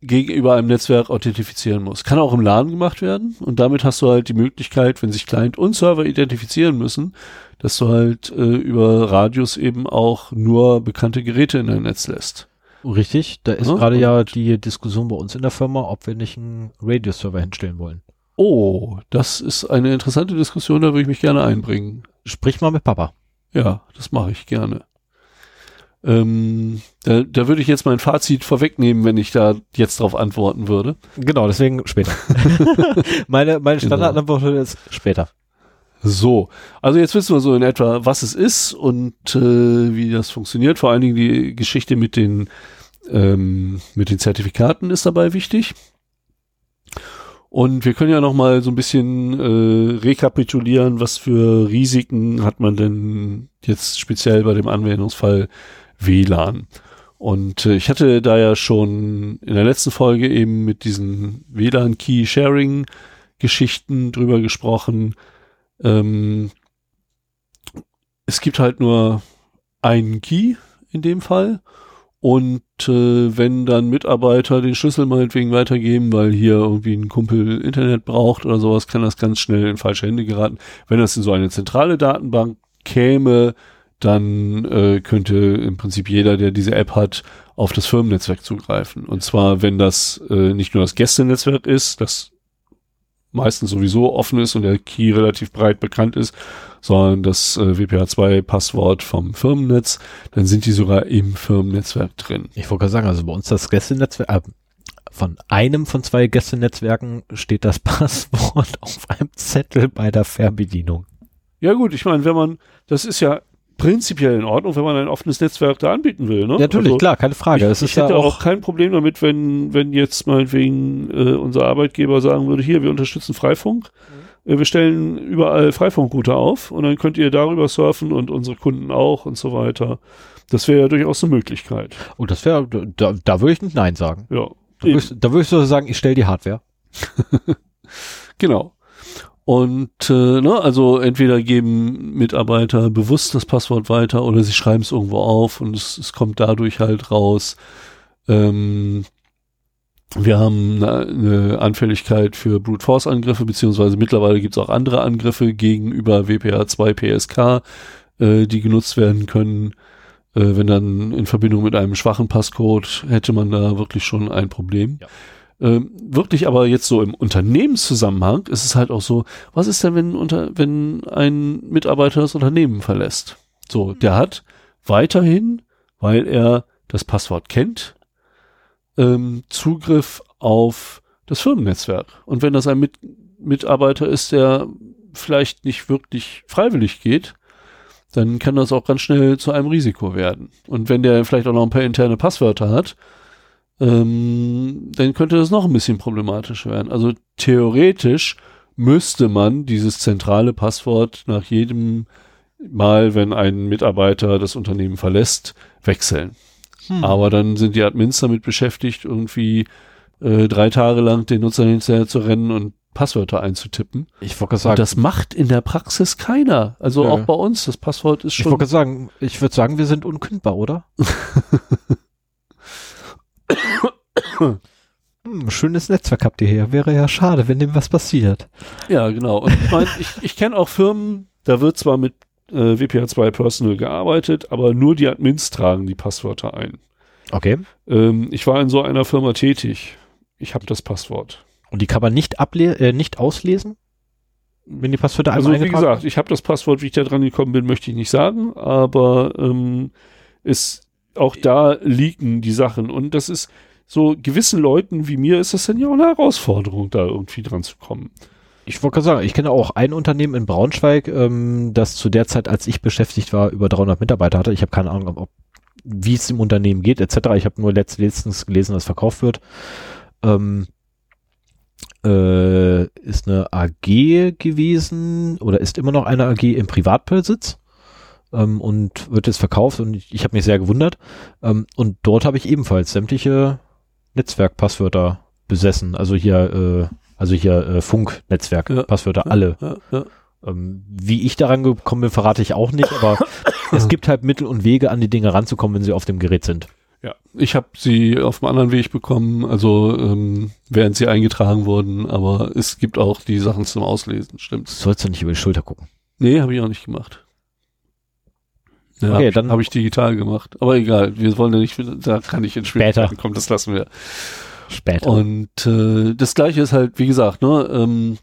gegenüber einem Netzwerk authentifizieren muss. Kann auch im LAN gemacht werden und damit hast du halt die Möglichkeit, wenn sich Client und Server identifizieren müssen, dass du halt äh, über Radius eben auch nur bekannte Geräte in dein Netz lässt. Richtig, da ist Ja, gerade ja die Diskussion bei uns in der Firma, ob wir nicht einen Radius-Server hinstellen wollen. Oh, das ist eine interessante Diskussion, da würde ich mich gerne einbringen. Sprich mal mit Papa. Ja, das mache ich gerne. Ähm, da, da würde ich jetzt mein Fazit vorwegnehmen, wenn ich da jetzt drauf antworten würde. Genau, deswegen später. meine meine Genau. Standardantwort ist später. So, also jetzt wissen wir so in etwa, was es ist und äh, wie das funktioniert. Vor allen Dingen die Geschichte mit den ähm, mit den Zertifikaten ist dabei wichtig. Und wir können ja noch mal so ein bisschen äh, rekapitulieren, was für Risiken hat man denn jetzt speziell bei dem Anwendungsfall WLAN. Und äh, ich hatte da ja schon in der letzten Folge eben mit diesen WLAN-Key-Sharing-Geschichten drüber gesprochen. Ähm, es gibt halt nur einen Key in dem Fall. Und äh, wenn dann Mitarbeiter den Schlüssel meinetwegen weitergeben, weil hier irgendwie ein Kumpel Internet braucht oder sowas, kann das ganz schnell in falsche Hände geraten. Wenn das in so eine zentrale Datenbank käme, dann äh, könnte im Prinzip jeder, der diese App hat, auf das Firmennetzwerk zugreifen. Und zwar, wenn das äh, nicht nur das Gästenetzwerk ist, das meistens sowieso offen ist und der Key relativ breit bekannt ist, sondern das äh, WPA2-Passwort vom Firmennetz, dann sind die sogar im Firmennetzwerk drin. Ich wollte gerade sagen, also bei uns das Gästenetzwerk, äh, von einem von zwei Gästenetzwerken steht das Passwort auf einem Zettel bei der Fernbedienung. Ja gut, ich meine, wenn man, das ist ja prinzipiell in Ordnung, wenn man ein offenes Netzwerk da anbieten will. Ne? Natürlich, Also, klar, keine Frage. Ich, ich hätte ja auch, auch, kein Problem damit, wenn, wenn jetzt meinetwegen äh, unser Arbeitgeber sagen würde, hier, wir unterstützen Freifunk. Äh, wir stellen überall Freifunkrouter auf und dann könnt ihr darüber surfen und unsere Kunden auch und so weiter. Das wäre ja durchaus eine Möglichkeit. oh, das wäre, da, da würde ich nicht Nein sagen. Ja. Da würde ich, da würde ich so sagen, ich stelle die Hardware. Genau. Und äh, ne, also entweder geben Mitarbeiter bewusst das Passwort weiter oder sie schreiben es irgendwo auf und es, es kommt dadurch halt raus. Ähm, wir haben eine, eine Anfälligkeit für Brute Force Angriffe, beziehungsweise mittlerweile gibt es auch andere Angriffe gegenüber WPA2 PSK, äh, die genutzt werden können. Äh, wenn dann in Verbindung mit einem schwachen Passcode hätte man da wirklich schon ein Problem. Ja. Ähm, wirklich aber jetzt so im Unternehmenszusammenhang ist es halt auch so, was ist denn, wenn, unter, wenn ein Mitarbeiter das Unternehmen verlässt? So, der hat weiterhin, weil er das Passwort kennt, ähm, Zugriff auf das Firmennetzwerk. Und wenn das ein Mit Mitarbeiter ist, der vielleicht nicht wirklich freiwillig geht, dann kann das auch ganz schnell zu einem Risiko werden. Und wenn der vielleicht auch noch ein paar interne Passwörter hat, ähm, dann könnte das noch ein bisschen problematisch werden. Also theoretisch müsste man dieses zentrale Passwort nach jedem Mal, wenn ein Mitarbeiter das Unternehmen verlässt, wechseln. Hm. Aber dann sind die Admins damit beschäftigt, irgendwie äh, drei Tage lang den Nutzer hinterher zu rennen und Passwörter einzutippen. ich wollte Und sagen, das macht in der Praxis keiner. Also Nö. auch bei uns, das Passwort ist ich schon. wollte sagen, ich würde sagen, wir sind unkündbar, oder? hm, schönes Netzwerk habt ihr hier. Wäre ja schade, wenn dem was passiert. Ja, genau. Und ich meine, ich, ich kenne auch Firmen, da wird zwar mit äh, WPA2 Personal gearbeitet, aber nur die Admins tragen die Passwörter ein. Okay. Ähm, ich war in so einer Firma tätig. Ich habe das Passwort. Und die kann man nicht able äh, nicht auslesen, wenn die Passwörter Also einmal wie eingetragen gesagt, ich habe das Passwort, wie ich da dran gekommen bin, möchte ich nicht sagen, aber ähm, es auch da liegen die Sachen. Und das ist so gewissen Leuten wie mir ist das dann ja auch eine Herausforderung, da irgendwie dran zu kommen. Ich wollte gerade sagen, ich kenne auch ein Unternehmen in Braunschweig, ähm, das zu der Zeit, als ich beschäftigt war, über 300 Mitarbeiter hatte. Ich habe keine Ahnung, ob, wie es im Unternehmen geht, etc. Ich habe nur letzt, letztens gelesen, dass verkauft wird. Ähm, äh, ist eine AG gewesen oder ist immer noch eine AG im Privatbesitz ähm, und wird jetzt verkauft und ich, ich habe mich sehr gewundert. Ähm, und dort habe ich ebenfalls sämtliche Netzwerkpasswörter besessen. Also hier, äh, also hier äh, Funknetzwerk, Ja. Alle. Ja, ja. Ähm, wie ich daran gekommen bin, verrate ich auch nicht, aber es gibt halt Mittel und Wege, an die Dinge ranzukommen, wenn sie auf dem Gerät sind. Ja, ich habe sie auf einem anderen Weg bekommen, also ähm, während sie eingetragen wurden, aber es gibt auch die Sachen zum Auslesen, stimmt's? Sollst du nicht über die Schulter gucken. Nee, habe ich auch nicht gemacht. Ja, Okay, hab dann- habe ich digital gemacht. Aber egal, wir wollen ja nicht, da kann ich in Schwierigkeiten kommen, das lassen wir. Später. Und äh, das gleiche ist halt, wie gesagt, ne, ähm,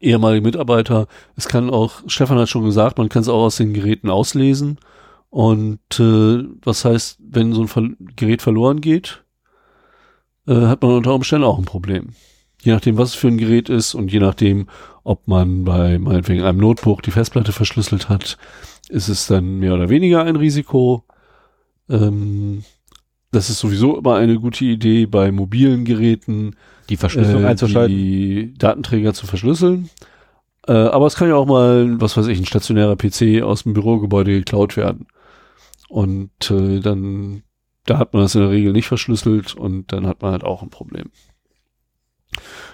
ehemalige Mitarbeiter, es kann auch, Stefan hat schon gesagt, man kann es auch aus den Geräten auslesen. Und äh, was heißt, wenn so ein Ver Gerät verloren geht, äh, hat man unter Umständen auch ein Problem. Je nachdem, was es für ein Gerät ist und je nachdem, ob man bei meinetwegen einem Notebook die Festplatte verschlüsselt hat, ist es dann mehr oder weniger ein Risiko. Ähm, das ist sowieso immer eine gute Idee, bei mobilen Geräten die Verschlüsselung äh, einzuschalten. die Datenträger zu verschlüsseln. Äh, aber es kann ja auch mal, was weiß ich, ein stationärer PC aus dem Bürogebäude geklaut werden. Und äh, dann, da hat man das in der Regel nicht verschlüsselt und dann hat man halt auch ein Problem.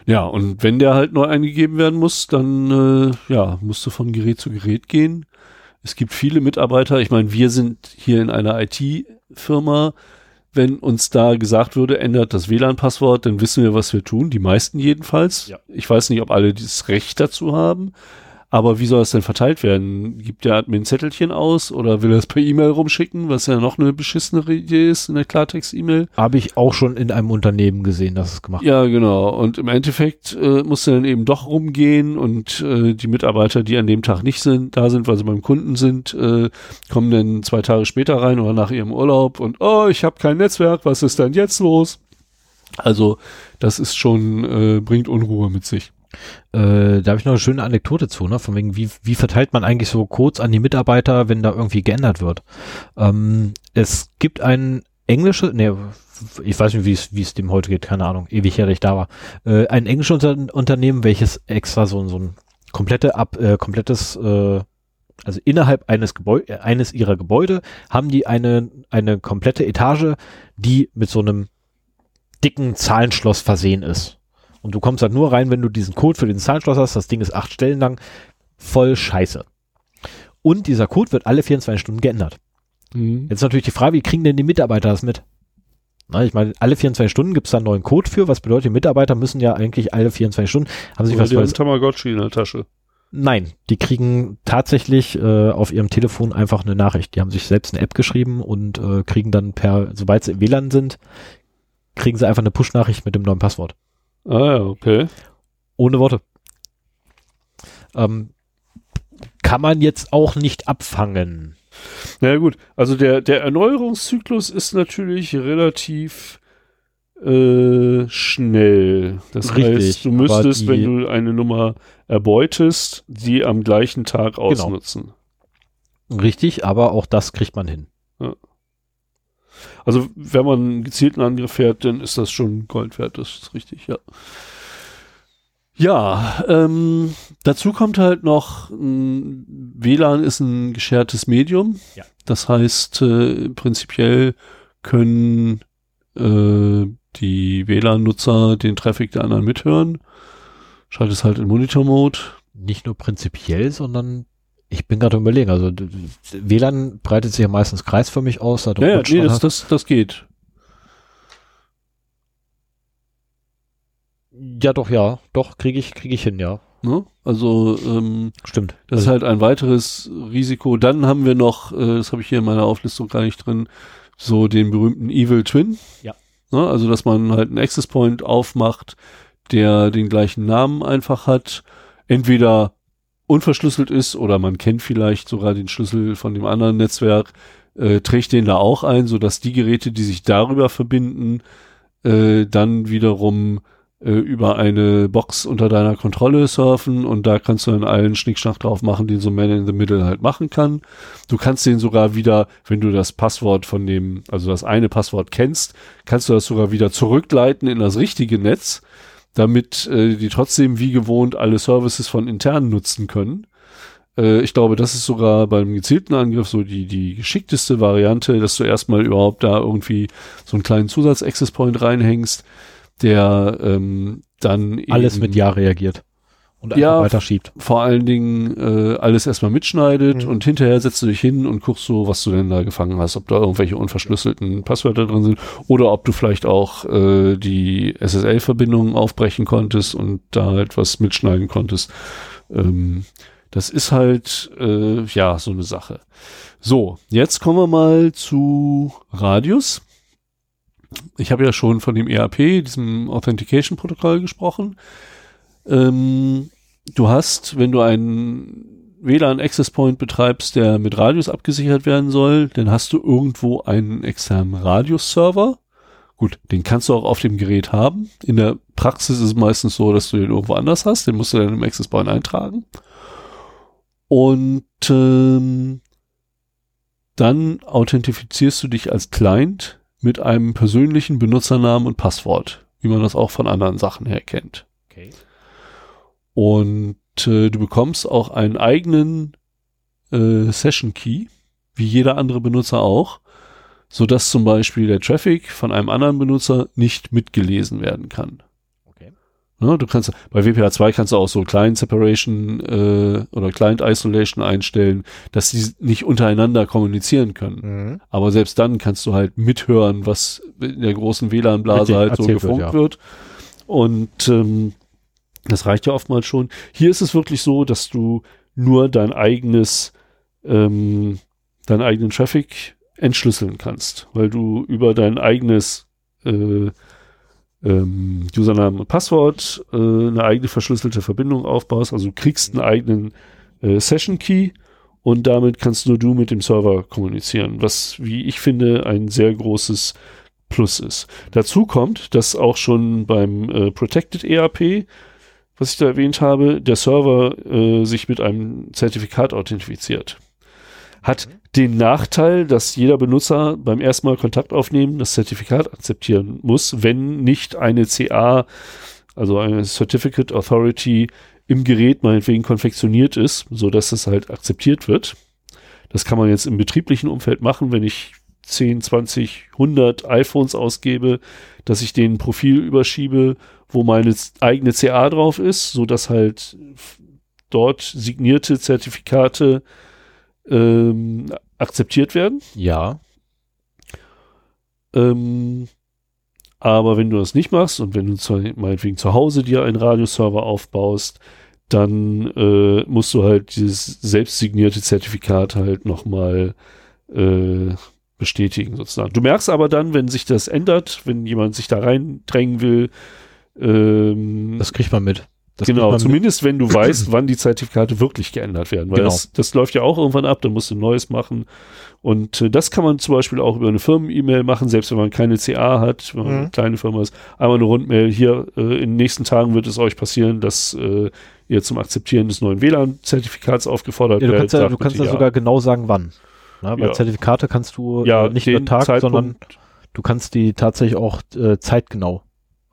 Ja, und wenn der halt neu eingegeben werden muss, dann äh, ja, musst du von Gerät zu Gerät gehen. Es gibt viele Mitarbeiter, ich meine, wir sind hier in einer IT-Firma, wenn uns da gesagt würde, ändert das WLAN-Passwort, dann wissen wir, was wir tun. Die meisten jedenfalls. Ja. Ich weiß nicht, ob alle dieses Recht dazu haben. Aber wie soll das denn verteilt werden? Gibt der Admin ein Zettelchen aus oder will er es per E-Mail rumschicken, was ja noch eine beschissenere Idee ist in der Klartext-E-Mail? Habe ich auch schon in einem Unternehmen gesehen, dass es gemacht Ja, genau. Und im Endeffekt äh, muss er dann eben doch rumgehen und äh, die Mitarbeiter, die an dem Tag nicht sind, da sind, weil sie beim Kunden sind, äh, kommen dann zwei Tage später rein oder nach ihrem Urlaub und oh, ich habe kein Netzwerk, was ist denn jetzt los? Also das ist schon, äh, bringt Unruhe mit sich. Äh, da habe ich noch eine schöne Anekdote zu, ne? Von wegen, wie, wie verteilt man eigentlich so Codes an die Mitarbeiter, wenn da irgendwie geändert wird? Ähm, es gibt ein englisches, nee, ich weiß nicht, wie es, wie es dem heute geht, keine Ahnung, ewig her, dass ich da war. Äh, ein englisches Unter Unternehmen, welches extra so, so ein komplette ab, äh, komplettes, äh, also innerhalb eines Gebäude, eines ihrer Gebäude haben die eine, eine komplette Etage, die mit so einem dicken Zahlenschloss versehen ist. Und du kommst halt nur rein, wenn du diesen Code für den Zahlenschloss hast. Das Ding ist acht Stellen lang. Voll scheiße. Und dieser Code wird alle 24 Stunden geändert. Jetzt ist natürlich die Frage, wie kriegen denn die Mitarbeiter das mit? Na, ich meine, alle 24 Stunden gibt es da einen neuen Code für. Was bedeutet, die Mitarbeiter müssen ja eigentlich alle 24 Stunden, haben sich Oder was die haben Tamagotchi in der Tasche. Nein, die kriegen tatsächlich äh, auf ihrem Telefon einfach eine Nachricht. Die haben sich selbst eine App geschrieben und äh, kriegen dann per, sobald sie im WLAN sind, kriegen sie einfach eine Push-Nachricht mit dem neuen Passwort. Ah ja, okay. Ohne Worte. Ähm, kann man jetzt auch nicht abfangen. Na ja, gut, also der, der Erneuerungszyklus ist natürlich relativ äh, schnell. Das Richtig, heißt, du müsstest, die- wenn du eine Nummer erbeutest, die am gleichen Tag ausnutzen. Richtig, aber auch das kriegt man hin. Also wenn man einen gezielten Angriff fährt, dann ist das schon Gold wert, das ist richtig, ja. Ja, ähm, dazu kommt halt noch, WLAN ist ein geschertes Medium. Ja. Das heißt, äh, prinzipiell können äh, die WLAN-Nutzer den Traffic der anderen mithören. Schaltet es halt in Monitor-Mode. Nicht nur prinzipiell, sondern ich bin gerade überlegen. Also WLAN breitet sich ja meistens kreisförmig aus. da Ja, ja, nee, das, das, das geht. ja, doch, ja. Doch, kriege ich, kriege ich hin, ja. Ne? Also ähm, Stimmt. Das ist Also, halt ein weiteres Risiko. Dann haben wir noch, äh, das habe ich hier in meiner Auflistung gar nicht drin, so den berühmten Evil Twin. Ja. Ne? Also, dass man halt einen Access Point aufmacht, der den gleichen Namen einfach hat. Entweder unverschlüsselt ist oder man kennt vielleicht sogar den Schlüssel von dem anderen Netzwerk. äh, trägt den da auch ein, so dass die Geräte, die sich darüber verbinden, äh, dann wiederum äh, über eine Box unter deiner Kontrolle surfen und da kannst du dann allen Schnickschnack drauf machen, den so Man in the Middle halt machen kann. Du kannst den sogar wieder, wenn du das Passwort von dem, also das eine Passwort kennst, kannst du das sogar wieder zurückleiten in das richtige Netz, damit äh, die trotzdem wie gewohnt alle Services von intern nutzen können. Äh, ich glaube, das ist sogar beim gezielten Angriff so die, die geschickteste Variante, dass du erstmal überhaupt da irgendwie so einen kleinen Zusatz-Access Point reinhängst, der ähm, dann Alles mit Ja reagiert. Und Ja, einfach weiterschiebt. vor allen Dingen äh, alles erstmal mitschneidet Mhm. und hinterher setzt du dich hin und guckst so, was du denn da gefangen hast, ob da irgendwelche unverschlüsselten Passwörter drin sind oder ob du vielleicht auch äh, die SSL-Verbindungen aufbrechen konntest und da halt was mitschneiden konntest. Ähm, das ist halt äh, ja so eine Sache. So, jetzt kommen wir mal zu Radius. Ich habe ja schon von dem ERP, diesem Authentication-Protokoll gesprochen. Ähm, du hast, wenn du einen WLAN Access Point betreibst, der mit Radius abgesichert werden soll, dann hast du irgendwo einen externen Radius-Server. Gut, den kannst du auch auf dem Gerät haben. In der Praxis ist es meistens so, dass du den irgendwo anders hast. Den musst du dann im Access Point eintragen. Und ähm, dann authentifizierst du dich als Client mit einem persönlichen Benutzernamen und Passwort, wie man das auch von anderen Sachen her kennt. Okay. Und äh, du bekommst auch einen eigenen äh, Session Key, wie jeder andere Benutzer auch, so dass zum Beispiel der Traffic von einem anderen Benutzer nicht mitgelesen werden kann. Okay. Ne, du kannst bei WPA2 kannst du auch so Client Separation äh, oder Client Isolation einstellen, dass die nicht untereinander kommunizieren können. Mhm. Aber selbst dann kannst du halt mithören, was in der großen WLAN-Blase halt so erzählt wird, gefunkt ja. wird. Und ähm, das reicht ja oftmals schon. Hier ist es wirklich so, dass du nur dein eigenes, ähm, deinen eigenen Traffic entschlüsseln kannst, weil du über dein eigenes äh, ähm, Username und Passwort äh, eine eigene verschlüsselte Verbindung aufbaust. Also du kriegst einen eigenen äh, Session Key und damit kannst nur du mit dem Server kommunizieren, was, wie ich finde, ein sehr großes Plus ist. Dazu kommt, dass auch schon beim äh, Protected ERP, was ich da erwähnt habe, der Server äh, sich mit einem Zertifikat authentifiziert. Hat den Nachteil, dass jeder Benutzer beim ersten Mal Kontakt aufnehmen das Zertifikat akzeptieren muss, wenn nicht eine CA, also eine Certificate Authority im Gerät meinetwegen konfektioniert ist, so dass es halt akzeptiert wird. Das kann man jetzt im betrieblichen Umfeld machen, wenn ich 10, 20, 100 iPhones ausgebe, dass ich den Profil überschiebe, wo meine eigene CA drauf ist, so dass halt dort signierte Zertifikate ähm, akzeptiert werden. Ja. Ähm, aber wenn du das nicht machst und wenn du zu, meinetwegen zu Hause dir einen Radioserver aufbaust, dann äh, musst du halt dieses selbstsignierte Zertifikat halt nochmal äh, bestätigen sozusagen. Du merkst aber dann, wenn sich das ändert, wenn jemand sich da reindrängen will, ähm, Das kriegt man mit. Das kriegt genau, man mit. zumindest wenn du weißt, wann die Zertifikate wirklich geändert werden, weil Genau. das, das läuft ja auch irgendwann ab, dann musst du ein neues machen. Und äh, das kann man zum Beispiel auch über eine Firmen-E-Mail machen, selbst wenn man keine CA hat, wenn man Mhm. eine kleine Firma ist. Einmal eine Rundmail, hier äh, in den nächsten Tagen wird es euch passieren, dass äh, ihr zum Akzeptieren des neuen WLAN-Zertifikats aufgefordert Ja, du werdet. kannst ja, du kannst ja sogar genau sagen, wann. Na, bei Ja. Zertifikate kannst du ja, äh, nicht nur Tag, Zeitpunkt, sondern du kannst die tatsächlich auch äh, zeitgenau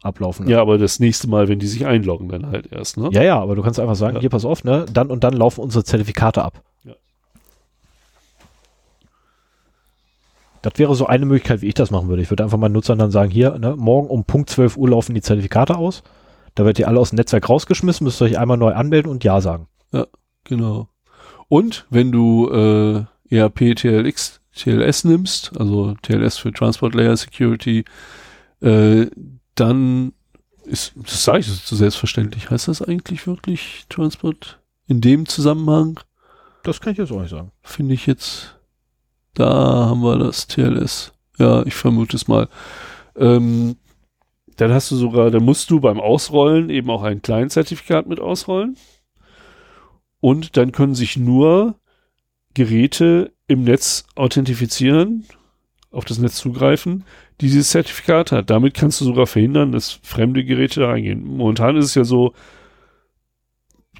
ablaufen. lassen. ja, aber das nächste Mal, wenn die sich einloggen, dann halt erst, ne? Ja, ja, aber du kannst einfach sagen, Ja. hier pass auf, ne, dann und dann laufen unsere Zertifikate ab. Ja. Das wäre so eine Möglichkeit, wie ich das machen würde. Ich würde einfach meinen Nutzern dann sagen, hier, ne, morgen um Punkt 12 Uhr laufen die Zertifikate aus. Da werdet ihr alle aus dem Netzwerk rausgeschmissen, müsst ihr euch einmal neu anmelden und Ja sagen. Genau. Und wenn du äh, ERP TLX, TLS nimmst, also TLS für Transport Layer Security, äh, dann ist, das sage ich so selbstverständlich, heißt das eigentlich wirklich Transport in dem Zusammenhang? Das kann ich jetzt auch nicht sagen. Finde ich jetzt, da haben wir das TLS. Ja, ich vermute es mal. Ähm, dann hast du sogar, dann musst du beim Ausrollen eben auch ein Client-Zertifikat mit ausrollen. Und dann können sich nur Geräte im Netz authentifizieren, auf das Netz zugreifen, die dieses Zertifikat hat. Damit kannst du sogar verhindern, dass fremde Geräte da reingehen. Momentan ist es ja so,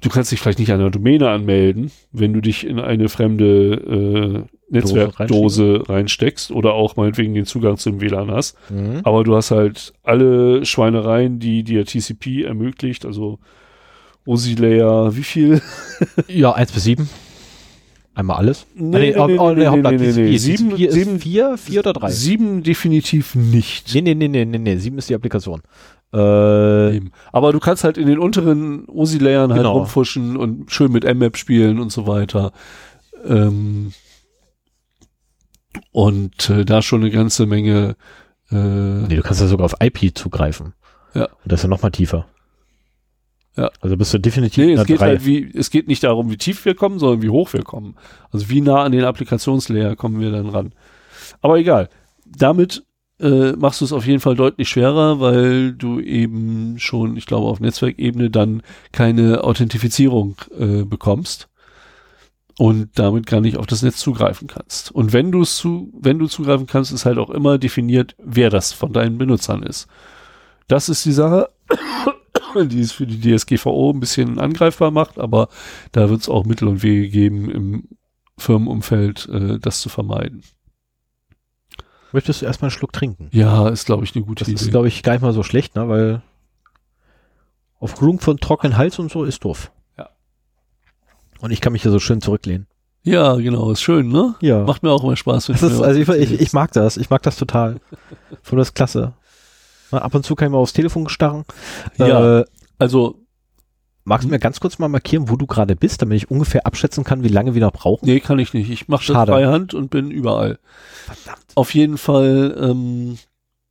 du kannst dich vielleicht nicht an einer Domäne anmelden, wenn du dich in eine fremde äh, Netzwerkdose reinsteckst oder auch meinetwegen den Zugang zum WLAN hast. Mhm. Aber du hast halt alle Schweinereien, die dir TCP ermöglicht, also OSI Layer, wie viel? Ja, 1 bis 7. Einmal alles? Nee, Ah, nee, oh, oh, nee, nee, nee, nee, nee. Sieben- ist sieben- vier, vier oder drei? Sieben definitiv nicht. Nee, nee, nee, nee, nee, nee, 7 ist die Applikation. Äh, Eben. Aber du kannst halt in den unteren OSI-Layern halt Genau. rumfuschen und schön mit mmap spielen und so weiter. Ähm, und äh, da schon eine ganze Menge äh, nee, du kannst ja sogar auf IP zugreifen. Ja. Und das ist ja noch mal tiefer. Ja. Also bist du definitiv Nee, es geht 3. halt wie, es geht nicht darum, wie tief wir kommen, sondern wie hoch wir kommen. Also wie nah an den Applikationslayer kommen wir dann ran. Aber egal. Damit äh, machst du es auf jeden Fall deutlich schwerer, weil du eben schon, ich glaube, auf Netzwerkebene dann keine Authentifizierung äh, bekommst und damit gar nicht auf das Netz zugreifen kannst. Und wenn du es zu, wenn du zugreifen kannst, ist halt auch immer definiert, wer das von deinen Benutzern ist. Das ist die Sache, die es für die DSGVO ein bisschen angreifbar macht, aber da wird es auch Mittel und Wege geben, im Firmenumfeld äh, das zu vermeiden. Möchtest du erstmal einen Schluck trinken? Ja, ist, glaube ich, eine gute Das Idee. ist, glaube ich, gar nicht mal so schlecht, ne? Weil aufgrund von trockenen Hals und so ist doof. Ja. Und ich kann mich hier so schön zurücklehnen. ja, genau, ist schön, ne? Ja. Macht mir auch immer Spaß. wenn Das ist, also ich, ich, ich mag das. Ich mag das total. Von das klasse. Na, ab und zu kann ich mal aufs Telefon starren. Ja. Äh, also, magst du mir ganz kurz mal markieren, wo du gerade bist, damit ich ungefähr abschätzen kann, wie lange wir noch brauchen? nee, kann ich nicht. Ich mache das Schade. Freihand und bin überall. Verdammt. Auf jeden Fall, ähm,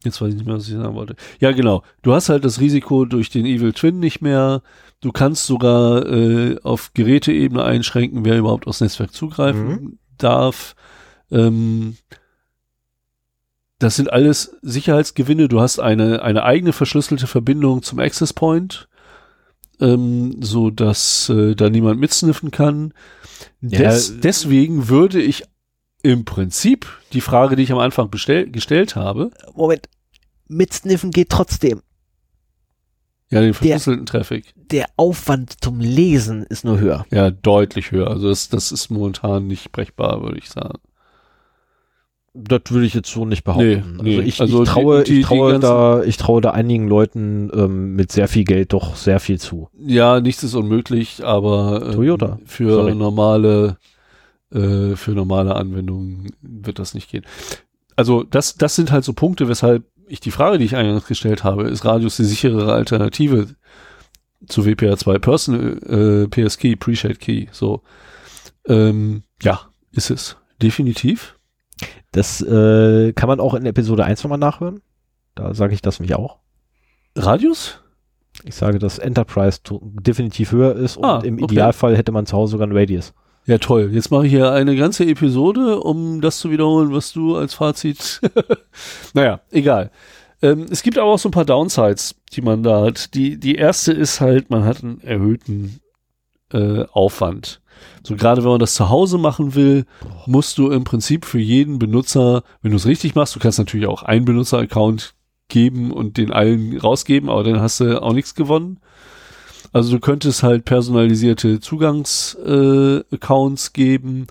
jetzt weiß ich nicht mehr, was ich sagen wollte. Ja, genau. Du hast halt das Risiko durch den Evil Twin nicht mehr. Du kannst sogar äh, auf Geräteebene einschränken, wer überhaupt aufs Netzwerk zugreifen darf. Ähm, das sind alles Sicherheitsgewinne. Du hast eine, eine eigene verschlüsselte Verbindung zum Access Point, ähm, so dass äh, da niemand mitsniffen kann. Ja, Des, deswegen würde ich im Prinzip die Frage, die ich am Anfang bestell, gestellt habe, Moment. Mitsniffen geht trotzdem. ja, den verschlüsselten Traffic, Der Aufwand zum Lesen ist nur höher. ja, deutlich höher. Also das, das ist momentan nicht brechbar, würde ich sagen. Das würde ich jetzt so nicht behaupten. Nee, nee. Also ich, Also ich traue, die- die- ich traue da, ich traue da einigen Leuten ähm, mit sehr viel Geld doch sehr viel zu. Ja, nichts ist unmöglich, aber ähm, Toyota. für Sorry. normale äh, für normale Anwendungen wird das nicht gehen. Also das das sind halt so Punkte, weshalb ich die Frage, die ich eingangs gestellt habe, ist Radius die sichere Alternative zu WPA2 Personal äh, PS Key, Appreciate Key, so. Ähm, ja, ist es. Definitiv. Das äh, kann man auch in Episode 1 nochmal nachhören. Da sage ich das nämlich auch. Radius? Ich sage, dass Enterprise definitiv höher ist und Ah, im okay. Idealfall hätte man zu Hause sogar einen Radius. Ja, toll. Jetzt mache ich hier eine ganze Episode, um das zu wiederholen, was du als Fazit. naja, egal. Ähm, es gibt aber auch so ein paar Downsides, die man da hat. Die, die erste ist halt, man hat einen erhöhten äh, Aufwand. So gerade wenn man das zu Hause machen will, musst du im Prinzip für jeden Benutzer, wenn du es richtig machst, du kannst natürlich auch einen Benutzer-Account geben und den allen rausgeben, aber dann hast du auch nichts gewonnen. Also du könntest halt personalisierte Zugangs-Accounts äh, geben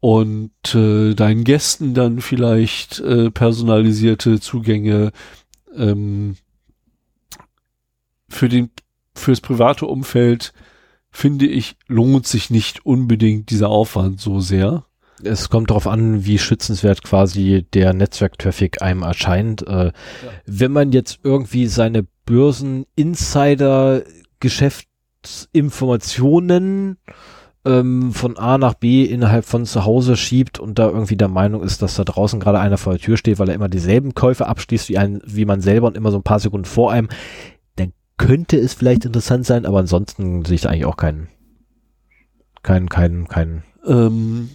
und äh, deinen Gästen dann vielleicht äh, personalisierte Zugänge ähm, für den fürs private Umfeld finde ich lohnt sich nicht unbedingt dieser Aufwand so sehr. Es kommt darauf an, wie schützenswert quasi der Netzwerktraffic einem erscheint. Äh, Wenn man jetzt irgendwie seine Börsen-Insider-Geschäftsinformationen ähm, von A nach B innerhalb von zu Hause schiebt und da irgendwie der Meinung ist, dass da draußen gerade einer vor der Tür steht, weil er immer dieselben Käufe abschließt wie, ein, wie man selber und immer so ein paar Sekunden vor einem, könnte es vielleicht interessant sein, aber ansonsten sehe ich da eigentlich auch keinen, keinen, keinen, keinen Ähm,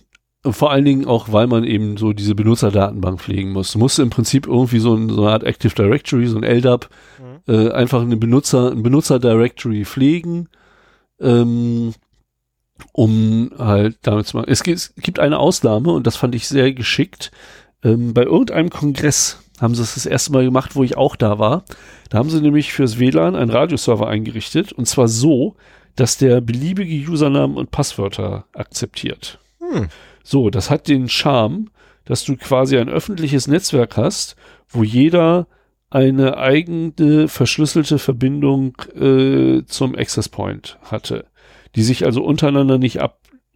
vor allen Dingen auch, weil man eben so diese Benutzerdatenbank pflegen muss. Du musst im Prinzip irgendwie so, ein, so eine Art Active Directory, so ein LDAP, äh, einfach eine Benutzer, ein Benutzer Directory pflegen, ähm, um halt damit zu machen. Es gibt, es gibt eine Ausnahme und das fand ich sehr geschickt. Ähm, bei irgendeinem Kongress haben sie es das erste Mal gemacht, wo ich auch da war. Da haben sie nämlich fürs WLAN einen Radioserver eingerichtet und zwar so, dass der beliebige Usernamen und Passwörter akzeptiert. Hm. So, das hat den Charme, dass du quasi ein öffentliches Netzwerk hast, wo jeder eine eigene verschlüsselte Verbindung äh, zum Access Point hatte, die sich also untereinander nicht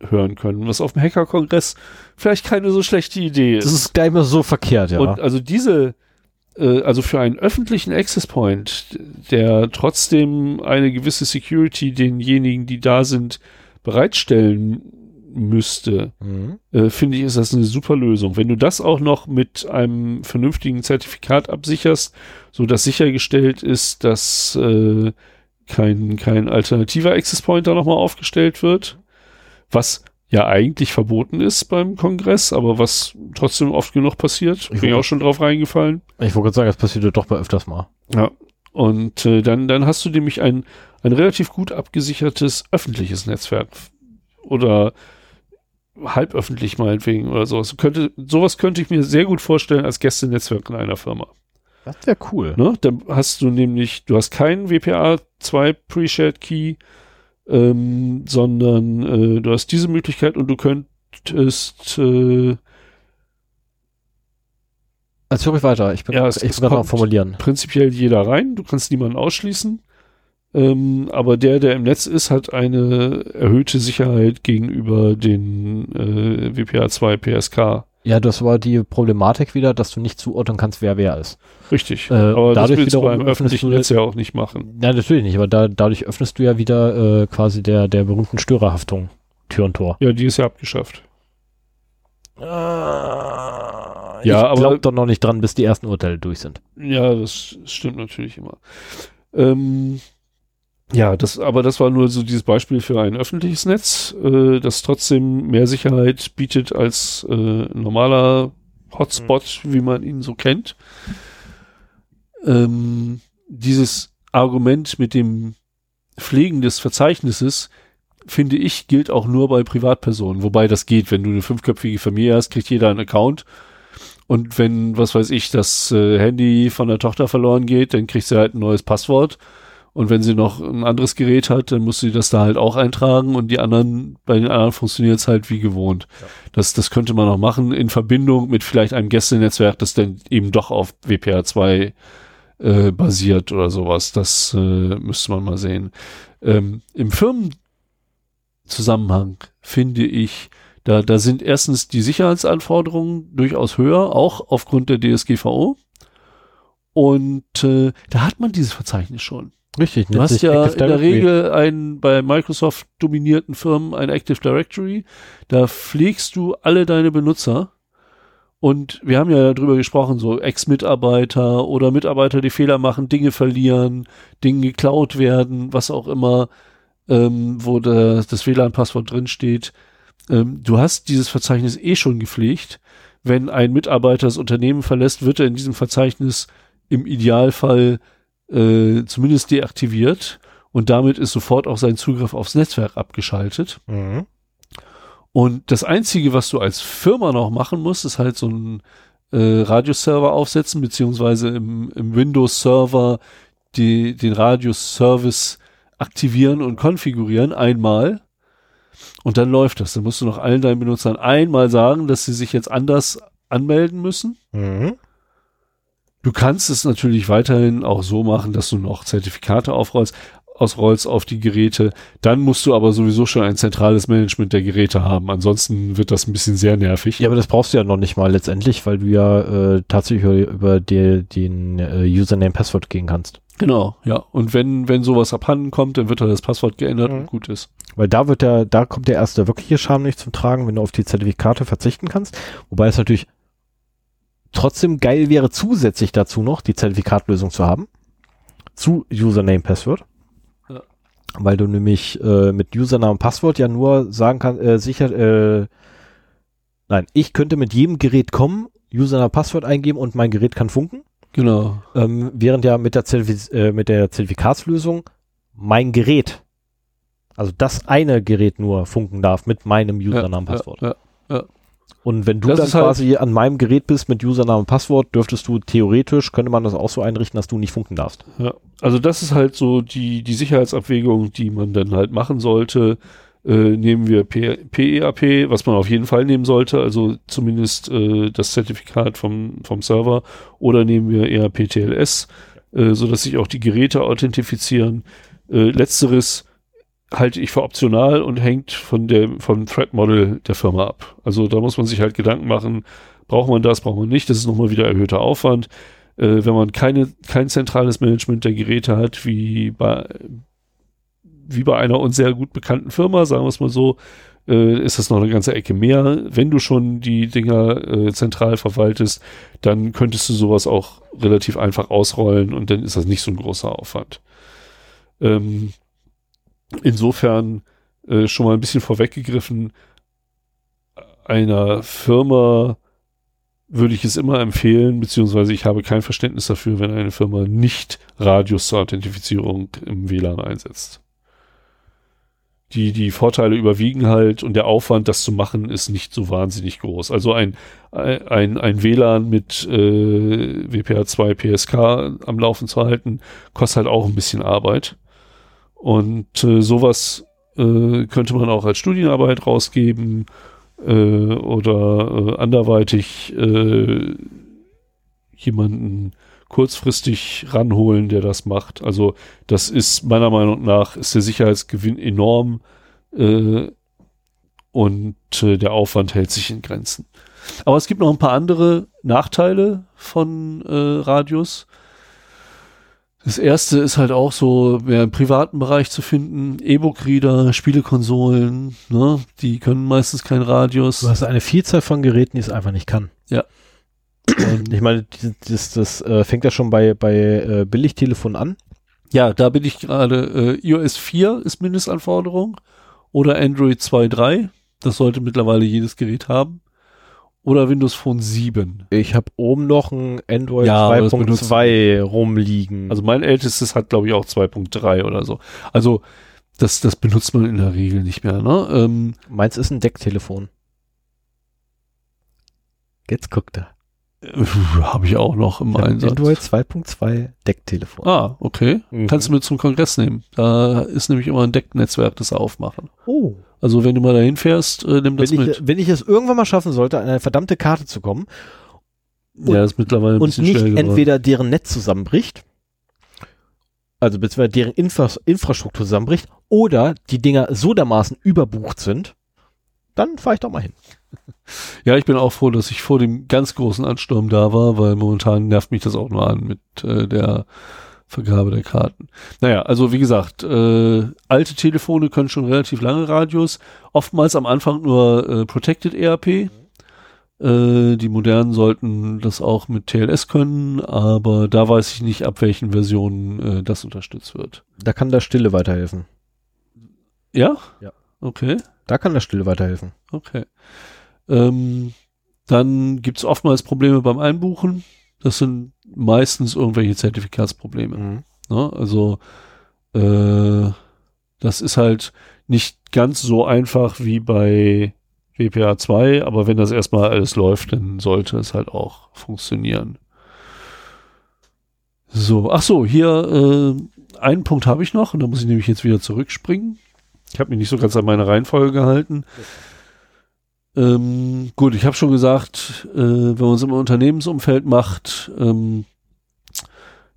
abhören können, was auf dem Hacker-Kongress vielleicht keine so schlechte Idee ist. Das ist gar mehr so verkehrt, ja. Und also diese, äh, also für einen öffentlichen Access Point, der trotzdem eine gewisse Security denjenigen, die da sind, bereitstellen müsste, mhm. äh, finde ich, ist das eine super Lösung. Wenn du das auch noch mit einem vernünftigen Zertifikat absicherst, so dass sichergestellt ist, dass äh, kein, kein alternativer Access Point da nochmal aufgestellt wird, was ja eigentlich verboten ist beim Kongress, aber was trotzdem oft genug passiert. Ich Bin wollte- auch schon drauf reingefallen. Ich wollte gerade sagen, das passiert ja doch mal öfters mal. Ja. Und äh, dann, dann hast du nämlich ein, ein relativ gut abgesichertes öffentliches Netzwerk. Oder halböffentlich meinetwegen oder sowas. Könnte, sowas könnte ich mir sehr gut vorstellen als Gästenetzwerk in einer Firma. Das wäre cool. Ne? Dann hast du nämlich, du hast keinen WPA 2 Pre-Shared Key, ähm, sondern äh, du hast diese Möglichkeit und du könntest äh, Erzähl ruhig weiter. Ich bin, Ja, es- ich bin gerade am Formulieren. prinzipiell jeder rein, du kannst niemanden ausschließen. Ähm, aber der, der im Netz ist, hat eine erhöhte Sicherheit gegenüber den äh, WPA2 PSK. Ja, das war die Problematik wieder, dass du nicht zuordnen kannst, wer wer ist. Richtig. Äh, aber das dadurch willst du wiederum beim öffnest öffentlichen du- Netz ja auch nicht machen. Ja, natürlich nicht, aber da, dadurch öffnest du ja wieder äh, quasi der, der berühmten Störerhaftung Tür und Tor. Ja, die ist ja abgeschafft. ja, Ja, ich aber- glaub doch noch nicht dran, bis die ersten Urteile durch sind. Ja, das stimmt natürlich immer. Ähm, ja, das, aber das war nur so dieses Beispiel für ein öffentliches Netz, äh, das trotzdem mehr Sicherheit bietet als äh, normaler Hotspot, wie man ihn so kennt. Ähm, dieses Argument mit dem Pflegen des Verzeichnisses, finde ich, gilt auch nur bei Privatpersonen, wobei das geht, wenn du eine fünfköpfige Familie hast, kriegt jeder einen Account. Und wenn, was weiß ich, das äh, Handy von der Tochter verloren geht, dann kriegt sie halt ein neues Passwort. Und wenn sie noch ein anderes Gerät hat, dann muss sie das da halt auch eintragen und die anderen, bei den anderen funktioniert es halt wie gewohnt. Das, das könnte man auch machen in Verbindung mit vielleicht einem Gästenetzwerk, das dann eben doch auf WPA2 äh, basiert oder sowas. Das äh, müsste man mal sehen. Ähm, Im Firmenzusammenhang finde ich, da, da sind erstens die Sicherheitsanforderungen durchaus höher, auch aufgrund der DSGVO. Und äh, da hat man dieses Verzeichnis schon. Richtig, Du hast ja in der Regel einen bei Microsoft dominierten Firmen ein Active Directory. Da pflegst du alle deine Benutzer. Und wir haben ja darüber gesprochen, so Ex-Mitarbeiter oder Mitarbeiter, die Fehler machen, Dinge verlieren, Dinge geklaut werden, was auch immer, ähm, wo der, das WLAN-Passwort drinsteht. Ähm, du hast dieses Verzeichnis eh schon gepflegt. Wenn ein Mitarbeiter das Unternehmen verlässt, wird er in diesem Verzeichnis im Idealfall äh, zumindest deaktiviert und damit ist sofort auch sein Zugriff aufs Netzwerk abgeschaltet. Mhm. Und das Einzige, was du als Firma noch machen musst, ist halt so ein äh, Radioserver aufsetzen, beziehungsweise im, im Windows-Server die, den Radioservice aktivieren und konfigurieren einmal. Und dann läuft das. Dann musst du noch allen deinen Benutzern einmal sagen, dass sie sich jetzt anders anmelden müssen. Mhm. Du kannst es natürlich weiterhin auch so machen, dass du noch Zertifikate aufrollst, ausrollst auf die Geräte. Dann musst du aber sowieso schon ein zentrales Management der Geräte haben. Ansonsten wird das ein bisschen sehr nervig. Ja, aber das brauchst du ja noch nicht mal letztendlich, weil du ja äh, tatsächlich über die, den äh, Username-Passwort gehen kannst. Genau, ja. Und wenn, wenn sowas abhanden kommt, dann wird da das Passwort geändert Mhm. und gut ist. Weil da wird der, da kommt der erste wirkliche Charme nicht zum Tragen, wenn du auf die Zertifikate verzichten kannst. Wobei es natürlich trotzdem geil wäre, zusätzlich dazu noch die Zertifikatlösung zu haben. Zu Username Password. Ja. Weil du nämlich äh, mit Username und Passwort ja nur sagen kannst, äh, sicher, äh, nein, ich könnte mit jedem Gerät kommen, Username Passwort eingeben und mein Gerät kann funken. Genau. Ähm, während ja mit der, Zertifiz äh, mit der Zertifikatslösung mein Gerät Also das eine Gerät nur funken darf mit meinem Usernamen Passwort. Ja, ja, Und wenn du Das dann halt- quasi an meinem Gerät bist mit Username und Passwort, dürftest du theoretisch, könnte man das auch so einrichten, dass du nicht funken darfst. Ja, also das ist halt so die, die Sicherheitsabwägung, die man dann halt machen sollte. Äh, nehmen wir P PEAP, was man auf jeden Fall nehmen sollte, also zumindest äh, das Zertifikat vom, vom Server, oder nehmen wir ERP TLS, äh, so dass sich auch die Geräte authentifizieren. Äh, letzteres halte ich für optional und hängt von dem, vom Threat Model der Firma ab. Also da muss man sich halt Gedanken machen, braucht man das, braucht man nicht, das ist nochmal wieder erhöhter Aufwand äh, wenn man keine, kein zentrales Management der Geräte hat, wie bei, wie bei einer uns sehr gut bekannten Firma, sagen wir es mal so, äh, ist das noch eine ganze Ecke mehr. Wenn du schon die Dinger äh, zentral verwaltest, dann könntest du sowas auch relativ einfach ausrollen und dann ist das nicht so ein großer Aufwand. Ähm, insofern äh, schon mal ein bisschen vorweggegriffen, einer Firma würde ich es immer empfehlen, beziehungsweise ich habe kein Verständnis dafür, wenn eine Firma nicht Radius zur Authentifizierung im WLAN einsetzt. Die, die Vorteile überwiegen halt und der Aufwand, das zu machen, ist nicht so wahnsinnig groß. Also ein, ein, ein WLAN mit äh, WPA2 PSK am Laufen zu halten, kostet halt auch ein bisschen Arbeit. Und äh, sowas äh, könnte man auch als Studienarbeit rausgeben äh, oder äh, anderweitig äh, jemanden kurzfristig ranholen, der das macht. Also das ist meiner Meinung nach ist der Sicherheitsgewinn enorm äh, und äh, der Aufwand hält sich in Grenzen. Aber es gibt noch ein paar andere Nachteile von äh, Radius. Das erste ist halt auch so mehr im privaten Bereich zu finden. E-Book-Reader, Spielekonsolen, ne? die können meistens kein Radius. Du hast eine Vielzahl von Geräten, die es einfach nicht kann. Ja. Und ich meine, die- das, das äh, fängt ja schon bei, bei äh, Billigtelefon an. Ja, da bin ich gerade. Äh, iOS 4 ist Mindestanforderung oder Android 2.3. Das sollte mittlerweile jedes Gerät haben. Oder Windows Phone 7. Ich habe oben noch ein Android Ja, aber das 2.2 rumliegen. Also mein ältestes hat, glaube ich, auch 2.3 oder so. Also das, das benutzt man in der Regel nicht mehr. Ne? Ähm, meins ist ein Decktelefon. Jetzt guckt er. Äh, Habe ich auch noch im Ich Einsatz. Android 2.2 Decktelefon. Ah, okay. Mhm. Kannst du mit zum Kongress nehmen. Da ist nämlich immer ein Decknetzwerk, das aufmachen. Oh. Also wenn du mal dahin fährst, äh, nimm das Wenn mit. ich, wenn ich es irgendwann mal schaffen sollte, an eine verdammte Karte zu kommen ja, ist mittlerweile ein und bisschen nicht schwer geworden. entweder deren Netz zusammenbricht, also beziehungsweise deren Infra Infrastruktur zusammenbricht, oder die Dinger so dermaßen überbucht sind, dann fahre ich doch mal hin. Ja, ich bin auch froh, dass ich vor dem ganz großen Ansturm da war, weil momentan nervt mich das auch nur an mit äh, der Vergabe der Karten. Naja, also wie gesagt, äh, alte Telefone können schon relativ lange Radios, oftmals am Anfang nur äh, Protected ERP. Äh, die modernen sollten das auch mit TLS können, aber da weiß ich nicht, ab welchen Versionen äh, das unterstützt wird. Da kann das Stille weiterhelfen. Ja? Ja. Okay. Da kann das Stille weiterhelfen. Okay. Ähm, dann gibt es oftmals Probleme beim Einbuchen. Das sind meistens irgendwelche Zertifikatsprobleme. Mhm. Ne? Also äh, das ist halt nicht ganz so einfach wie bei WPA 2, aber wenn das erstmal alles läuft, dann sollte es halt auch funktionieren. So, ach so, hier äh, einen Punkt habe ich noch und da muss ich nämlich jetzt wieder zurückspringen. Ich habe mich nicht so ganz an meine Reihenfolge gehalten. Ähm, gut, ich habe schon gesagt, äh, wenn man es im Unternehmensumfeld macht, ähm,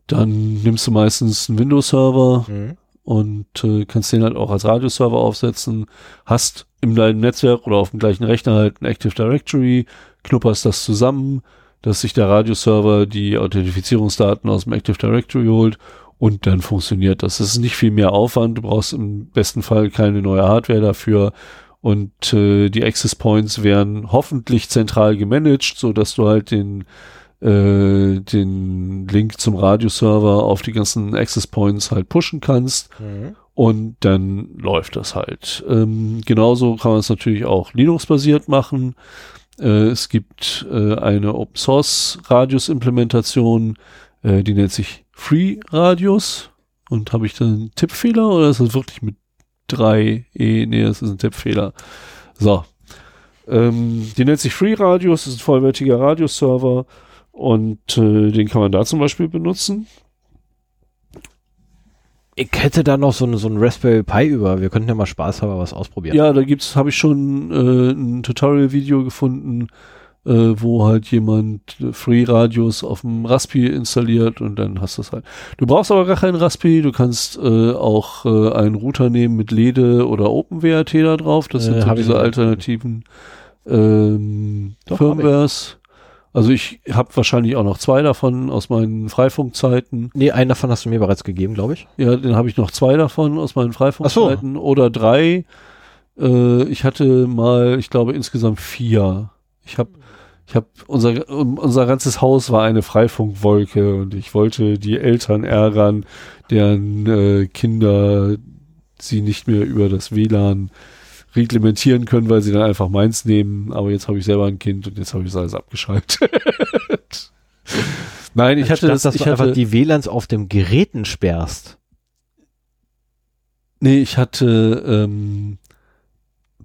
dann nimmst du meistens einen Windows-Server Mhm. und äh, kannst den halt auch als Radioserver aufsetzen, hast in deinem Netzwerk oder auf dem gleichen Rechner halt ein Active Directory, knupperst das zusammen, dass sich der Radioserver die Authentifizierungsdaten aus dem Active Directory holt und dann funktioniert das. Das ist nicht viel mehr Aufwand, du brauchst im besten Fall keine neue Hardware dafür und äh, die Access Points werden hoffentlich zentral gemanagt, so dass du halt den äh, den Link zum Radioserver auf die ganzen Access Points halt pushen kannst Mhm. und dann läuft das halt. Ähm, genauso kann man es natürlich auch Linux-basiert machen. Äh, es gibt äh, eine Open Source Radius Implementation, äh, die nennt sich Free Radius. Und habe ich dann einen Tippfehler oder ist das wirklich mit 3E. Nee, das ist ein Tippfehler. So. Ähm, die nennt sich Free Radios, das ist ein vollwertiger Radioserver und äh, den kann man da zum Beispiel benutzen. Ich hätte da noch so ein, so ein Raspberry Pi über. Wir könnten ja mal Spaß haben, was ausprobieren. Ja, da gibt's, habe ich schon äh, ein Tutorial-Video gefunden, äh, wo halt jemand Free Radios auf dem Raspi installiert und dann hast du es halt. Du brauchst aber gar keinen Raspi, du kannst äh, auch äh, einen Router nehmen mit LEDE oder OpenWRT da drauf. Das Äh, sind so hab ich diese alternativen ähm, Doch, Firmwares. Also ich habe wahrscheinlich auch noch zwei davon aus meinen Freifunkzeiten. Nee, einen davon hast du mir bereits gegeben, glaube ich. Ja, dann habe ich noch zwei davon aus meinen Freifunkzeiten oder drei. Äh, ich hatte mal, ich glaube insgesamt vier. Ich habe, ich habe unser unser ganzes Haus war eine Freifunkwolke und ich wollte die Eltern ärgern, deren äh, Kinder sie nicht mehr über das WLAN reglementieren können, weil sie dann einfach meins nehmen. Aber jetzt habe ich selber ein Kind und jetzt habe ich das alles abgeschaltet. Nein, ich hatte Anstatt, das, dass ich du einfach hatte, die WLANs auf dem Geräten sperrst. Nee, ich hatte ähm,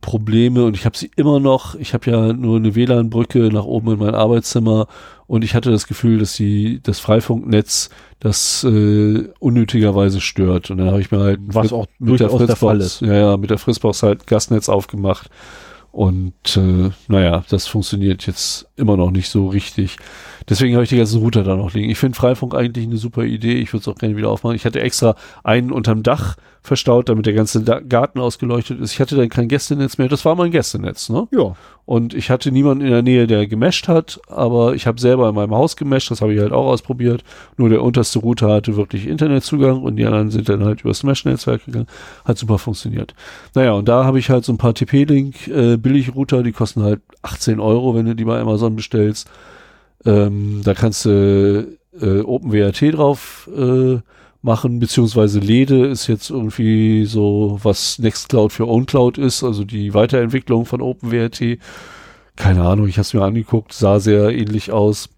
Probleme und ich habe sie immer noch. Ich habe ja nur eine WLAN-Brücke nach oben in mein Arbeitszimmer und ich hatte das Gefühl, dass die das Freifunknetz das äh, unnötigerweise stört. Und dann habe ich mir halt Was auch mit der durchaus der Fritzbox, ja, ja, mit der Fritzbox halt Gasnetz aufgemacht. Und äh, naja, das funktioniert jetzt immer noch nicht so richtig. Deswegen habe ich die ganzen Router da noch liegen. Ich finde Freifunk eigentlich eine super Idee. Ich würde es auch gerne wieder aufmachen. Ich hatte extra einen unterm Dach verstaut, damit der ganze Garten ausgeleuchtet ist. Ich hatte dann kein Gästenetz mehr. Das war mein Gästenetz, ne? Ja. Und ich hatte niemanden in der Nähe, der gemescht hat, aber ich habe selber in meinem Haus gemescht, das habe ich halt auch ausprobiert. Nur der unterste Router hatte wirklich Internetzugang und die anderen sind dann halt übers Mesh-Netzwerk gegangen. Hat super funktioniert. Naja, und da habe ich halt so ein paar TP-Link äh, Billig-Router, die kosten halt 18 Euro, wenn du die bei Amazon bestellst. Ähm, da kannst du äh, OpenWRT drauf äh, machen, beziehungsweise LEDE ist jetzt irgendwie so, was Nextcloud für OwnCloud ist, also die Weiterentwicklung von OpenWRT. Keine Ahnung, ich habe es mir angeguckt, sah sehr ähnlich aus.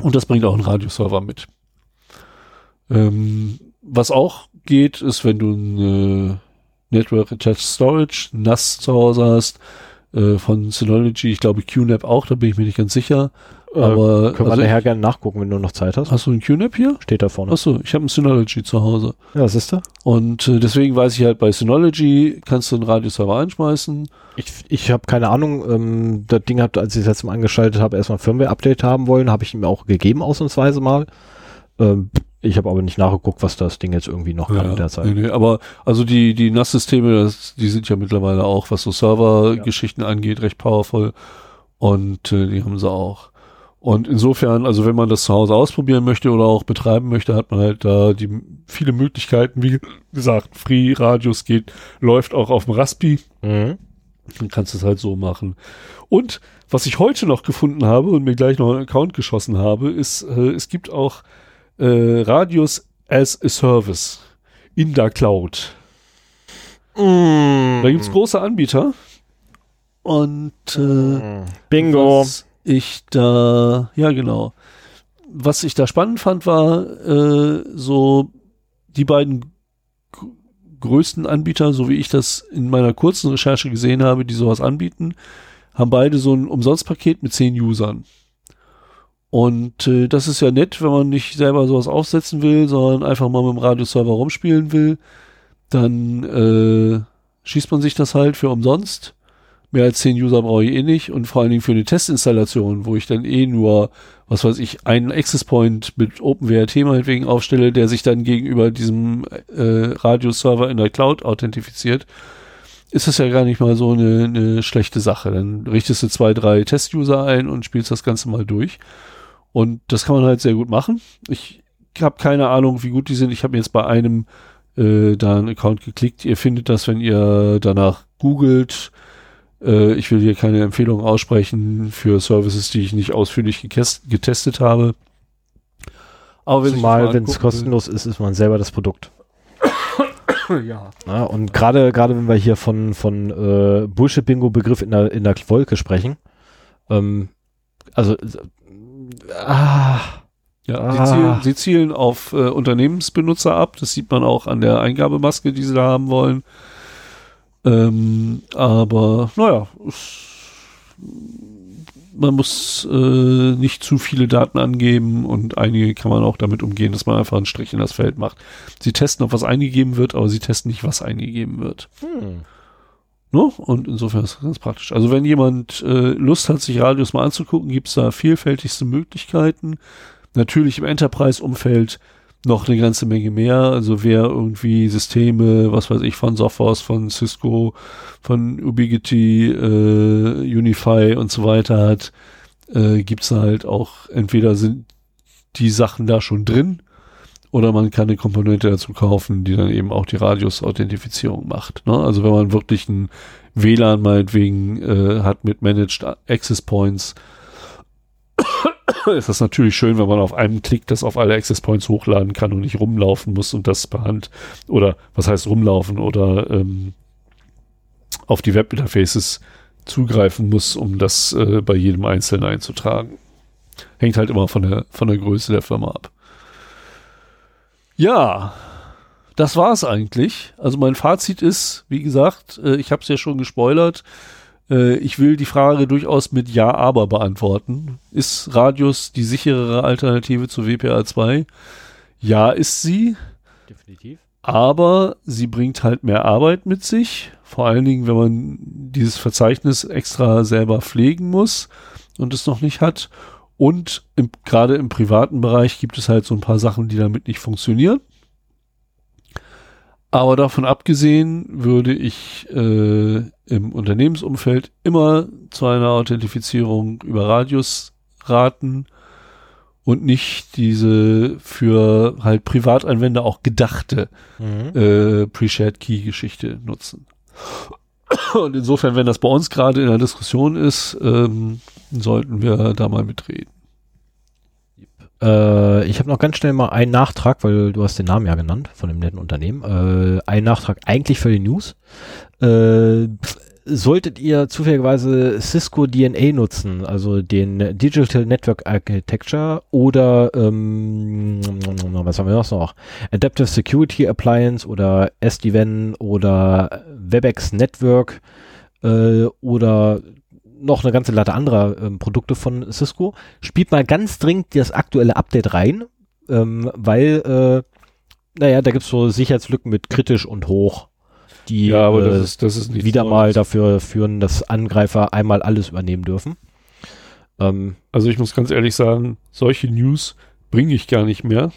Und das bringt auch einen Radioserver mit. Ähm, was auch geht, ist, wenn du ein äh, Network Attached Storage, NAS zu Hause hast, äh, von Synology, ich glaube QNAP auch, da bin ich mir nicht ganz sicher. Aber Können wir also nachher gerne nachgucken, wenn du noch Zeit hast. Hast du ein QNAP hier? Steht da vorne. Achso, ich habe ein Synology zu Hause. Ja, siehst du? Und äh, deswegen weiß ich halt, bei Synology kannst du einen Radioserver einschmeißen. Ich, ich habe keine Ahnung, ähm, das Ding hat, als ich es letztes Mal angeschaltet habe, erstmal ein Firmware-Update haben wollen, habe ich ihm auch gegeben, ausnahmsweise mal. Ähm, ich habe aber nicht nachgeguckt, was das Ding jetzt irgendwie noch kann in der Zeit. nee, nee, aber also die, die NAS-Systeme, die sind ja mittlerweile auch, was so Server-Geschichten angeht, recht powerful. Und äh, die haben sie auch. Und insofern, also wenn man das zu Hause ausprobieren möchte oder auch betreiben möchte, hat man halt da die viele Möglichkeiten. Wie gesagt, Free Radios geht, läuft auch auf dem Raspi. Mhm. Dann kannst du es halt so machen. Und was ich heute noch gefunden habe und mir gleich noch einen Account geschossen habe, ist, äh, es gibt auch äh, Radios as a Service in der Cloud. Da gibt's große Anbieter. Und äh, Bingo. was ich da, ja genau. Was ich da spannend fand, war äh, so die beiden größten Anbieter, so wie ich das in meiner kurzen Recherche gesehen habe, die sowas anbieten, haben beide so ein Umsonstpaket mit zehn Usern. Und äh, das ist ja nett, wenn man nicht selber sowas aufsetzen will, sondern einfach mal mit dem Radioserver rumspielen will. Dann äh, schießt man sich das halt für umsonst. Mehr als 10 User brauche ich eh nicht und vor allen Dingen für eine Testinstallation, wo ich dann eh nur, was weiß ich, einen Access Point mit OpenWRT meinetwegen aufstelle, der sich dann gegenüber diesem äh, Radioserver in der Cloud authentifiziert, ist das ja gar nicht mal so eine, eine schlechte Sache. Dann richtest du zwei, drei Test-User ein und spielst das Ganze mal durch. Und das kann man halt sehr gut machen. Ich habe keine Ahnung, wie gut die sind. Ich habe jetzt bei einem äh, da einen Account geklickt. Ihr findet das, wenn ihr danach googelt. Äh, ich will hier keine Empfehlung aussprechen für Services, die ich nicht ausführlich getestet habe. Aber Zumal, mal wenn es kostenlos ist, ist man selber das Produkt. ja. Ja, und gerade gerade wenn wir hier von von äh, Bullshit Bingo Begriff in der in der Wolke sprechen, ähm, also äh, ah, Ja, Ah. sie, zielen, sie zielen auf äh, Unternehmensbenutzer ab. Das sieht man auch an der Eingabemaske, die sie da haben wollen. Ähm, aber naja, man muss äh, nicht zu viele Daten angeben und einige kann man auch damit umgehen, dass man einfach einen Strich in das Feld macht. Sie testen, ob was eingegeben wird, aber sie testen nicht, was eingegeben wird. Hm. No? Und insofern ist das ganz praktisch. Also wenn jemand äh, Lust hat, sich Radios mal anzugucken, gibt es da vielfältigste Möglichkeiten. Natürlich im Enterprise-Umfeld noch eine ganze Menge mehr. Also wer irgendwie Systeme, was weiß ich, von Sophos, von Cisco, von Ubiquiti, äh, Unify und so weiter hat, äh, gibt's halt auch, entweder sind die Sachen da schon drin oder man kann eine Komponente dazu kaufen, die dann eben auch die Radius-Authentifizierung macht. Ne? Also wenn man wirklich ein WLAN meinetwegen äh, hat mit Managed Access Points, ist das natürlich schön, wenn man auf einem Klick das auf alle Access Points hochladen kann und nicht rumlaufen muss und das per Hand oder was heißt rumlaufen oder ähm, auf die Webinterfaces zugreifen muss, um das äh, bei jedem Einzelnen einzutragen. Hängt halt immer von der, von der Größe der Firma ab. Ja, das war's eigentlich. Also mein Fazit ist, wie gesagt, äh, ich habe es ja schon gespoilert. Äh, ich will die Frage durchaus mit Ja, aber beantworten. Ist Radius die sicherere Alternative zu WPA2? Ja, ist sie. Definitiv. Aber sie bringt halt mehr Arbeit mit sich. Vor allen Dingen, wenn man dieses Verzeichnis extra selber pflegen muss und es noch nicht hat. Und gerade im privaten Bereich gibt es halt so ein paar Sachen, die damit nicht funktionieren. Aber davon abgesehen würde ich äh, im Unternehmensumfeld immer zu einer Authentifizierung über Radius raten und nicht diese für halt Privatanwender auch gedachte mhm. äh, Pre-Shared Key-Geschichte nutzen. Und insofern, wenn das bei uns gerade in der Diskussion ist, ähm, sollten wir da mal mitreden. Äh, ich habe noch ganz schnell mal einen Nachtrag, weil du hast den Namen ja genannt von dem netten Unternehmen. Äh, ein Nachtrag eigentlich für die News. Äh, solltet ihr zufälligerweise Cisco DNA nutzen, also den Digital Network Architecture oder ähm, was haben wir noch? Adaptive Security Appliance oder SD-WAN oder WebEx Network äh, oder noch eine ganze Latte anderer ähm, Produkte von Cisco. Spielt mal ganz dringend das aktuelle Update rein, ähm, weil, äh, naja, da gibt's so Sicherheitslücken mit kritisch und hoch, die ja, aber äh, das ist, das ist wieder mal dafür führen, dass Angreifer einmal alles übernehmen dürfen. Ähm, also ich muss ganz ehrlich sagen, solche News bringe ich gar nicht mehr,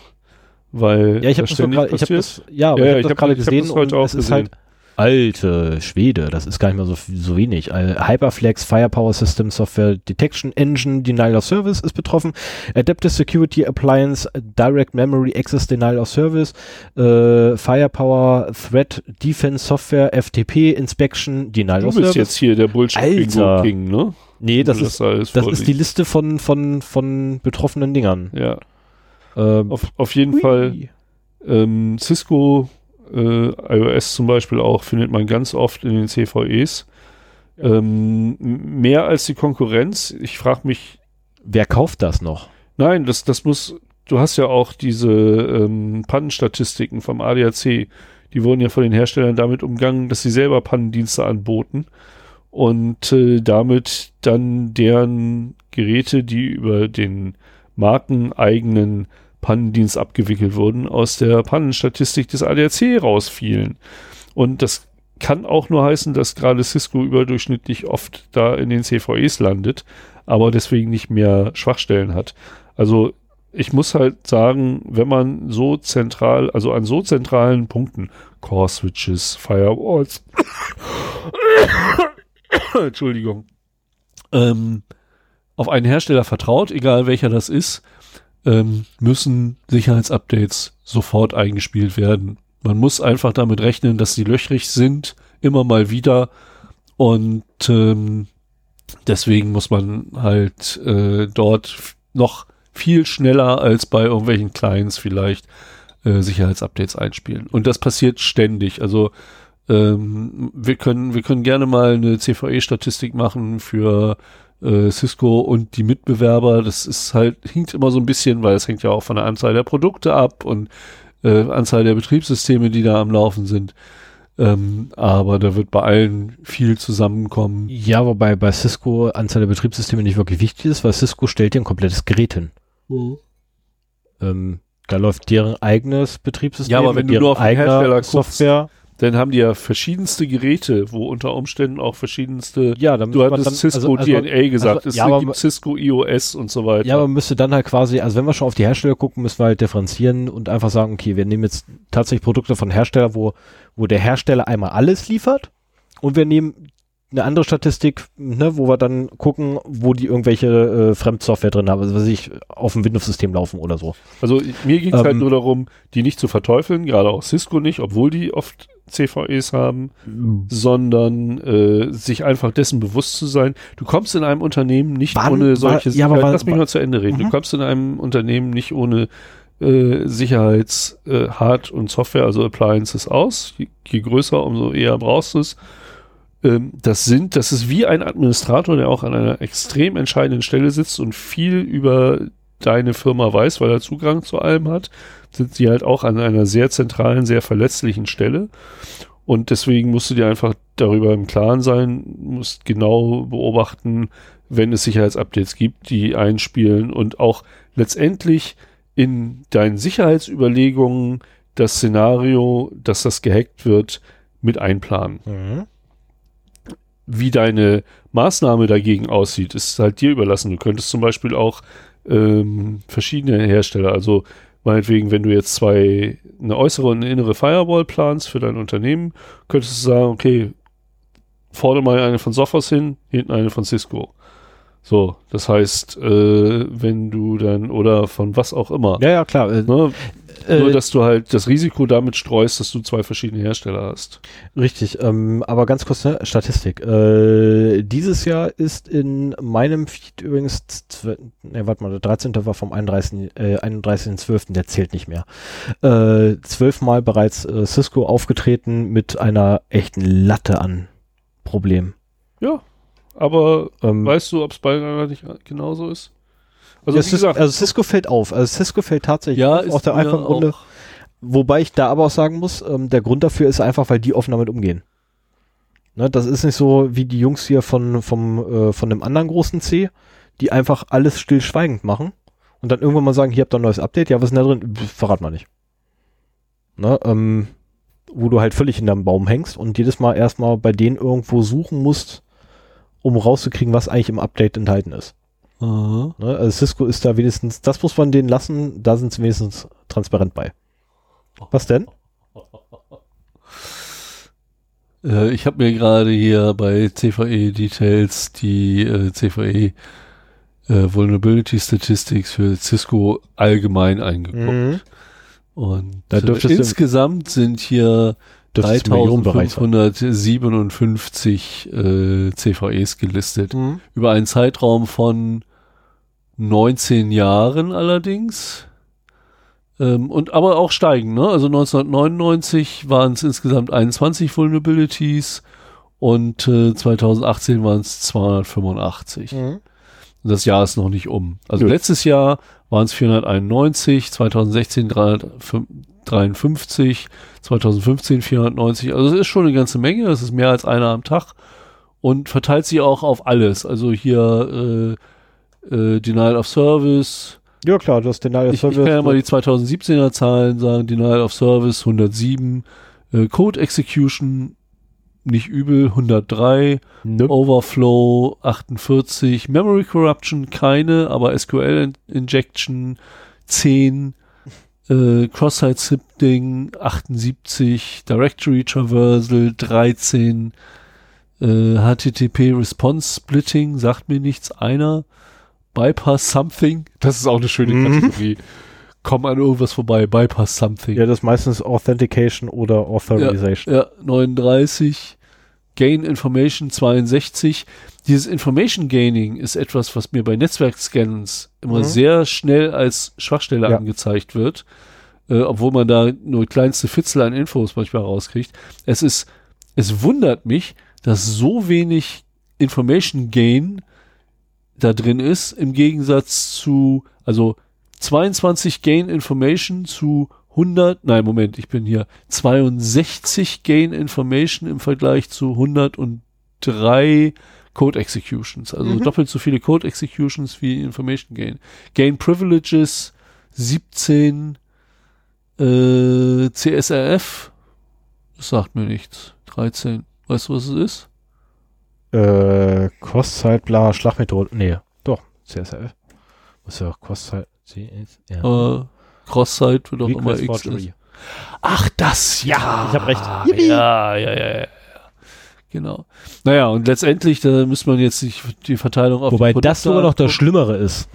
weil ja, ich habe das, grad, ich hab das, ja, ja, ich hab gerade gesehen das heute auch es gesehen. ist halt Alte Schwede, das ist gar nicht mehr so, so wenig. Hyperflex, Firepower System Software Detection Engine, Denial of Service ist betroffen. Adaptive Security Appliance, Direct Memory Access Denial of Service, äh, Firepower Threat Defense Software, FTP Inspection, Denial of Service. Du bist jetzt hier der Bullshit Alter. King, ne? Nee, das, das ist, das ist die Liste von, von, von betroffenen Dingern. Ja. Ähm, auf, auf jeden hui. Fall ähm, Cisco äh, iOS zum Beispiel auch, findet man ganz oft in den CVEs. Ähm, mehr als die Konkurrenz. Ich frage mich. Wer kauft das noch? Nein, das, das muss, du hast ja auch diese ähm, Pannenstatistiken vom ADAC. Die wurden ja von den Herstellern damit umgangen, dass sie selber Pannendienste anboten und äh, damit dann deren Geräte, die über den markeneigenen Pannendienst abgewickelt wurden, aus der Pannenstatistik des ADAC rausfielen. Und das kann auch nur heißen, dass gerade Cisco überdurchschnittlich oft da in den CVEs landet, aber deswegen nicht mehr Schwachstellen hat. Also ich muss halt sagen, wenn man so zentral, also an so zentralen Punkten, Core Switches, Firewalls, Entschuldigung, ähm, auf einen Hersteller vertraut, egal welcher das ist, ähm, müssen Sicherheitsupdates sofort eingespielt werden. Man muss einfach damit rechnen, dass sie löchrig sind, immer mal wieder. Und ähm, deswegen muss man halt äh, dort noch viel schneller als bei irgendwelchen Clients vielleicht äh, Sicherheitsupdates einspielen. Und das passiert ständig. Also ähm, wir können wir können gerne mal eine CVE-Statistik machen für äh, Cisco und die Mitbewerber, das ist halt, hinkt immer so ein bisschen, weil es hängt ja auch von der Anzahl der Produkte ab und äh, Anzahl der Betriebssysteme, die da am Laufen sind. Ähm, aber da wird bei allen viel zusammenkommen. Ja, wobei bei Cisco Anzahl der Betriebssysteme nicht wirklich wichtig ist, weil Cisco stellt dir ein komplettes Gerät hin. Mhm. Ähm, da läuft deren eigenes Betriebssystem. Ja, aber wenn du nur auf den Hersteller guckst, Software. Dann haben die ja verschiedenste Geräte, wo unter Umständen auch verschiedenste. Ja, dann Du hattest dann- Cisco also- also- DNA gesagt, also- es ja, gibt Cisco iOS und so weiter. Ja, aber man müsste dann halt quasi, also wenn wir schon auf die Hersteller gucken, müssen wir halt differenzieren und einfach sagen, okay, wir nehmen jetzt tatsächlich Produkte von Hersteller, wo, wo der Hersteller einmal alles liefert und wir nehmen eine andere Statistik, ne, wo wir dann gucken, wo die irgendwelche äh, Fremdsoftware drin haben, also was ich auf dem Windows-System laufen oder so. Also mir ging es halt Ähm, nur darum, die nicht zu verteufeln, gerade auch Cisco nicht, obwohl die oft CVEs haben, sondern äh, sich einfach dessen bewusst zu sein. Du kommst in einem Unternehmen nicht Wann ohne war- solche ja, aber Lass mich mal zu Ende reden. Du Mhm. kommst in einem Unternehmen nicht ohne äh, Sicherheits-, äh, Hard- und Software, also Appliances aus. Je, je größer, umso eher brauchst du es. Ähm, das sind, das ist wie ein Administrator, der auch an einer extrem entscheidenden Stelle sitzt und viel über deine Firma weiß, weil er Zugang zu allem hat, sind sie halt auch an einer sehr zentralen, sehr verletzlichen Stelle. Und deswegen musst du dir einfach darüber im Klaren sein, musst genau beobachten, wenn es Sicherheitsupdates gibt, die einspielen und auch letztendlich in deinen Sicherheitsüberlegungen das Szenario, dass das gehackt wird, mit einplanen. Mhm. Wie deine Maßnahme dagegen aussieht, ist halt dir überlassen. Du könntest zum Beispiel auch ähm, verschiedene Hersteller, also meinetwegen, wenn du jetzt zwei, eine äußere und eine innere Firewall planst für dein Unternehmen, könntest du sagen, okay, vorne mal eine von Sophos hin, hinten eine von Cisco. So, das heißt, äh, wenn du dann, oder von was auch immer, Ja, ja, klar. Äh, ne, äh, nur dass du halt das Risiko damit streust, dass du zwei verschiedene Hersteller hast. Richtig, ähm, aber ganz kurz ne, Statistik. Äh, dieses Jahr ist in meinem Feed übrigens, ne, warte mal, der 13. war vom 31. Äh, 31.12., der zählt nicht mehr. Äh, zwölfmal bereits äh, Cisco aufgetreten mit einer echten Latte an Problemen. Ja, aber Ähm, weißt du, ob es bei nicht genauso ist? Also, Cis- gesagt, also Cisco fällt auf. Also Cisco fällt tatsächlich ja, auf, ist aus der einfachen Grunde. auch- Wobei ich da aber auch sagen muss, ähm, der Grund dafür ist einfach, weil die offen damit umgehen. Ne, das ist nicht so wie die Jungs hier von, vom, äh, von dem anderen großen C, die einfach alles stillschweigend machen und dann irgendwann mal sagen, hier habt ihr ein neues Update, ja, was ist denn da drin? Pff, Verrat mal nicht. Ne, ähm, wo du halt völlig in deinem Baum hängst und jedes Mal erstmal bei denen irgendwo suchen musst, um rauszukriegen, was eigentlich im Update enthalten ist. Aha. Ne? Also Cisco ist da wenigstens, das muss man denen lassen, da sind sie wenigstens transparent bei. Was denn? Äh, ich habe mir gerade hier bei CVE Details die äh, CVE äh, Vulnerability Statistics für Cisco allgemein eingeguckt. Und Mhm. Da äh, insgesamt sind hier Dürftest du im Millionenbereich sein. 3557 äh, CVEs gelistet. Mhm. Über einen Zeitraum von 19 Jahren allerdings. Ähm, und aber auch steigen, ne? Also 1999 waren es insgesamt 21 Vulnerabilities und äh, 2018 waren es 285. Mhm. Das Jahr ist noch nicht um. Also Nö. letztes Jahr waren es 491, 2016 353, 2015 490. Also es ist schon eine ganze Menge. Das ist mehr als einer am Tag und verteilt sich auch auf alles. Also hier äh, äh, Denial of Service. Ja klar, du hast den Ich, ich kann ja mal die 2017er Zahlen sagen. Denial of Service 107, äh, Code Execution nicht übel 103, Nö. Overflow 48, Memory Corruption keine, aber SQL In- Injection 10, äh, Cross-Site Sifting 78, Directory Traversal 13, äh, HTTP Response Splitting sagt mir nichts einer, Bypass Something, das ist auch eine schöne Mhm. Kategorie. Komm an irgendwas vorbei, Bypass Something. Ja, das ist meistens Authentication oder Authorization. Ja, 39. Gain Information 62. Dieses Information Gaining ist etwas, was mir bei Netzwerkscans immer Mhm. sehr schnell als Schwachstelle Ja. angezeigt wird, äh, obwohl man da nur kleinste Fitzel an Infos manchmal rauskriegt. Es ist, es wundert mich, dass so wenig Information Gain da drin ist, im Gegensatz zu, also 22 Gain Information zu 100, nein, Moment, ich bin hier 62 Gain Information im Vergleich zu 103 Code Executions. Also Mhm. doppelt so viele Code Executions wie Information Gain. Gain Privileges 17 äh, CSRF, das sagt mir nichts. 13. Weißt du, was es ist? Äh, Kostzeit, bla, Schlagmethode. Nee, doch, CSL. Muss ja auch Kostzeit. Ja. Aber Cross-Site wird auch immer X. Ach, das, ja. ich hab recht. Yippie. ja, ja, ja, ja. Genau. Naja, und letztendlich, da müsste man jetzt sich die Verteilung auf Wobei das sogar noch das. Schlimmere ist.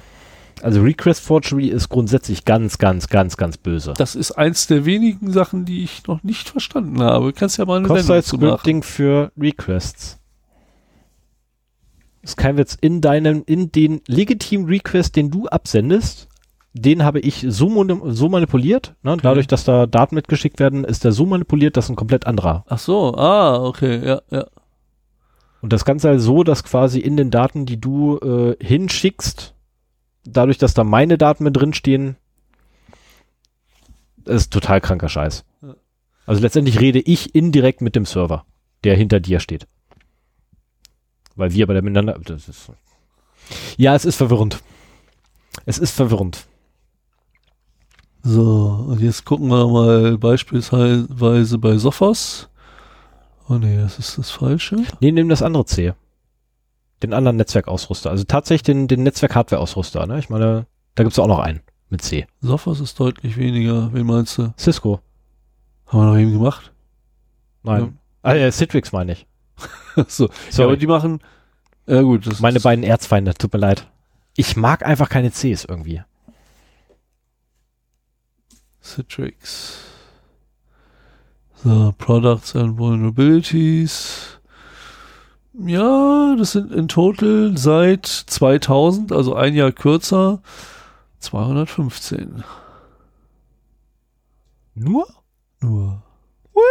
Also Request Forgery ist grundsätzlich ganz, ganz, ganz, ganz böse. Das ist eins der wenigen Sachen, die ich noch nicht verstanden habe. Kannst ja mal eine Sendung zu machen. Scripting für Requests. Ist kein Witz. In deinem, in den legitimen Request, den du absendest, den habe ich so, so manipuliert. Ne? Dadurch, dass da Daten mitgeschickt werden, ist der so manipuliert, dass ein komplett anderer. Ach so, ah, okay, ja, ja. Und das Ganze halt so, dass quasi in den Daten, die du äh, hinschickst, dadurch, dass da meine Daten mit drin stehen, ist total kranker Scheiß. Ja. Also letztendlich rede ich indirekt mit dem Server, der hinter dir steht. Weil wir bei der miteinander. Das ist, ja, es ist verwirrend. Es ist verwirrend. So, und jetzt gucken wir mal beispielsweise bei Sophos. Oh nee, das ist das Falsche. Nee, nimm das andere C. Den anderen Netzwerkausrüster. Also tatsächlich den, den Netzwerk-Hardware-Ausrüster. Ne? Ich meine, da gibt's auch noch einen mit C. Sophos ist deutlich weniger. Wen meinst du? Cisco. Haben wir noch eben gemacht? Nein. Ah, äh, Citrix meine ich. so. Ja, Sorry. aber die machen, ja gut, das Meine ist, beiden Erzfeinde, tut mir leid. Ich mag einfach keine Cs irgendwie. Citrix. So, Products and Vulnerabilities. Ja, das sind in total seit 2000, also ein Jahr kürzer, 215. Nur? Nur. What?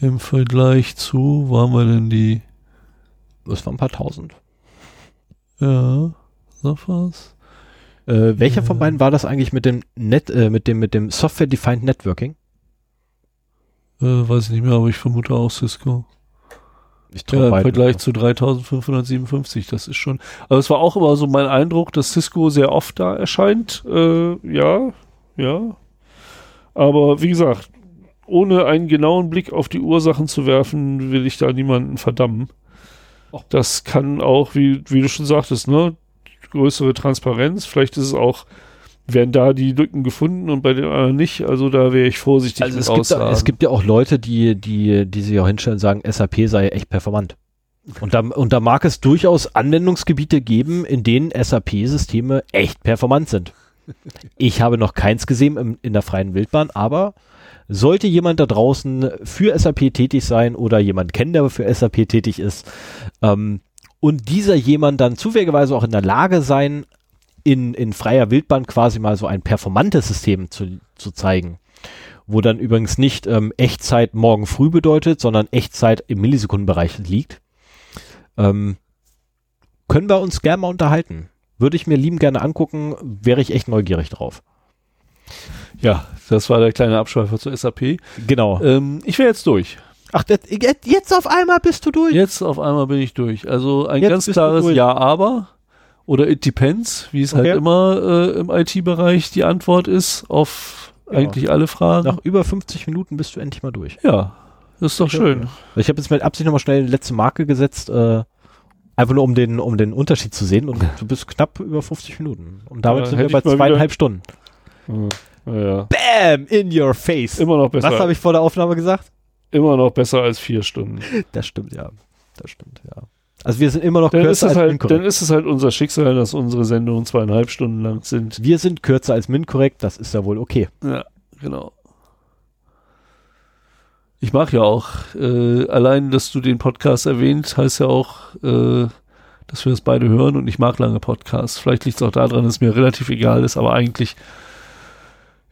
Im Vergleich zu, wo haben wir denn die? Das waren ein paar tausend. Ja, Sophos. Äh, welcher von beiden war das eigentlich mit dem Net, äh, mit dem, mit dem Software-Defined Networking? Äh, weiß ich nicht mehr, aber ich vermute auch Cisco. Ich Ja, im. Vergleich zu 3557, das ist schon. Aber es war auch immer so mein Eindruck, dass Cisco sehr oft da erscheint. Äh, ja, ja. Aber wie gesagt, ohne einen genauen Blick auf die Ursachen zu werfen, will ich da niemanden verdammen. Och. Das kann auch, wie, wie du schon sagtest, ne, größere Transparenz. Vielleicht ist es auch, werden da die Lücken gefunden und bei den anderen nicht. Also da wäre ich vorsichtig Also mit es gibt, da, es gibt ja auch Leute, die, die, die sich auch hinstellen und sagen, SAP sei echt performant. Und da, und da mag es durchaus Anwendungsgebiete geben, in denen SAP-Systeme echt performant sind. Ich habe noch keins gesehen im, in der freien Wildbahn, aber sollte jemand da draußen für SAP tätig sein oder jemand kennen, der für SAP tätig ist, ähm, und dieser jemand dann zufälligerweise auch in der Lage sein, in, in freier Wildbahn quasi mal so ein performantes System zu, zu zeigen, wo dann übrigens nicht ähm, Echtzeit morgen früh bedeutet, sondern Echtzeit im Millisekundenbereich liegt, ähm, können wir uns gerne mal unterhalten. Würde ich mir lieben gerne angucken, wäre ich echt neugierig drauf. ja, das war der kleine Abschweifer zur SAP. Genau. Ähm, ich wäre jetzt durch. Ach, das, jetzt auf einmal bist du durch. Jetzt auf einmal bin ich durch. Also ein Jetzt ganz klares. Ja, aber oder it depends, wie es Okay. halt immer äh, im IT-Bereich die Antwort ist auf Ja. eigentlich alle Fragen. Nach über 50 Minuten bist du endlich mal durch. ja, das ist doch schön. Ich habe jetzt mit Absicht nochmal schnell die letzte Marke gesetzt, äh, einfach nur um den, um den Unterschied zu sehen und du bist knapp über 50 Minuten. Und damit Ja, sind wir bei ich zweieinhalb Stunden. Hm. Ja, Bam! In your face. immer noch besser. Was habe ich vor der Aufnahme gesagt? Immer noch besser als vier Stunden. Das stimmt, ja. Das stimmt, ja. Also wir sind immer noch Dann ist, kürzer als halt, MinCorrect. dann ist es halt unser Schicksal, dass unsere Sendungen zweieinhalb Stunden lang sind. Wir sind kürzer als MinCorrect, das ist ja wohl okay. Ja, genau. Ich mag ja auch, äh, allein, dass du den Podcast erwähnt, heißt ja auch, äh, dass wir das beide hören und ich mag lange Podcasts. Vielleicht liegt es auch daran, dass es mir relativ egal ist, aber eigentlich,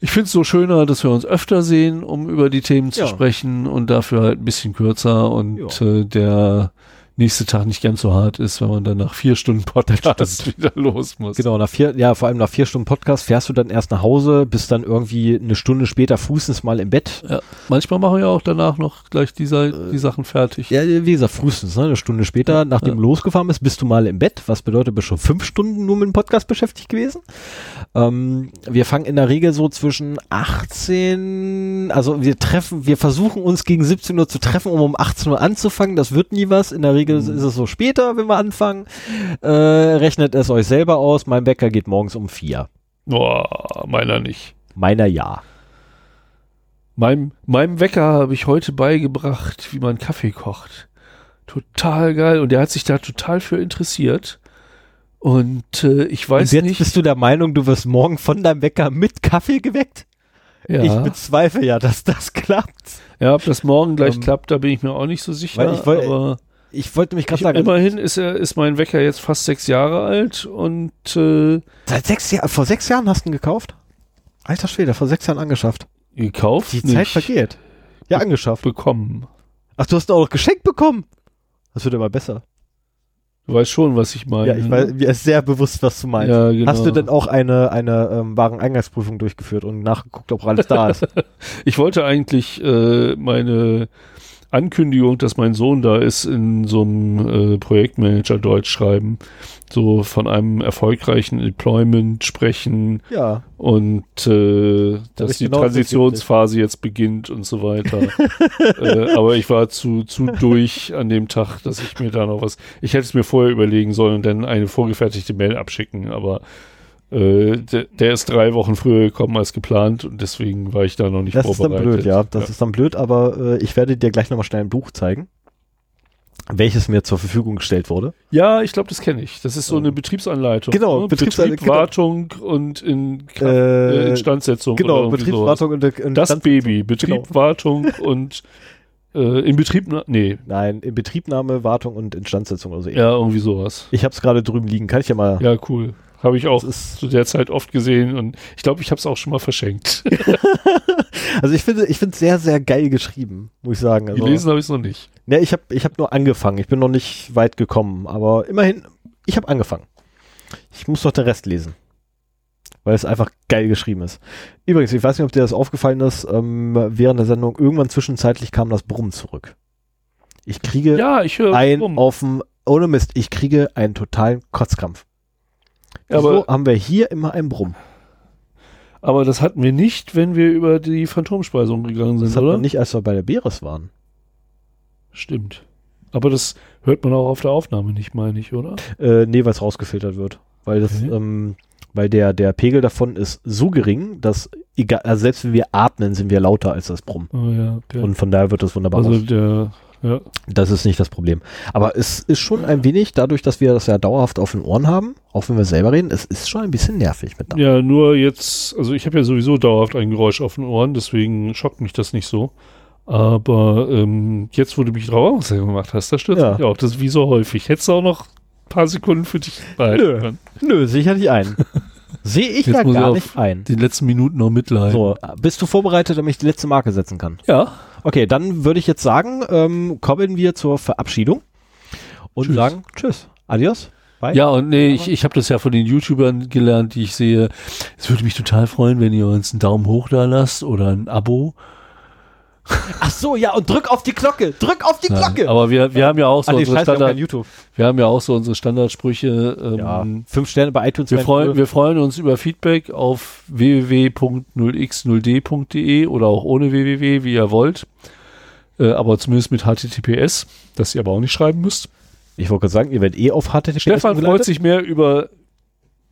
ich finde es so schöner, dass wir uns öfter sehen, um über die Themen zu Ja. sprechen und dafür halt ein bisschen kürzer und Ja. äh, der nächste Tag nicht ganz so hart ist, wenn man dann nach vier Stunden Podcast wieder los muss. Genau, nach vier, ja, vor allem nach vier Stunden Podcast fährst du dann erst nach Hause, bist dann irgendwie eine Stunde später frühestens mal im Bett. Ja, manchmal machen wir auch danach noch gleich die, die Sachen fertig. Ja, wie gesagt, frühestens, ne? eine Stunde später, nachdem du losgefahren bist, bist du mal im Bett, was bedeutet, bist schon fünf Stunden nur mit dem Podcast beschäftigt gewesen. Ähm, wir fangen in der Regel so zwischen 18, also wir treffen, wir versuchen uns gegen 17 Uhr zu treffen, um um 18 Uhr anzufangen. Das wird nie was. In der Regel ist es so später, wenn wir anfangen. Äh, rechnet es euch selber aus. Mein Wecker geht morgens um vier. Boah, meiner nicht. Meiner ja. Meinem, meinem Wecker habe ich heute beigebracht, wie man Kaffee kocht. Total geil. Und der hat sich da total für interessiert. Und äh, ich weiß Und jetzt nicht. bist du der Meinung, du wirst morgen von deinem Wecker mit Kaffee geweckt? ja. Ich bezweifle ja, dass das klappt. ja, ob das morgen gleich Ähm, klappt, da bin ich mir auch nicht so sicher. ich woll- aber Ich wollte mich gerade sagen, immerhin ist er, ist mein Wecker jetzt fast sechs Jahre alt und äh, seit sechs Jahren, vor sechs Jahren hast du ihn gekauft? Alter Schwede, vor sechs Jahren angeschafft. gekauft. Die nicht Zeit vergeht. Ja, angeschafft. bekommen. Ach, du hast ihn auch noch geschenkt bekommen. Das wird immer besser. Du weißt schon, was ich meine. Ja, ich weiß, mir ist sehr bewusst, was du meinst. Ja, genau. Hast du denn auch eine, eine ähm, Wareneingangsprüfung durchgeführt und nachgeguckt, ob alles da ist? Ich wollte eigentlich äh, meine Ankündigung, dass mein Sohn da ist, in so einem äh, Projektmanager Deutsch schreiben. So von einem erfolgreichen Deployment sprechen ja. und äh, dass die genau Transitionsphase jetzt beginnt und so weiter. äh, aber ich war zu, zu durch an dem Tag, dass ich mir da noch was. Ich hätte es mir vorher überlegen sollen und dann eine vorgefertigte Mail abschicken, aber äh, der, der ist drei Wochen früher gekommen als geplant und deswegen war ich da noch nicht Das ist dann vorbereitet. blöd, ja. Das ist dann blöd, aber äh, ich werde dir gleich nochmal schnell ein Buch zeigen, welches mir zur Verfügung gestellt wurde. Ja, ich glaube, das kenne ich. Das ist so eine Betriebsanleitung. Genau, ne? Betriebsanleitung, Betrieb, Wartung und in Äh, äh, Instandsetzung. Genau, Betriebswartung und, sowas. und Das Stand- Baby. Betrieb, Genau. Wartung und äh, in Betrieb, nee, Nein, in Betriebnahme, Wartung und Instandsetzung oder so. ja, irgendwie sowas. Ich habe es gerade drüben liegen. Kann ich ja mal. Ja, cool. Habe ich auch ist- zu der Zeit oft gesehen und ich glaube, ich habe es auch schon mal verschenkt. Also ich finde, ich finde es sehr, sehr geil geschrieben, muss ich sagen. Also, Gelesen habe ich es noch nicht. Ne, ich habe ich hab nur angefangen. Ich bin noch nicht weit gekommen, aber immerhin, ich habe angefangen. Ich muss noch den Rest lesen. Weil es einfach geil geschrieben ist. Übrigens, ich weiß nicht, ob dir das aufgefallen ist, ähm, während der Sendung, irgendwann zwischenzeitlich kam das Brummen zurück. Ich kriege Ja, ich ein auf dem, ohne Mist, ich kriege einen totalen Kotzkrampf. Aber, haben wir hier immer einen Brumm? aber das hatten wir nicht, wenn wir über die Phantomspeisung gegangen sind, Das oder? nicht, als wir bei der Beres waren. Stimmt. Aber das hört man auch auf der Aufnahme nicht, meine ich, oder? Äh, nee, weil es rausgefiltert wird. Weil das, Okay. ähm, weil der, der Pegel davon ist so gering, dass egal, also selbst wenn wir atmen, sind wir lauter als das Brummen. Oh ja, okay. Und von daher wird das wunderbar also aus. der, ja. Das ist nicht das Problem. Aber es ist schon ein wenig, dadurch, dass wir das ja dauerhaft auf den Ohren haben, auch wenn wir selber reden, es ist schon ein bisschen nervig mit Ja, nur jetzt, also ich habe ja sowieso dauerhaft ein Geräusch auf den Ohren, deswegen schockt mich das nicht so. Aber ähm, jetzt, wo du mich drauf aufmerksam gemacht hast, das stört Ja. mich auch. Das ist wie so häufig. Hättest du auch noch ein paar Sekunden für dich behalten Nö. können. Nö, sicher nicht ein. Sehe ich Jetzt da muss ich gar auf nicht ein. Den letzten Minuten noch mitleiden. So, bist du vorbereitet, damit ich die letzte Marke setzen kann? Ja. Okay, dann würde ich jetzt sagen, ähm, kommen wir zur Verabschiedung und Tschüss. sagen Tschüss, Adios. Bye. Ja, und nee, ich, ich habe das ja von den YouTubern gelernt, die ich sehe. Es würde mich total freuen, wenn ihr uns einen Daumen hoch da lasst oder ein Abo. Ach so, ja, und drück auf die Glocke. Drück auf die Ja, Glocke. aber wir, wir haben ja auch so nee, unsere scheiße, wir haben Standard, YouTube. wir haben ja auch so unsere Standardsprüche. Ähm, Ja, fünf Sterne bei iTunes. Wir freuen, wir freuen uns über Feedback auf www.0x0d.de oder auch ohne www, wie ihr wollt. Äh, aber zumindest mit HTTPS, das ihr aber auch nicht schreiben müsst. ich wollte gerade sagen, ihr werdet eh auf HTTPS Stefan freut umgeleitet. sich mehr über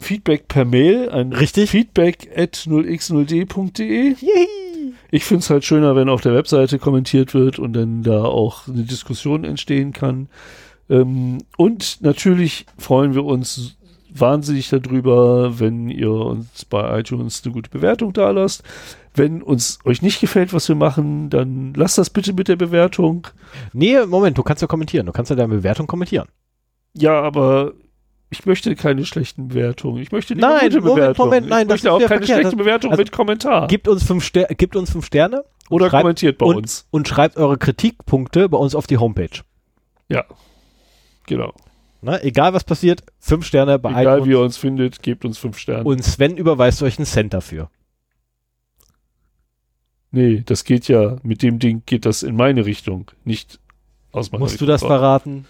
Feedback per Mail an Richtig. feedback at 0x0d.de. Yay. Ich finde es halt schöner, wenn auf der Webseite kommentiert wird und dann da auch eine Diskussion entstehen kann. Ähm, und natürlich freuen wir uns wahnsinnig darüber, wenn ihr uns bei iTunes eine gute Bewertung da lasst. Wenn uns euch nicht gefällt, was wir machen, dann lasst das bitte mit der Bewertung. Nee, Moment, du kannst ja kommentieren. Du kannst ja deine Bewertung kommentieren. Ja, aber ich möchte keine schlechten Bewertungen. Ich möchte Nein, gute Moment, Bewertungen. Moment, nein, ich möchte auch keine verkehrt. schlechte Bewertung Also, mit Kommentar. Gebt uns fünf, Ster gebt uns fünf Sterne Oder schreibt- kommentiert bei und, uns. und schreibt eure Kritikpunkte bei uns auf die Homepage. Ja. Genau. Ne? Egal was passiert, fünf Sterne bei Egal wie ihr uns findet, gebt uns fünf Sterne. Und Sven überweist euch einen Cent dafür. nee, das geht ja, mit dem Ding geht das in meine Richtung, nicht aus meiner Musst du Richtung. das verraten?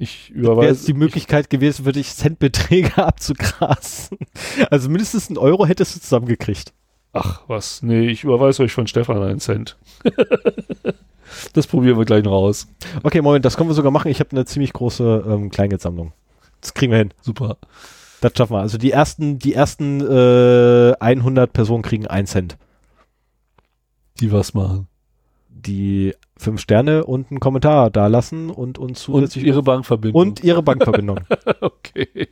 Ich Wäre überweise. jetzt die Möglichkeit gewesen, für dich Centbeträge abzugrasen. Also mindestens einen Euro hättest du zusammengekriegt. Ach, was? Nee, ich überweise euch von Stefan einen Cent. das probieren wir gleich noch aus. Okay, Moment, das können wir sogar machen. Ich habe eine ziemlich große ähm, Kleingeldsammlung. Das kriegen wir hin. Super. Das schaffen wir. Also die ersten, die ersten äh, 100 Personen kriegen einen Cent. Die was machen. Die fünf Sterne und einen Kommentar da lassen und uns Und zusätzlich ihre Bankverbindung. und ihre Bankverbindung. okay.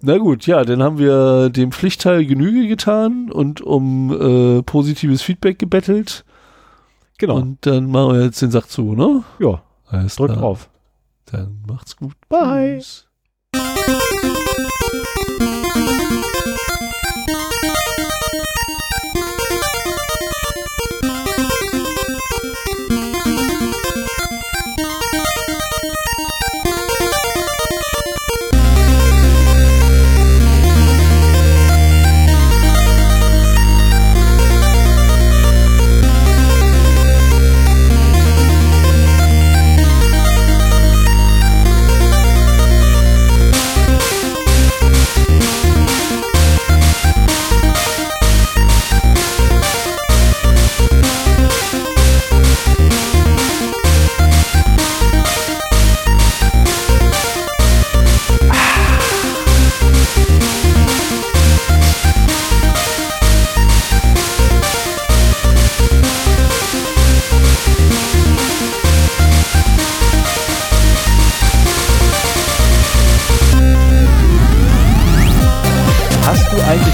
Na gut, ja, dann haben wir dem Pflichtteil Genüge getan und um äh, positives Feedback gebettelt. genau. Und dann machen wir jetzt den Sack zu, ne? ja, Alles drück klar. drauf. Dann macht's gut. Bye. Tschüss.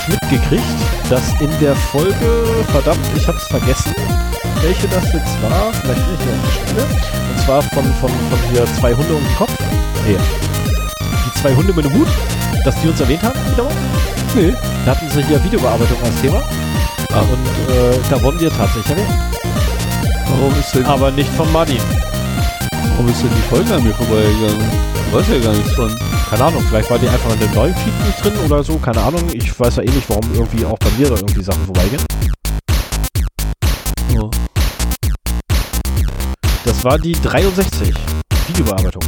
Mitgekriegt, dass in der Folge, verdammt, ich hab's vergessen, welche das jetzt war, vielleicht bin ich ja auf die Stelle, und zwar von, von, von hier zwei Hunde und Kopf. Nee. Die zwei Hunde mit dem Hut, dass die uns erwähnt haben, wiederum? Nee. Da hatten sie hier Videobearbeitung als Thema. Ah. Und äh, da wurden wir tatsächlich erwähnt. Warum ist denn, Aber nicht von Martin. Warum ist denn die Folge an mir vorbeigegangen? Ich weiß ja gar nichts von. Keine Ahnung, vielleicht war die einfach in dem neuen Feed nicht drin oder so, keine Ahnung. Ich weiß ja eh nicht, warum irgendwie auch bei mir da irgendwie Sachen vorbeigehen. Oh. Das war die 63. Videobearbeitung.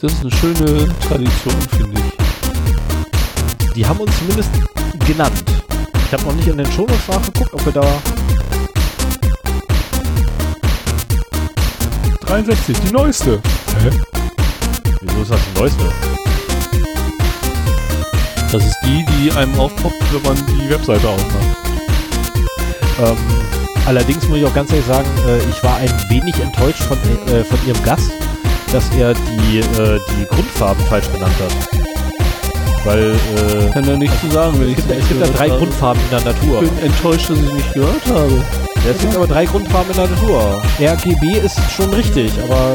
Das ist eine schöne Tradition, finde ich. Die haben uns zumindest genannt. Ich habe noch nicht in den Shownotes nachgeguckt, ob wir da... 63, die neueste. Wieso ist das die neueste? Das ist die, die einem aufpoppt, wenn man die Webseite aufmacht. Ähm, allerdings muss ich auch ganz ehrlich sagen, äh, ich war ein wenig enttäuscht von, äh, von ihrem Gast, dass er die, äh, die Grundfarben falsch genannt hat. Weil äh, Kann da nichts zu sagen, wenn es ich gibt, es gibt ja drei Grundfarben in der Natur. Ich bin enttäuscht, dass ich nicht gehört habe. Ja, es gibt aber drei Grundfarben in der Natur. RGB ist schon richtig, aber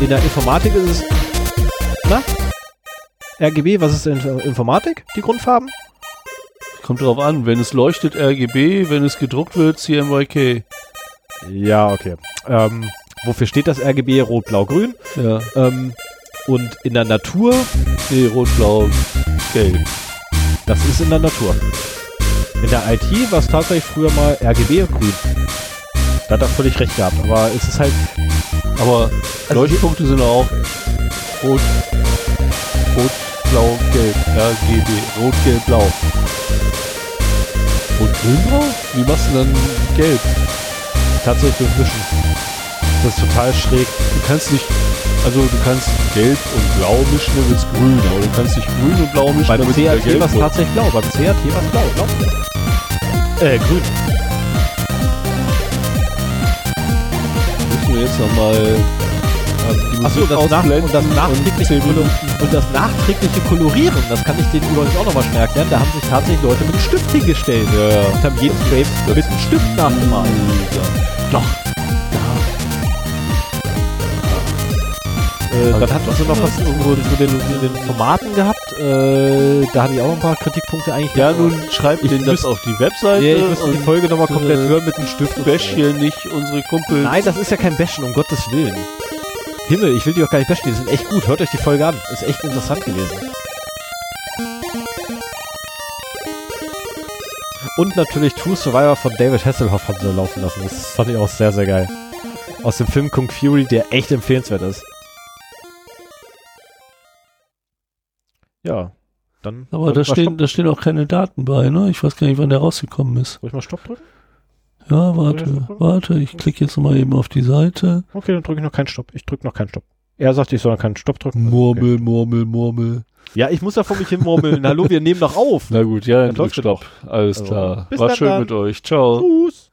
in der Informatik ist es. Na? RGB, was ist in Informatik? Die Grundfarben? Kommt drauf an, wenn es leuchtet RGB, wenn es gedruckt wird CMYK. Ja, okay. Ähm, wofür steht das RGB? Rot, Blau, Grün. Ja, Ähm, und in der Natur, nee, rot, blau, gelb. das ist in der Natur. In der IT war es tatsächlich früher mal RGB und Grün. Da hat er völlig recht gehabt, aber es ist halt. Aber Also Leuchtpunkte sind auch rot, rot, blau, gelb. RGB, rot, gelb, blau. Rot, grün, blau? Wie machst du dann gelb? tatsächlich durchmischen. Das ist total schräg. Du kannst nicht, also du kannst gelb und blau mischen, dann wird's grün. Aber du kannst nicht grün und blau mischen, Beim dann wird's CRT war es tatsächlich blau. Beim CRT war es blau. blau. Äh, grün. Müssen wir jetzt nochmal die Achso, das, nach, und, das nachträgliche Minuten- und das nachträgliche Kolorieren, das kann ich denen übrigens auch nochmal schnell erklären. Da haben sich tatsächlich Leute mit einem Stift hingestellt Ja, ja. und haben jeden Frame mit einem Stift nachgemalt. Doch. Äh, dann hatten sie noch was irgendwo zu den, den Formaten gehabt. Äh, da hatte ich auch ein paar Kritikpunkte eigentlich. Ja, nun schreibt Ich denen das auf die Webseite ja, ich müsste die Folge nochmal komplett äh, hören mit dem Stift. bash hier nicht unsere Kumpels. Nein, das ist ja kein Bashen, um Gottes Willen. Himmel, ich will die auch gar nicht bashen, die sind echt gut. Hört euch die Folge an. Ist echt interessant gewesen. Und natürlich True Survivor von David Hasselhoff haben sie laufen lassen. Das fand ich auch sehr, sehr geil. Aus dem Film Kung Fury, der echt empfehlenswert ist. Ja, dann. Aber da stehen, Stopp, da stehen auch keine Daten bei, ne? Ich weiß gar nicht, wann der rausgekommen ist. soll ich mal Stopp drücken? Ja, warte, warte, ich klicke jetzt mal eben auf die Seite. Okay, dann drücke ich noch keinen Stopp. Ich drücke noch keinen Stopp. Er sagt, ich soll noch keinen Stopp drücken. Murmel, Murmel, Murmel. Ja, ich muss ja vor mich hin murmeln. Hallo, wir nehmen doch auf. Na gut, ja, Dann dann Stopp. Alles Also, klar. bis War schön dann. mit euch. Ciao. Tschüss.